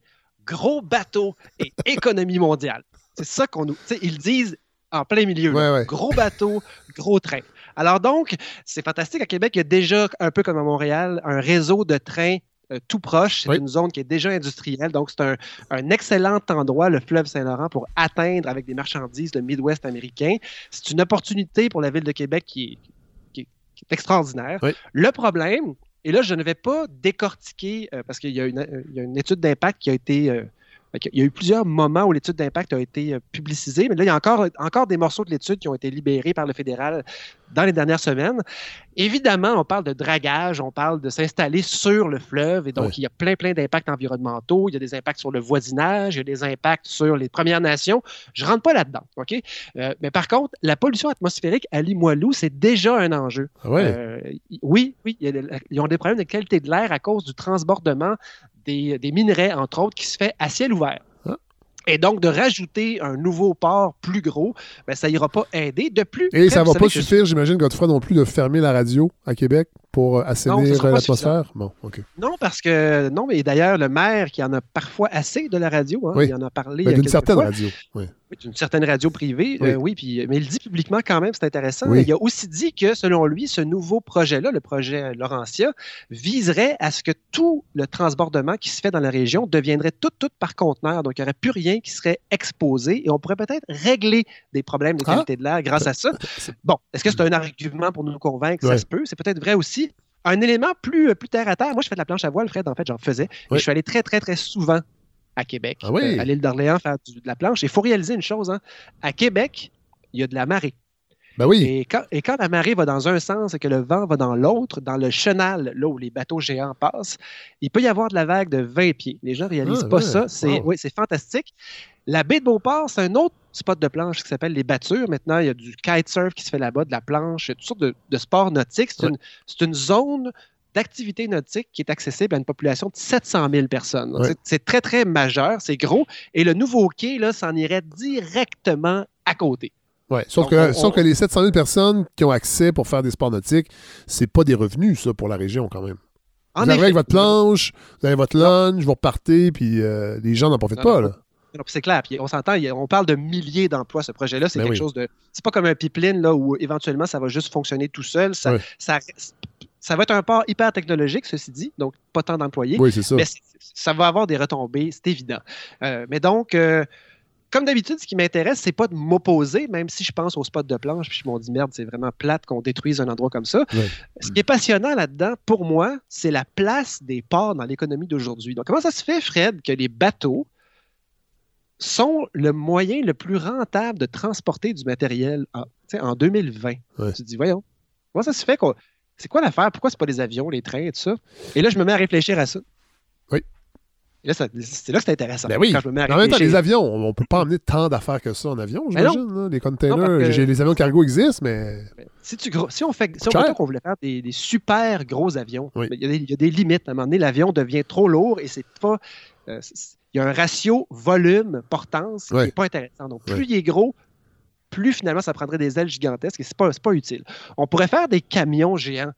gros bateau et économie mondiale. C'est ça qu'on nous. Ils disent en plein milieu. Gros bateau, gros train. Alors donc, c'est fantastique. À Québec, il y a déjà, un peu comme à Montréal, un réseau de trains euh, tout proche. C'est une zone qui est déjà industrielle. Donc, c'est un, excellent endroit, le fleuve Saint-Laurent, pour atteindre avec des marchandises le Midwest américain. C'est une opportunité pour la ville de Québec qui est, extraordinaire. Le problème, et là, je ne vais pas décortiquer, euh, parce qu'il y, a une étude d'impact qui a été euh, il y a eu plusieurs moments où l'étude d'impact a été euh, publicisée, mais là, il y a encore, encore des morceaux de l'étude qui ont été libérés par le fédéral dans les dernières semaines. Évidemment, on parle de dragage, on parle de s'installer sur le fleuve, et donc il y a plein, plein d'impacts environnementaux, il y a des impacts sur le voisinage, il y a des impacts sur les Premières Nations. Je ne rentre pas là-dedans, OK? Euh, mais par contre, la pollution atmosphérique à Limoilou, c'est déjà un enjeu. Ah euh, oui, oui, ils ont des problèmes de qualité de l'air à cause du transbordement des, minerais, entre autres, qui se fait à ciel ouvert. Ah. Et donc, de rajouter un nouveau port plus gros, ben, ça n'ira pas aider. De plus. Et ça ne va pas suffire, j'imagine, Godefroy, non plus, de fermer la radio à Québec pour assainir l'atmosphère? Bon. Non, parce que, non, mais d'ailleurs, le maire qui en a parfois assez de la radio, hein, il en a parlé. d'une certaine radio. Oui. D'une certaine radio privée, oui, euh, puis, mais il dit publiquement quand même, c'est intéressant. Il a aussi dit que, selon lui, ce nouveau projet-là, le projet Laurentia, viserait à ce que tout le transbordement qui se fait dans la région deviendrait tout, tout par conteneur. Donc, il n'y aurait plus rien qui serait exposé et on pourrait peut-être régler des problèmes de ah. qualité de l'air grâce à ça. Bon, est-ce que c'est un argument pour nous convaincre? Ça se peut. C'est peut-être vrai aussi un élément plus, euh, plus terre à terre. Moi, je fais de la planche à voile, Fred, en fait, j'en faisais. Et je suis allé très, très, très souvent à Québec, ah euh, à l'île d'Orléans faire de la planche. Il faut réaliser une chose, hein. à Québec, il y a de la marée. Ben oui. Et quand, et quand, la marée va dans un sens et que le vent va dans l'autre, dans le chenal, là où les bateaux géants passent, il peut y avoir de la vague de 20 pieds. Les gens ne réalisent ah, pas ça. C'est oui, fantastique. La baie de Beauport, c'est un autre spot de planche qui s'appelle les battures. Maintenant, il y a du kitesurf qui se fait là-bas, de la planche, toutes sortes de, sports nautiques. C'est une, une, zone d'activité nautique qui est accessible à une population de 700 000 personnes. C'est très, très majeur, c'est gros. Et le nouveau quai, là, s'en irait directement à côté. Oui, sauf, que, que les 700 000 personnes qui ont accès pour faire des sports nautiques, c'est pas des revenus, ça, pour la région, quand même. vous arrivez avec votre planche, vous avez votre lunch, vous repartez, puis euh, les gens n'en profitent pas, là. C'est clair. Puis on s'entend, on parle de milliers d'emplois, ce projet-là. C'est ben quelque chose de. C'est pas comme un pipeline là, où éventuellement ça va juste fonctionner tout seul. Ça, ça, ça va être un port hyper technologique, ceci dit, donc pas tant d'employés. Oui, c'est ça. Mais ça va avoir des retombées, c'est évident. Euh, mais donc, euh, comme d'habitude, ce qui m'intéresse, c'est pas de m'opposer, même si je pense au spot de planche, puis je me dis merde, c'est vraiment plate qu'on détruise un endroit comme ça. Ce qui est passionnant là-dedans, pour moi, c'est la place des ports dans l'économie d'aujourd'hui. Donc, comment ça se fait, Fred, que les bateaux sont le moyen le plus rentable de transporter du matériel en, en 2020? Tu te dis, voyons, comment ça se fait qu'on c'est quoi l'affaire? Pourquoi c'est pas des avions, les trains et tout ça? Et là, je me mets à réfléchir à ça. Oui. là, c'est là que c'est intéressant. Ben oui. en même temps, les avions, on ne peut pas emmener tant d'affaires que ça en avion, ben j'imagine. Les containers, les avions cargo existent, mais. Si, tu, si on fait, si on, qu'on voulait faire des, super gros avions, il, y a des, limites. À un moment donné, l'avion devient trop lourd et c'est pas. Euh, il y a un ratio volume-portance qui n'est pas intéressant. Donc, plus il est gros, plus finalement ça prendrait des ailes gigantesques et ce n'est pas, pas utile. On pourrait faire des camions géants,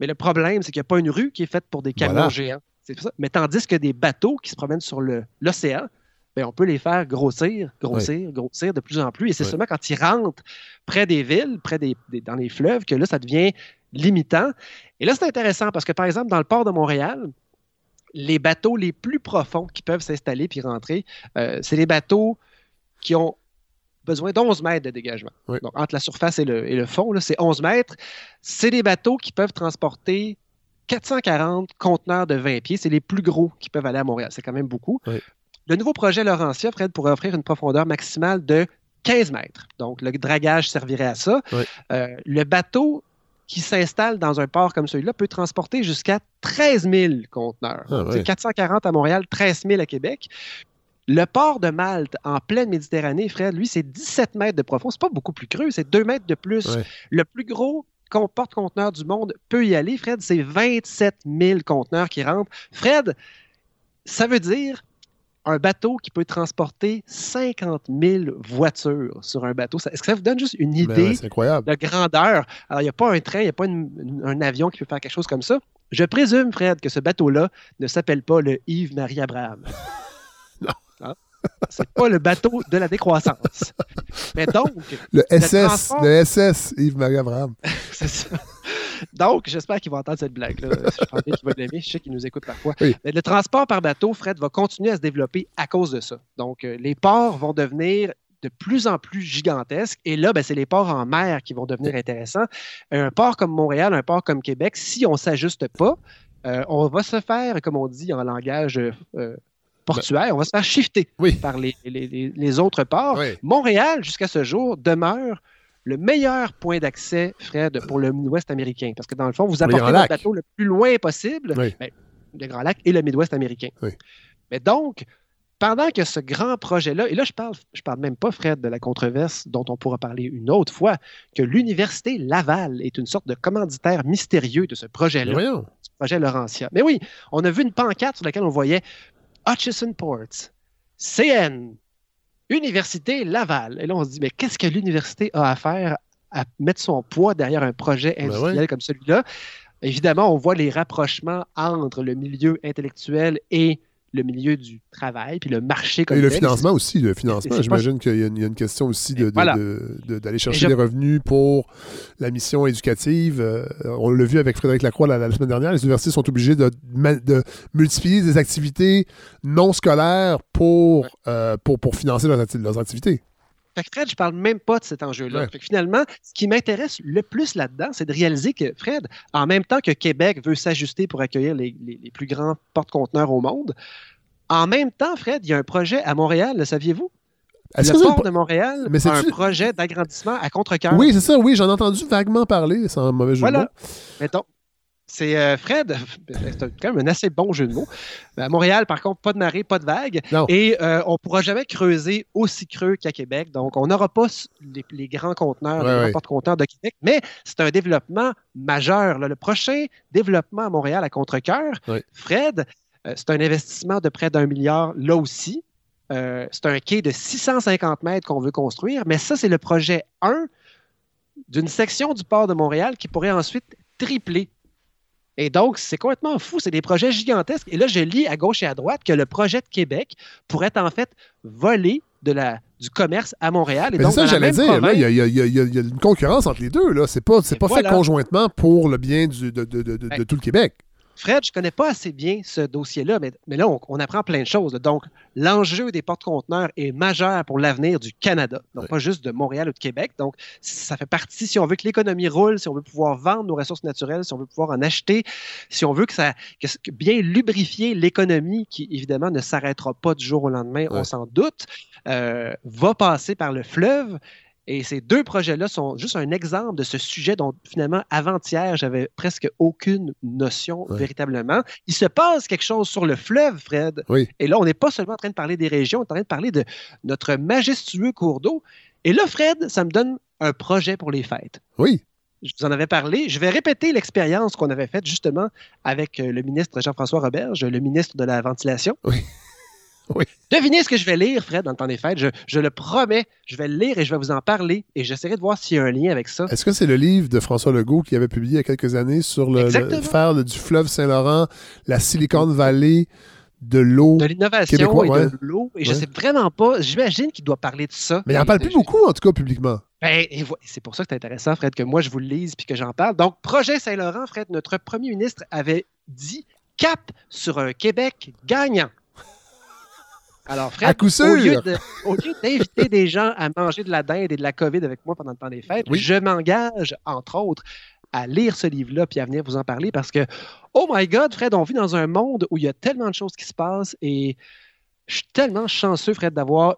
mais le problème, c'est qu'il n'y a pas une rue qui est faite pour des camions géants. Ça. Mais tandis que des bateaux qui se promènent sur l'océan, ben, on peut les faire grossir, grossir, grossir de plus en plus. Et c'est seulement quand ils rentrent près des villes, près des, dans les fleuves, que là, ça devient limitant. Et là, c'est intéressant parce que, par exemple, dans le port de Montréal, les bateaux les plus profonds qui peuvent s'installer puis rentrer, euh, c'est les bateaux qui ont besoin d'11 mètres de dégagement. Donc, entre la surface et le, et le fond, c'est 11 mètres. C'est des bateaux qui peuvent transporter 440 conteneurs de 20 pieds. C'est les plus gros qui peuvent aller à Montréal. C'est quand même beaucoup. Le nouveau projet Laurentia, Fred, pourrait offrir une profondeur maximale de 15 mètres. Donc, le dragage servirait à ça. Euh, le bateau qui s'installe dans un port comme celui-là peut transporter jusqu'à 13 000 conteneurs. Ah, c'est 440 à Montréal, 13 000 à Québec. Le port de Malte, en pleine Méditerranée, Fred, lui, c'est 17 mètres de profond. C'est pas beaucoup plus creux, c'est 2 mètres de plus. Le plus gros porte-conteneur du monde peut y aller. Fred, c'est 27 000 conteneurs qui rentrent. Fred, ça veut dire un bateau qui peut transporter 50 000 voitures sur un bateau. Est-ce que ça vous donne juste une ben idée de grandeur? Alors, il n'y a pas un train, il n'y a pas un avion qui peut faire quelque chose comme ça. Je présume, Fred, que ce bateau-là ne s'appelle pas le Yves-Marie Abraham. non. Hein? C'est pas le bateau de la décroissance. Mais donc. Le SS, le, SS Yves-Marie Abraham. C'est ça. Donc, j'espère qu'il va entendre cette blague-là. Je pense qu'il va l'aimer. Je sais qu'il nous écoute parfois. le transport par bateau, Fred, va continuer à se développer à cause de ça. Donc, euh, les ports vont devenir de plus en plus gigantesques. Et là, ben, c'est les ports en mer qui vont devenir intéressants. Un port comme Montréal, un port comme Québec, si on ne s'ajuste pas, euh, on va se faire, comme on dit en langage euh, portuaire, on va se faire shifter par les, autres ports. Montréal, jusqu'à ce jour, demeure le meilleur point d'accès, Fred, pour le Midwest américain. Parce que dans le fond, vous apportez le bateau le plus loin possible, ben, le Grand Lac et le Midwest américain. Mais donc, pendant que ce grand projet-là, et là, je parle, je parle même pas, Fred, de la controverse dont on pourra parler une autre fois, que l'Université Laval est une sorte de commanditaire mystérieux de ce projet-là, ce projet Laurentia. Mais oui, on a vu une pancarte sur laquelle on voyait Hutchison Ports, CN, Université Laval. Et là, on se dit, mais qu'est-ce que l'université a à faire à mettre son poids derrière un projet ben industriel comme celui-là? Évidemment, on voit les rapprochements entre le milieu intellectuel et le milieu du travail, puis le marché comme Et le financement aussi, le financement. J'imagine qu'il y, a une question aussi d'aller chercher des revenus pour la mission éducative. Euh, on l'a vu avec Frédéric Lacroix la, semaine dernière, les universités sont obligées de, multiplier des activités non scolaires pour, euh, pour, pour financer leurs, leurs activités. Fait que Fred, je parle même pas de cet enjeu-là. Finalement, ce qui m'intéresse le plus là-dedans, c'est de réaliser que Fred, en même temps que Québec veut s'ajuster pour accueillir les, plus grands porte-conteneurs au monde, en même temps, Fred, il y a un projet à Montréal, le saviez-vous? Le port de Montréal a un projet d'agrandissement à contre-cœur. Oui, c'est ça, oui, j'en ai entendu vaguement parler, sans mauvais jeu voilà. Mettons, c'est euh, Fred, c'est quand même un assez bon jeu de mots. À Montréal, par contre, pas de marée, pas de vague. Et euh, on ne pourra jamais creuser aussi creux qu'à Québec. Donc, on n'aura pas les, grands conteneurs, les grands porte-conteneurs de Québec. Mais c'est un développement majeur. Le prochain développement à Montréal à contre-cœur, Fred, euh, c'est un investissement de près d'un milliard là aussi. c'est un quai de 650 mètres qu'on veut construire. Mais ça, c'est le projet 1 d'une section du port de Montréal qui pourrait ensuite tripler et donc, c'est complètement fou. C'est des projets gigantesques. Et là, je lis à gauche et à droite que le projet de Québec pourrait en fait voler de la, du commerce à Montréal. c'est ça, j'allais dire. il y, a une concurrence entre les deux. Ce n'est pas, pas fait conjointement pour le bien de, de, tout le Québec. Fred, je ne connais pas assez bien ce dossier-là, mais, mais, là, on, apprend plein de choses. Donc, l'enjeu des porte-conteneurs est majeur pour l'avenir du Canada, donc pas juste de Montréal ou de Québec. Donc, ça fait partie, si on veut que l'économie roule, si on veut pouvoir vendre nos ressources naturelles, si on veut pouvoir en acheter, si on veut que ça que, bien lubrifier l'économie, qui évidemment ne s'arrêtera pas du jour au lendemain, on s'en doute, euh, va passer par le fleuve. Et ces deux projets-là sont juste un exemple de ce sujet dont finalement, avant-hier, j'avais presque aucune notion véritablement. Il se passe quelque chose sur le fleuve, Fred. Et là, on n'est pas seulement en train de parler des régions, on est en train de parler de notre majestueux cours d'eau. Et là, Fred, ça me donne un projet pour les fêtes. Oui. Je vous en avais parlé. Je vais répéter l'expérience qu'on avait faite justement avec euh, le ministre Jean-François Roberge, le ministre de la Ventilation. Oui. Oui. Devinez ce que je vais lire, Fred, dans le temps des fêtes. Je, le promets, je vais le lire et je vais vous en parler et j'essaierai de voir s'il y a un lien avec ça. Est-ce que c'est le livre de François Legault qui avait publié il y a quelques années sur le, faire du fleuve Saint-Laurent, la Silicon Valley, de l'eau. De l'innovation et de l'eau. Et je je sais vraiment pas, j'imagine qu'il doit parler de ça. Mais il n'en parle plus beaucoup, en tout cas, publiquement. Ben, c'est pour ça que c'est intéressant, Fred, que moi je vous le lise puis que j'en parle. Donc, projet Saint-Laurent, Fred, notre premier ministre avait dit cap sur un Québec gagnant. Alors, Fred, au lieu d'inviter des gens à manger de la dinde et de la COVID avec moi pendant le temps des fêtes, je m'engage, entre autres, à lire ce livre-là puis à venir vous en parler parce que, oh my God, Fred, on vit dans un monde où il y a tellement de choses qui se passent et je suis tellement chanceux, Fred, d'avoir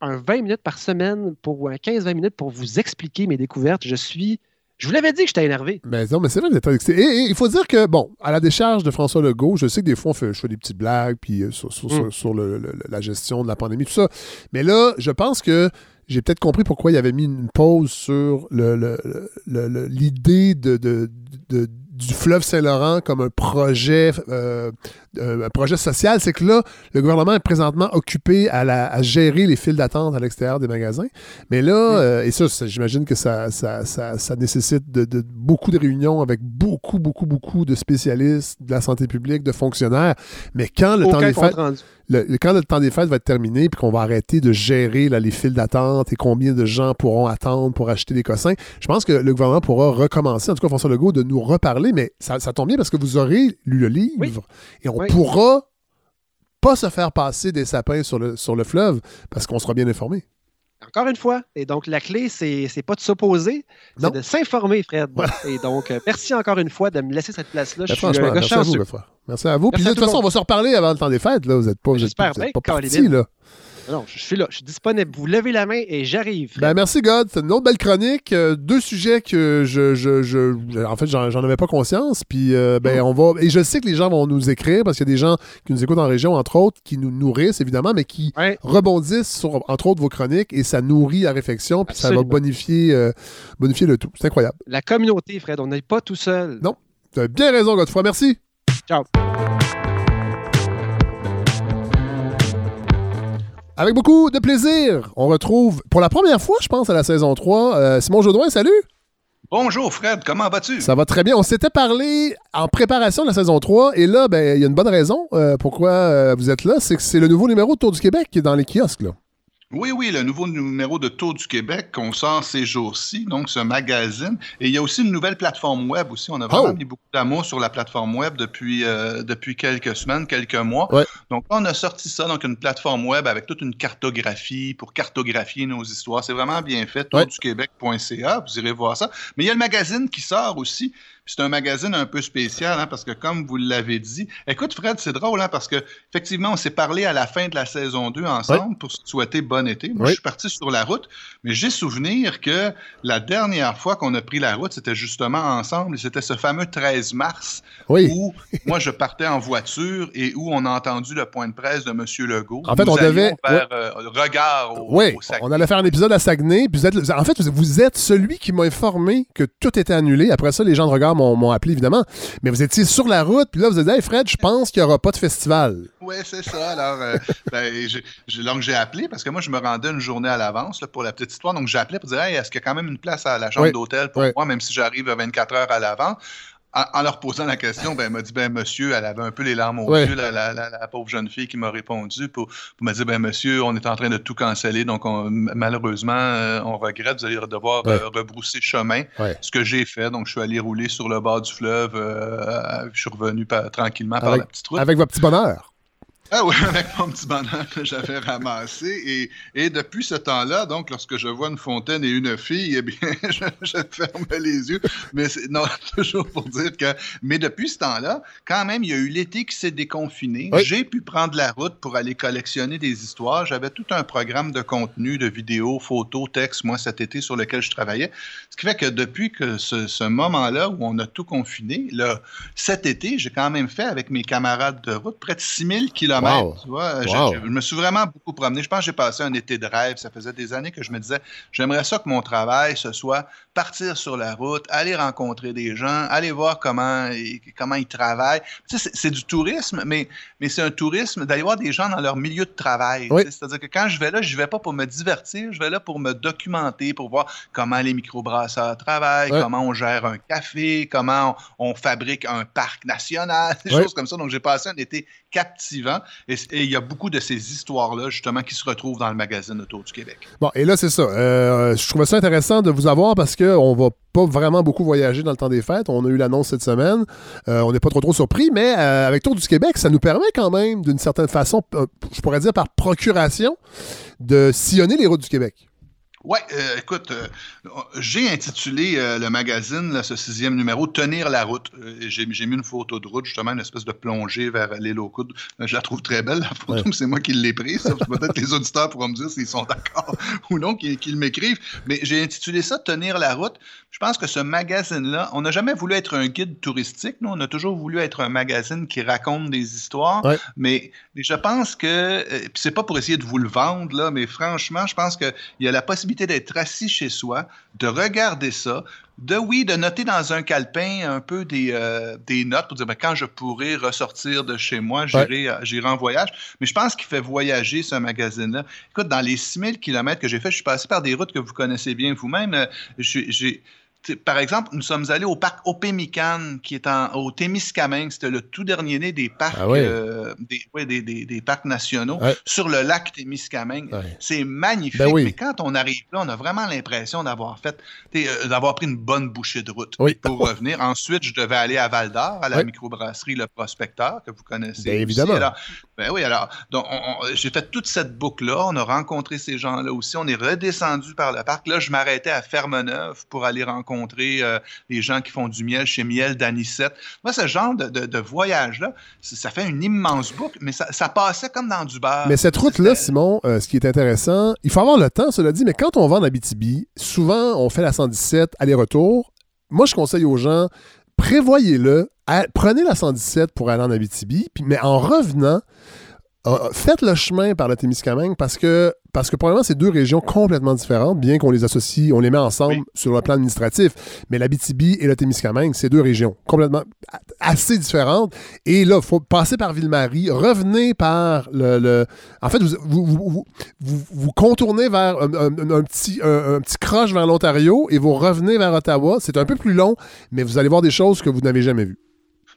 un 20 minutes par semaine pour, ou un 15-20 minutes pour vous expliquer mes découvertes. Je suis je vous l'avais dit que j'étais énervé. Mais non, mais c'est vrai que vous êtes Et, il faut dire que, bon, à la décharge de François Legault, je sais que des fois, on fait, je fais des petites blagues puis, euh, sur, mm. la gestion de la pandémie, tout ça. Mais là, je pense que j'ai peut-être compris pourquoi il avait mis une pause sur l'idée de, de, du fleuve Saint-Laurent comme un projet, euh, un projet social, c'est que là, le gouvernement est présentement occupé à, la, à gérer les files d'attente à l'extérieur des magasins. Mais là, euh, et ça, j'imagine que ça, ça, ça, nécessite de, beaucoup de réunions avec beaucoup, beaucoup, beaucoup de spécialistes de la santé publique, de fonctionnaires. Mais quand le temps des fêtes quand le temps des fêtes va être terminé puis qu'on va arrêter de gérer les files d'attente et combien de gens pourront attendre pour acheter des cossins, je pense que le gouvernement pourra recommencer, en tout cas François Legault, de nous reparler, mais ça, tombe bien parce que vous aurez lu le livre et on pourra pas se faire passer des sapins sur le, sur le fleuve parce qu'on sera bien informé. Encore une fois, et donc la clé, c'est, pas de s'opposer, c'est de s'informer, Fred. Et donc, euh, merci encore une fois de me laisser cette place-là. Ben, je suis un merci à vous, Merci à vous. Puis de toute façon, on va se reparler avant le temps des fêtes. Là. Vous n'êtes pas, vous êtes, pas, pas parti, là. Non, je suis là, je suis disponible. Vous levez la main et j'arrive. Ben, merci, God. C'est une autre belle chronique. Euh, deux sujets que je. je, je en fait, j'en avais pas conscience. Puis, euh, ben, on va. Et je sais que les gens vont nous écrire parce qu'il y a des gens qui nous écoutent en région, entre autres, qui nous nourrissent, évidemment, mais qui rebondissent sur, entre autres, vos chroniques et ça nourrit la réflexion. Puis, ça va bonifier, euh, bonifier le tout. C'est incroyable. La communauté, Fred, on n'est pas tout seul. Non. Tu as bien raison, Godefroy. Merci. Ciao. Avec beaucoup de plaisir, on retrouve pour la première fois, je pense, à la saison 3, euh, Simon Jodoin, salut! Bonjour Fred, comment vas-tu? Ça va très bien. On s'était parlé en préparation de la saison 3 et là, ben, il y a une bonne raison euh, pourquoi euh, vous êtes là, c'est que c'est le nouveau numéro de Tour du Québec qui est dans les kiosques. Là. Oui, oui, le nouveau numéro de Tour du Québec qu'on sort ces jours-ci, donc ce magazine. Et il y a aussi une nouvelle plateforme web aussi. On a vraiment oh! mis beaucoup d'amour sur la plateforme web depuis, euh, depuis quelques semaines, quelques mois. Donc on a sorti ça, donc une plateforme web avec toute une cartographie pour cartographier nos histoires. C'est vraiment bien fait, tourduquebec.ca, vous irez voir ça. Mais il y a le magazine qui sort aussi c'est un magazine un peu spécial, hein, parce que comme vous l'avez dit, écoute Fred, c'est drôle, hein, parce que effectivement, on s'est parlé à la fin de la saison 2 ensemble pour se souhaiter bon été. Moi, je suis parti sur la route, mais j'ai souvenir que la dernière fois qu'on a pris la route, c'était justement ensemble, c'était ce fameux 13 mars où moi je partais en voiture et où on a entendu le point de presse de M. Legault. En fait, on devait faire euh, regard au, oui, on allait faire un épisode à Saguenay. Puis vous êtes, en fait, vous êtes celui qui m'a informé que tout était annulé. Après ça, les gens de regard m'ont appelé, évidemment. Mais vous étiez sur la route, puis là, vous avez dit, hey Fred, je pense qu'il n'y aura pas de festival. Oui, c'est ça. Alors, euh, ben, j'ai appelé parce que moi, je me rendais une journée à l'avance pour la petite histoire. Donc, j'ai appelé pour dire, hey, est-ce qu'il y a quand même une place à la chambre d'hôtel pour moi, même si j'arrive à 24 heures à l'avant? En, leur posant la question, ben, elle m'a dit, ben, monsieur, elle avait un peu les larmes aux yeux, la, pauvre jeune fille qui m'a répondu pour, me dire, ben, monsieur, on est en train de tout canceller, donc malheureusement, euh, on regrette, vous allez devoir euh, rebrousser chemin. Ce que j'ai fait, donc je suis allé rouler sur le bord du fleuve, euh, je suis revenu tranquillement par la petite route. Avec votre petit bonheur. Ah oui, avec mon petit bonheur que j'avais ramassé. Et, et depuis ce temps-là, donc, lorsque je vois une fontaine et une fille, eh bien, je, ferme les yeux. Mais non, toujours pour dire que. Mais depuis ce temps-là, quand même, il y a eu l'été qui s'est déconfiné. J'ai pu prendre la route pour aller collectionner des histoires. J'avais tout un programme de contenu, de vidéos, photos, textes, moi, cet été, sur lequel je travaillais. Ce qui fait que depuis que ce, moment-là où on a tout confiné, là, cet été, j'ai quand même fait avec mes camarades de route près de 6000 km je, me suis vraiment beaucoup promené. Je pense que j'ai passé un été de rêve. Ça faisait des années que je me disais, j'aimerais ça que mon travail, ce soit partir sur la route, aller rencontrer des gens, aller voir comment, comment ils travaillent. c'est du tourisme, mais, mais c'est un tourisme d'aller voir des gens dans leur milieu de travail. C'est-à-dire que quand je vais là, je ne vais pas pour me divertir, je vais là pour me documenter, pour voir comment les microbrasseurs travaillent, comment on gère un café, comment on, fabrique un parc national, des choses comme ça. Donc, j'ai passé un été captivant. Et, il y a beaucoup de ces histoires-là, justement, qui se retrouvent dans le magazine Autour du Québec. Bon, et là, c'est ça. Euh, je trouvais ça intéressant de vous avoir parce qu'on va pas vraiment beaucoup voyager dans le temps des fêtes. On a eu l'annonce cette semaine. Euh, on n'est pas trop trop surpris, mais euh, avec Tour du Québec, ça nous permet quand même, d'une certaine façon, je pourrais dire par procuration, de sillonner les routes du Québec. Ouais, euh, écoute, euh, j'ai intitulé euh, le magazine, ce sixième numéro, Tenir la route. j'ai mis une photo de route, justement, une espèce de plongée vers l'île aux coudes. je la trouve très belle, la photo, mais c'est moi qui l'ai prise. Peut-être les auditeurs pourront me dire s'ils sont d'accord ou non, qu'ils m'écrivent. Mais j'ai intitulé ça Tenir la route. Je pense que ce magazine-là, on n'a jamais voulu être un guide touristique. Nous, on a toujours voulu être un magazine qui raconte des histoires. Mais, je pense que, puis c'est pas pour essayer de vous le vendre, là, mais franchement, je pense qu'il y a la possibilité d'être assis chez soi, de regarder ça, de oui, de noter dans un calepin un peu des, euh, des notes pour dire ben, quand je pourrai ressortir de chez moi, j'irai en voyage. Mais je pense qu'il fait voyager ce magazine-là. Écoute, dans les 6000 km que j'ai fait, je suis passé par des routes que vous connaissez bien vous-même. Euh, j'ai par exemple, nous sommes allés au parc Opémican, qui est en, au Témiscamingue. C'était le tout dernier né des parcs, ah euh, des, des, des, parcs nationaux sur le lac Témiscamingue. C'est magnifique. Ben mais quand on arrive là, on a vraiment l'impression d'avoir fait, euh, d'avoir pris une bonne bouchée de route pour revenir. Ensuite, je devais aller à Val d'Or, à la microbrasserie Le Prospecteur, que vous connaissez. Bien évidemment. Alors, ben oui, alors, j'ai fait toute cette boucle-là. On a rencontré ces gens-là aussi. On est redescendu par le parc. Là, je m'arrêtais à Fermeneuve pour aller rencontrer euh, les gens qui font du miel chez Miel d'Anicette. Moi, ce genre de, voyage-là, ça fait une immense boucle, mais ça, passait comme dans du beurre. Mais cette route-là, Simon, euh, ce qui est intéressant, il faut avoir le temps, cela dit, mais quand on va en Abitibi, souvent, on fait la 117 aller-retour. Moi, je conseille aux gens, prévoyez-le, prenez la 117 pour aller en Abitibi, mais en revenant, euh, faites le chemin par le Témiscamingue parce que parce que probablement c'est deux régions complètement différentes, bien qu'on les associe, on les met ensemble sur le plan administratif. Mais l'Abitibi et le Témiscamingue, c'est deux régions complètement assez différentes. Et là, il faut passer par Ville-Marie, revenez par le, en fait, vous, vous, contournez vers un, petit un, petit croche vers l'Ontario et vous revenez vers Ottawa. C'est un peu plus long, mais vous allez voir des choses que vous n'avez jamais vues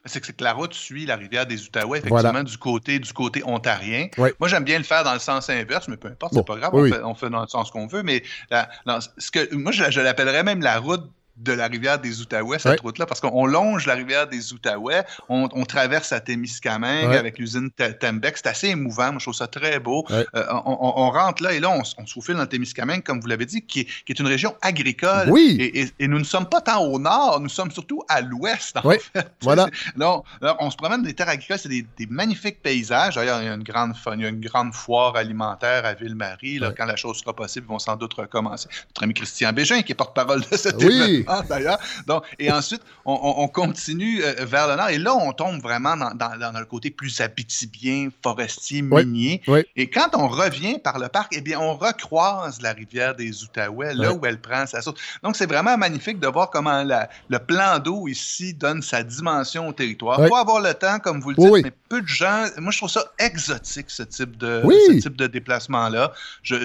c'est que, la route suit la rivière des Outaouais, effectivement, du, côté, du côté ontarien. Moi, j'aime bien le faire dans le sens inverse, mais peu importe, c'est pas grave, on, fait, dans le sens qu'on veut. Mais ce que, moi, je l'appellerais même la route de la rivière des Outaouais, cette route-là, parce qu'on longe la rivière des Outaouais, on, traverse à Témiscamingue avec l'usine Tembec. C'est assez émouvant, moi je trouve ça très beau. Euh, on, rentre là et là, on, se faufile dans Témiscamingue, comme vous l'avez dit, qui est, une région agricole. Oui. Et, nous ne sommes pas tant au nord, nous sommes surtout à l'ouest, en fait. Voilà. Non, on se promène des terres agricoles, c'est des, magnifiques paysages. D'ailleurs, il y a une grande, il y a une grande foire alimentaire à Ville-Marie. Quand la chose sera possible, ils vont sans doute recommencer. Notre ami Christian Bégin, qui est porte-parole de cette oui. D'ailleurs. Donc, et ensuite, on, continue euh, vers le nord. Et là, on tombe vraiment dans, dans, le côté plus abitibien, forestier, minier. Et quand on revient par le parc, eh bien, on recroise la rivière des Outaouais, là où elle prend sa source. Donc, c'est vraiment magnifique de voir comment le plan d'eau ici donne sa dimension au territoire. Il faut avoir le temps, comme vous le dites, mais peu de gens. Moi, je trouve ça exotique, ce type de, ce type de déplacement-là.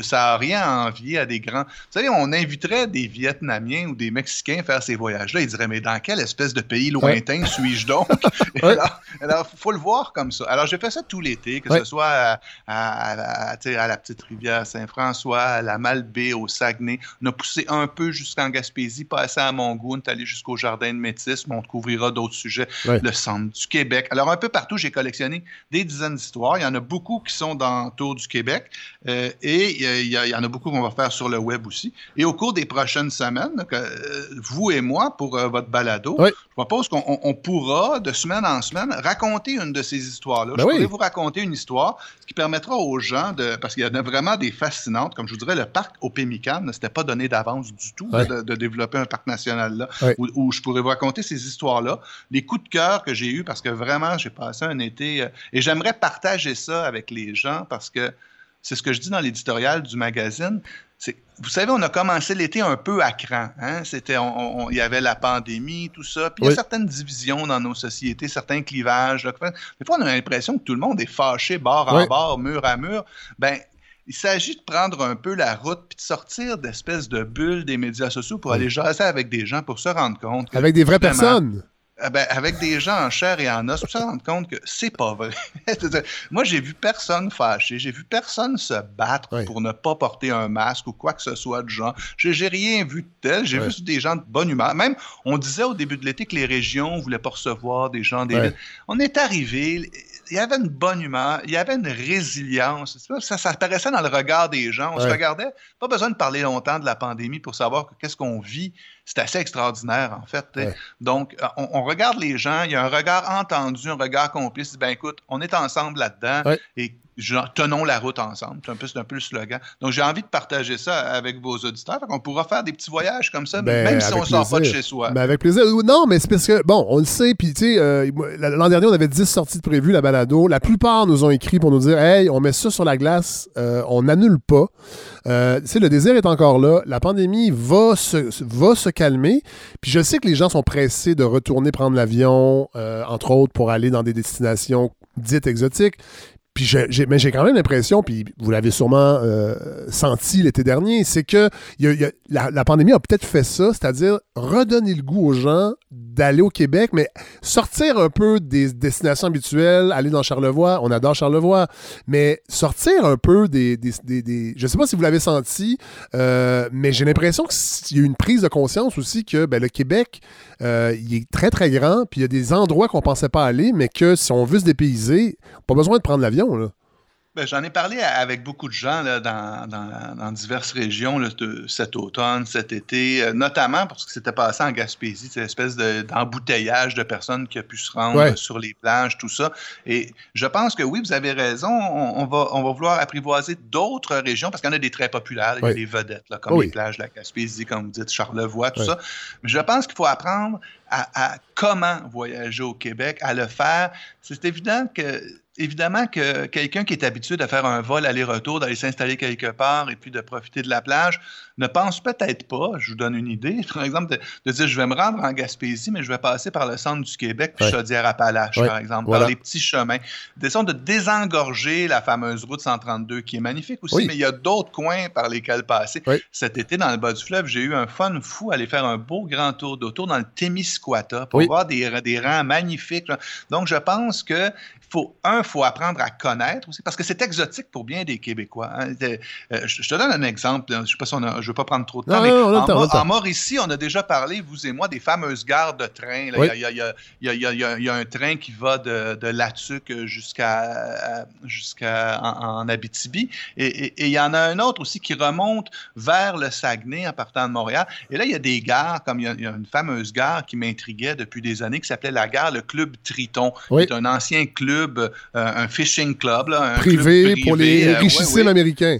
Ça n'a rien à envier à des grands. Vous savez, on inviterait des Vietnamiens ou des Mexicains Mexicain faire ces voyages-là, il dirait, mais dans quelle espèce de pays lointain suis-je donc? alors, il faut le voir comme ça. Alors, j'ai fait ça tout l'été, que ce soit à, la petite rivière Saint-François, à la Malbaie, au Saguenay. On a poussé un peu jusqu'en Gaspésie, passé à est allé jusqu'au Jardin de Métis, mais on couvrira d'autres sujets, le centre du Québec. Alors, un peu partout, j'ai collectionné des dizaines d'histoires. Il y en a beaucoup qui sont dans le Tour du Québec euh, et il y, en a beaucoup qu'on va faire sur le web aussi. Et au cours des prochaines semaines, euh, vous et moi, pour euh, votre balado, je propose qu'on pourra, de semaine en semaine, raconter une de ces histoires-là. Ben je pourrais vous raconter une histoire, ce qui permettra aux gens de. Parce qu'il y en a vraiment des fascinantes. Comme je vous dirais, le parc au Pémican ne s'était pas donné d'avance du tout de, développer un parc national là, où, je pourrais vous raconter ces histoires-là, les coups de cœur que j'ai eus, parce que vraiment, j'ai passé un été. et j'aimerais partager ça avec les gens parce que c'est ce que je dis dans l'éditorial du magazine. Vous savez, on a commencé l'été un peu à cran. Hein? C'était, il y avait la pandémie, tout ça. Puis il y a certaines divisions dans nos sociétés, certains clivages. Des fois, on a l'impression que tout le monde est fâché bord en bord, mur à mur. Ben, il s'agit de prendre un peu la route puis de sortir d'espèces de bulles des médias sociaux pour aller jaser avec des gens pour se rendre compte. avec des vraies personnes. Ah ben, avec des gens en chair et en os, pour se rendre compte que c'est pas vrai. Moi, j'ai vu personne fâché, j'ai vu personne se battre pour ne pas porter un masque ou quoi que ce soit de genre. J'ai rien vu de tel, j'ai vu des gens de bonne humeur. Même, on disait au début de l'été que les régions voulaient pas recevoir des gens des On est arrivé, il y avait une bonne humeur, il y avait une résilience. Ça, ça apparaissait dans le regard des gens. On se regardait. Pas besoin de parler longtemps de la pandémie pour savoir qu'est-ce qu'on vit. C'est assez extraordinaire, en fait. Donc, euh, on, regarde les gens, il y a un regard entendu, un regard complice. Ben écoute, on est ensemble là-dedans. Et tenons la route ensemble. C'est un, peu, un peu le slogan. Donc, j'ai envie de partager ça avec vos auditeurs. On pourra faire des petits voyages comme ça, ben, même si on ne sort pas de chez soi. Ben avec plaisir. Non, mais c'est parce que, bon, on le sait, puis tu sais, euh, l'an dernier, on avait 10 sorties de prévues, la balado. La plupart nous ont écrit pour nous dire Hey, on met ça sur la glace, euh, on n'annule pas. Euh, tu sais, le désir est encore là. La pandémie va se, va se calmer. Puis je sais que les gens sont pressés de retourner prendre l'avion, entre autres, pour aller dans des destinations dites exotiques. Puis j'ai, mais j'ai quand même l'impression, puis vous l'avez sûrement euh, senti l'été dernier, c'est que la, pandémie a peut-être fait ça, c'est-à-dire redonner le goût aux gens d'aller au Québec, mais sortir un peu des destinations habituelles, aller dans Charlevoix, on adore Charlevoix, mais sortir un peu des... des, des, je sais pas si vous l'avez senti, euh, mais j'ai l'impression qu'il y a une prise de conscience aussi que ben, le Québec, euh, il est très très grand, puis il y a des endroits qu'on pensait pas aller, mais que si on veut se dépayser, pas besoin de prendre l'avion. Là. Ben, j'en ai parlé avec beaucoup de gens là, dans, diverses régions cet automne, cet été, euh, notamment parce que c'était passé en Gaspésie, cette espèce d'embouteillage de, personnes qui a pu se rendre sur les plages, tout ça. Et je pense que oui, vous avez raison, on, va, on va vouloir apprivoiser d'autres régions parce qu'il y en a des très populaires, il y a des vedettes, comme les plages de la Gaspésie, comme vous dites, Charlevoix, tout ça. Mais je pense qu'il faut apprendre à, à comment voyager au Québec, à le faire. C'est évident que évidemment que quelqu'un qui est habitué à faire un vol aller-retour, d'aller s'installer quelque part et puis de profiter de la plage, ne pense peut-être pas, je vous donne une idée, par exemple, de, dire je vais me rendre en Gaspésie, mais je vais passer par le centre du Québec, puis Chaudière-Appalaches, par exemple, par les petits chemins. D'essayer de désengorger la fameuse route 132, qui est magnifique aussi, mais il y a d'autres coins par lesquels passer. Cet été, dans le bas du fleuve, j'ai eu un fun fou à aller faire un beau grand tour d'autour dans le Témiscouata pour voir des, des rangs magnifiques. Donc, je pense que faut, un, faut apprendre à connaître aussi, parce que c'est exotique pour bien des Québécois. Hein. Euh, je, te donne un exemple, je ne sais pas si on a, je ne veux pas prendre trop de temps, mais en, Mauricie, on a déjà parlé, vous et moi, des fameuses gares de train. Il y, a, un train qui va de, de Latuc jusqu'à en, Abitibi, et il y en a un autre aussi qui remonte vers le Saguenay en partant de Montréal. Et là, il y a des gares, comme il y, a une fameuse gare qui m'intriguait depuis des années, qui s'appelait la gare, le Club Triton, qui est un ancien club euh, un fishing club. un privé, pour les euh, richissimes américains.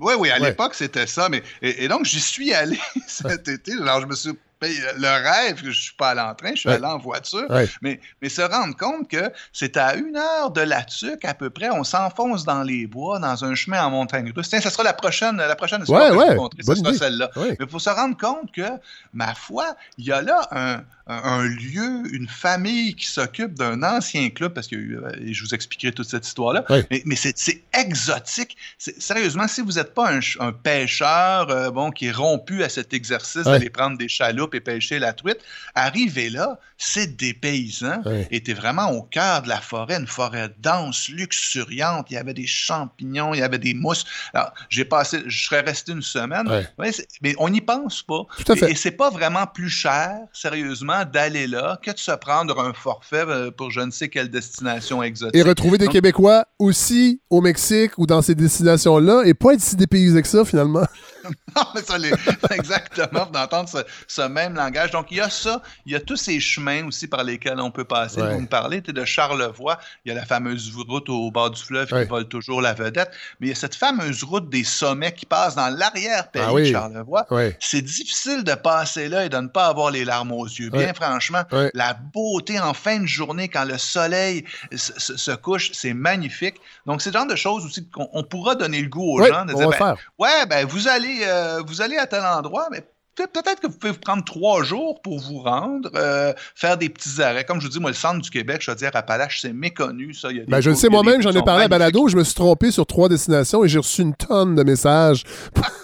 Oui, oui, à l'époque, c'était ça. Mais, et, donc, j'y suis allé cet été. Alors, je me suis le rêve, je ne suis pas allé en train, je suis allé en voiture. Mais, mais se rendre compte que c'est à une heure de la tuque à peu près, on s'enfonce dans les bois, dans un chemin en montagne russe. Tiens, ça sera la prochaine, la prochaine histoire que je vais montrer, ce sera celle-là. Mais il faut se rendre compte que, ma foi, il y a là un, un lieu, une famille qui s'occupe d'un ancien club, parce que euh, je vous expliquerai toute cette histoire-là, mais, c'est exotique. Sérieusement, si vous n'êtes pas un, pêcheur euh, bon, qui est rompu à cet exercice d'aller prendre des chaloupes puis pêcher la truite. Arrivé là, c'est des paysans. était vraiment au cœur de la forêt, une forêt dense, luxuriante. Il y avait des champignons, il y avait des mousses. Alors, j'ai passé, je serais resté une semaine, mais, on n'y pense pas. Et, et c'est pas vraiment plus cher, sérieusement, d'aller là que de se prendre un forfait euh, pour je ne sais quelle destination exotique. Et retrouver des Québécois aussi au Mexique ou dans ces destinations-là et pas être si dépaysé que ça, finalement. non, mais ça, les... exactement, d'entendre ce, même langage. Donc, il y a ça, il y a tous ces chemins aussi par lesquels on peut passer. Vous me parlez de Charlevoix, il y a la fameuse route au bord du fleuve qui vole toujours la vedette, mais il y a cette fameuse route des sommets qui passe dans l'arrière-pays ah de Charlevoix. C'est difficile de passer là et de ne pas avoir les larmes aux yeux. Bien franchement, la beauté en fin de journée quand le soleil se, couche, c'est magnifique. Donc, c'est le genre de choses aussi qu'on pourra donner le goût aux gens de dire, ben, ouais, ben, vous allez euh, vous allez à tel endroit, mais peut-être que vous pouvez vous prendre trois jours pour vous rendre, euh, faire des petits arrêts. Comme je vous dis, moi, le centre du Québec, je veux dire, Appalaches, c'est méconnu, ça. ben, je le sais moi-même, j'en ai parlé à Balado, je me suis trompé sur trois destinations et j'ai reçu une tonne de messages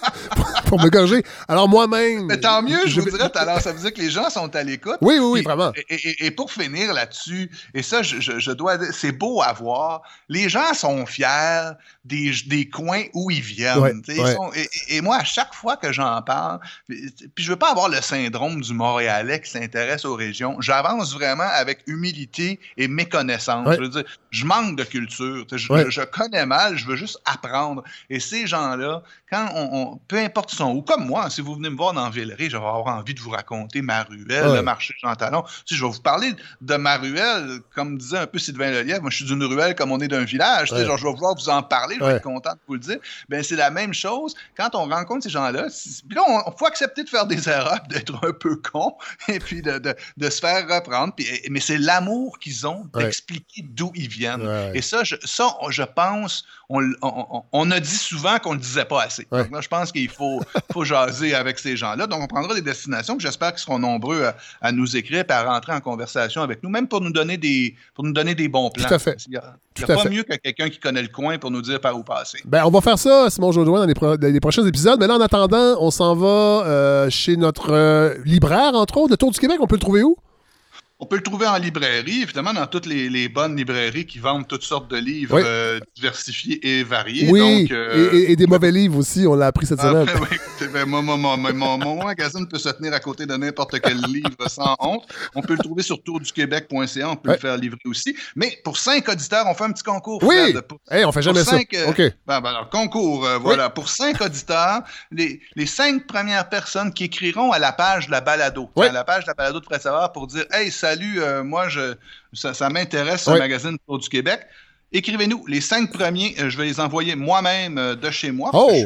pour, me corriger. Alors, moi-même. Mais tant mieux, je, vous dirais, alors, ça veut dire que les gens sont à l'écoute. Oui, oui, oui, vraiment. Et, pour finir là-dessus, et ça, je, je dois c'est beau à voir, les gens sont fiers des, des coins où ils viennent. et, moi, à chaque fois que j'en parle, puis je veux pas avoir le syndrome du Montréalais qui s'intéresse aux régions. J'avance vraiment avec humilité et méconnaissance. Je veux dire, je manque de culture. Je, connais mal, je veux juste apprendre. Et ces gens-là, quand on, peu importe son où, comme moi, si vous venez me voir dans Villeray, je vais avoir envie de vous raconter ma ruelle, le marché Jean Talon. Si je vais vous parler de ma ruelle, comme disait un peu Sylvain Lelièvre, moi je suis d'une ruelle comme on est d'un village. Genre, je vais vouloir vous en parler, je vais être content de vous le dire. Ben, c'est la même chose quand on rencontre ces gens-là. Puis là, il faut accepter de faire des erreurs, d'être un peu con, et puis de, de, se faire reprendre. Puis, mais c'est l'amour qu'ils ont d'expliquer d'où ils viennent. Et ça, je, ça, je pense, on, on, on a dit souvent qu'on ne le disait pas assez. Donc là, je pense qu'il faut, faut jaser avec ces gens-là. Donc, on prendra des destinations, j'espère qu'ils seront nombreux à, nous écrire et à rentrer en conversation avec nous, même pour nous donner des, pour nous donner des bons plans. Tout à fait. Il n'y a, pas mieux que quelqu'un qui connaît le coin pour nous dire par où passer. Ben, on va faire ça, Simon Jodoin, dans les, prochains épisodes. Mais là, en attendant, on s'en va euh, chez notre euh, libraire, entre autres, de Tour du Québec. On peut le trouver où? On peut le trouver en librairie, évidemment, dans toutes les, bonnes librairies qui vendent toutes sortes de livres euh, diversifiés et variés. Oui, euh, et, des mauvais livres aussi, on l'a appris cette semaine. Ah, oui, ben, mon, mon, magazine peut se tenir à côté de n'importe quel livre sans honte. On peut le trouver sur tourduquebec.ca, on peut le faire livrer aussi. Mais pour cinq auditeurs, on fait un petit concours. Oui, Fred, on fait jamais ça. Euh, OK. Ben, ben, alors, concours, voilà. Pour cinq auditeurs, les, les, cinq premières personnes qui écriront à la page de la balado, à la page de la balado de Fred Savard pour dire « Hey, ça salut, euh, moi, je, ça, m'intéresse, ce magazine pour du Québec. Écrivez-nous. Les cinq premiers, euh, je vais les envoyer moi-même euh, de chez moi. Oh! Je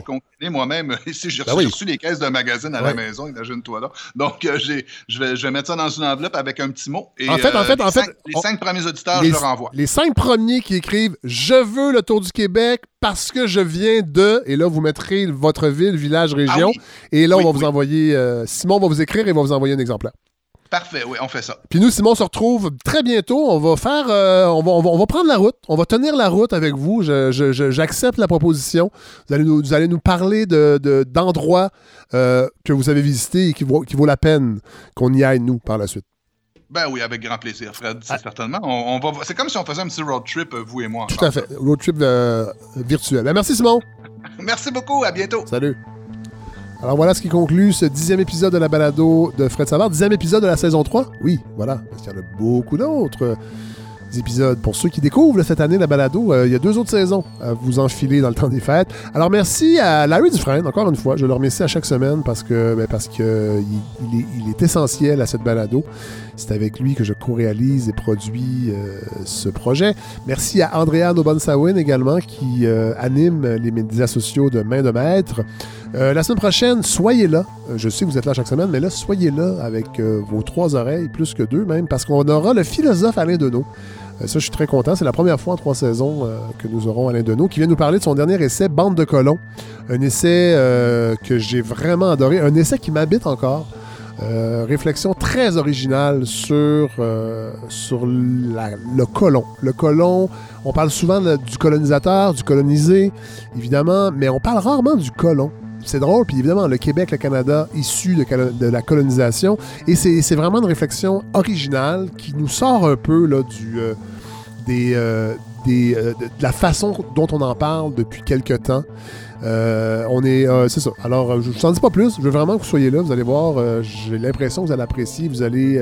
suis moi-même. Si j'ai ben reçu, les caisses de magazine à la maison, imagine-toi là. Donc, je, vais, je vais mettre ça dans une enveloppe avec un petit mot. en fait, en fait, en fait. Les cinq premiers auditeurs, je leur envoie. Les cinq premiers qui écrivent Je veux le Tour du Québec parce que je viens de. Et là, vous mettrez votre ville, village, région. Ah et là, on va vous envoyer. Simon va vous écrire et va vous envoyer un exemplaire. Parfait, oui, on fait ça. Puis nous, Simon, on se retrouve très bientôt. On va faire, euh, on, va, on, va, prendre la route. On va tenir la route avec vous. J'accepte la proposition. Vous allez nous, vous allez nous parler d'endroits de, euh, que vous avez visités et qui vaut, qui vaut la peine qu'on y aille, nous, par la suite. Ben oui, avec grand plaisir, Fred, ah. certainement. On, va, c'est comme si on faisait un petit road trip, euh, vous et moi. Tout à fait. Road trip virtuel. Ben, merci, Simon. merci beaucoup. À bientôt. Salut. Alors voilà ce qui conclut ce dixième épisode de la balado de Fred Savard. Dixième épisode de la saison 3. Oui, voilà, parce qu'il y en a beaucoup d'autres épisodes. Pour ceux qui découvrent cette année la balado, euh, il y a deux autres saisons à vous enfiler dans le temps des fêtes. Alors merci à Larry Dufresne, encore une fois. Je le remercie à chaque semaine parce que ben, parce que il, est, essentiel à cette balado. C'est avec lui que je co-réalise et produis euh, ce projet. Merci à Andrea Nobonsawin également qui euh, anime les médias sociaux de Main de Maître. la semaine prochaine, soyez là. je sais que vous êtes là chaque semaine, mais là, soyez là avec vos trois oreilles, plus que deux même, parce qu'on aura le philosophe Alain Deneau. Euh, ça, je suis très content. C'est la première fois en trois saisons euh, que nous aurons Alain Deneau qui vient nous parler de son dernier essai, Bande de colons. Un essai euh, que j'ai vraiment adoré. Un essai qui m'habite encore. Réflexion très originale sur, sur le colon. Le colon, on parle souvent du colonisateur, du colonisé, évidemment, mais on parle rarement du colon. c'est drôle. Puis évidemment, le Québec, le Canada, issu de, la colonisation. Et c'est vraiment une réflexion originale qui nous sort un peu là, du, euh, des, des, de la façon dont on en parle depuis quelques temps. Euh, on est. Euh, c'est ça. Alors, euh, je ne vous en dis pas plus. Je veux vraiment que vous soyez là. Vous allez voir. J'ai l'impression que vous allez apprécier. Vous allez,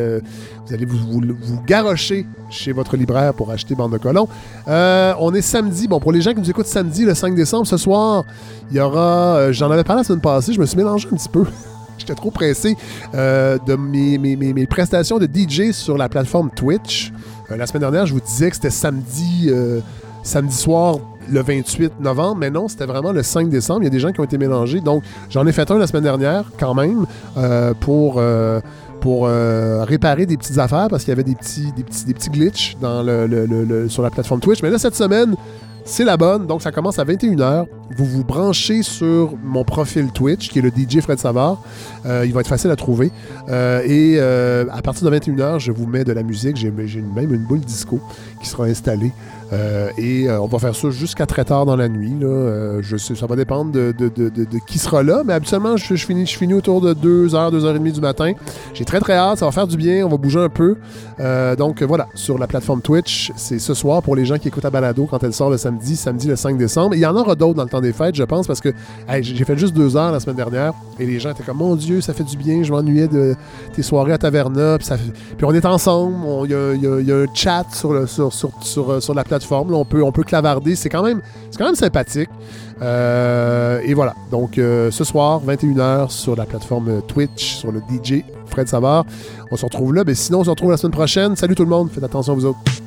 vous, allez chez votre libraire pour acheter Bande de Colons. on est samedi. Bon, pour les gens qui nous écoutent samedi, le 5 décembre, ce soir, il y aura. J'en avais parlé la semaine passée. Je me suis mélangé un petit peu. J'étais trop pressé de mes, mes, mes, prestations de DJ sur la plateforme Twitch. la semaine dernière, je vous disais que c'était samedi, samedi soir le 28 novembre, mais non, c'était vraiment le 5 décembre. Il y a des gens qui ont été mélangés. Donc, j'en ai fait un la semaine dernière, quand même, euh, pour, euh, euh, réparer des petites affaires parce qu'il y avait des petits, des petits, des petits glitches sur la plateforme Twitch. Mais là, cette semaine, c'est la bonne. Donc, ça commence à 21h. Vous vous branchez sur mon profil Twitch, qui est le DJ Fred Savard. il va être facile à trouver. et à partir de 21h, je vous mets de la musique. J'ai même une boule disco qui sera installée. Euh, et euh, on va faire ça jusqu'à très tard dans la nuit. Là. Euh, ça va dépendre de, qui sera là, mais habituellement, je, finis, je finis autour de 2h, 2h30 du matin. J'ai très très hâte, ça va faire du bien, on va bouger un peu. donc voilà, sur la plateforme Twitch, c'est ce soir pour les gens qui écoutent à balado quand elle sort le samedi, samedi le 5 décembre. il y en aura d'autres dans le temps des fêtes, je pense, parce que j'ai fait juste deux heures la semaine dernière et les gens étaient comme Mon Dieu, ça fait du bien, je m'ennuyais de tes soirées à Taverna. Puis, puis on est ensemble, il y, a un chat sur, sur la plateforme on, peut, on peut clavarder. C'est quand, même, quand même sympathique. Euh, et voilà. Donc, euh, ce soir, 21h, sur la plateforme Twitch, sur le DJ Fred Savard. On se retrouve là. Mais sinon, on se retrouve la semaine prochaine. Salut tout le monde. Faites attention à vous autres.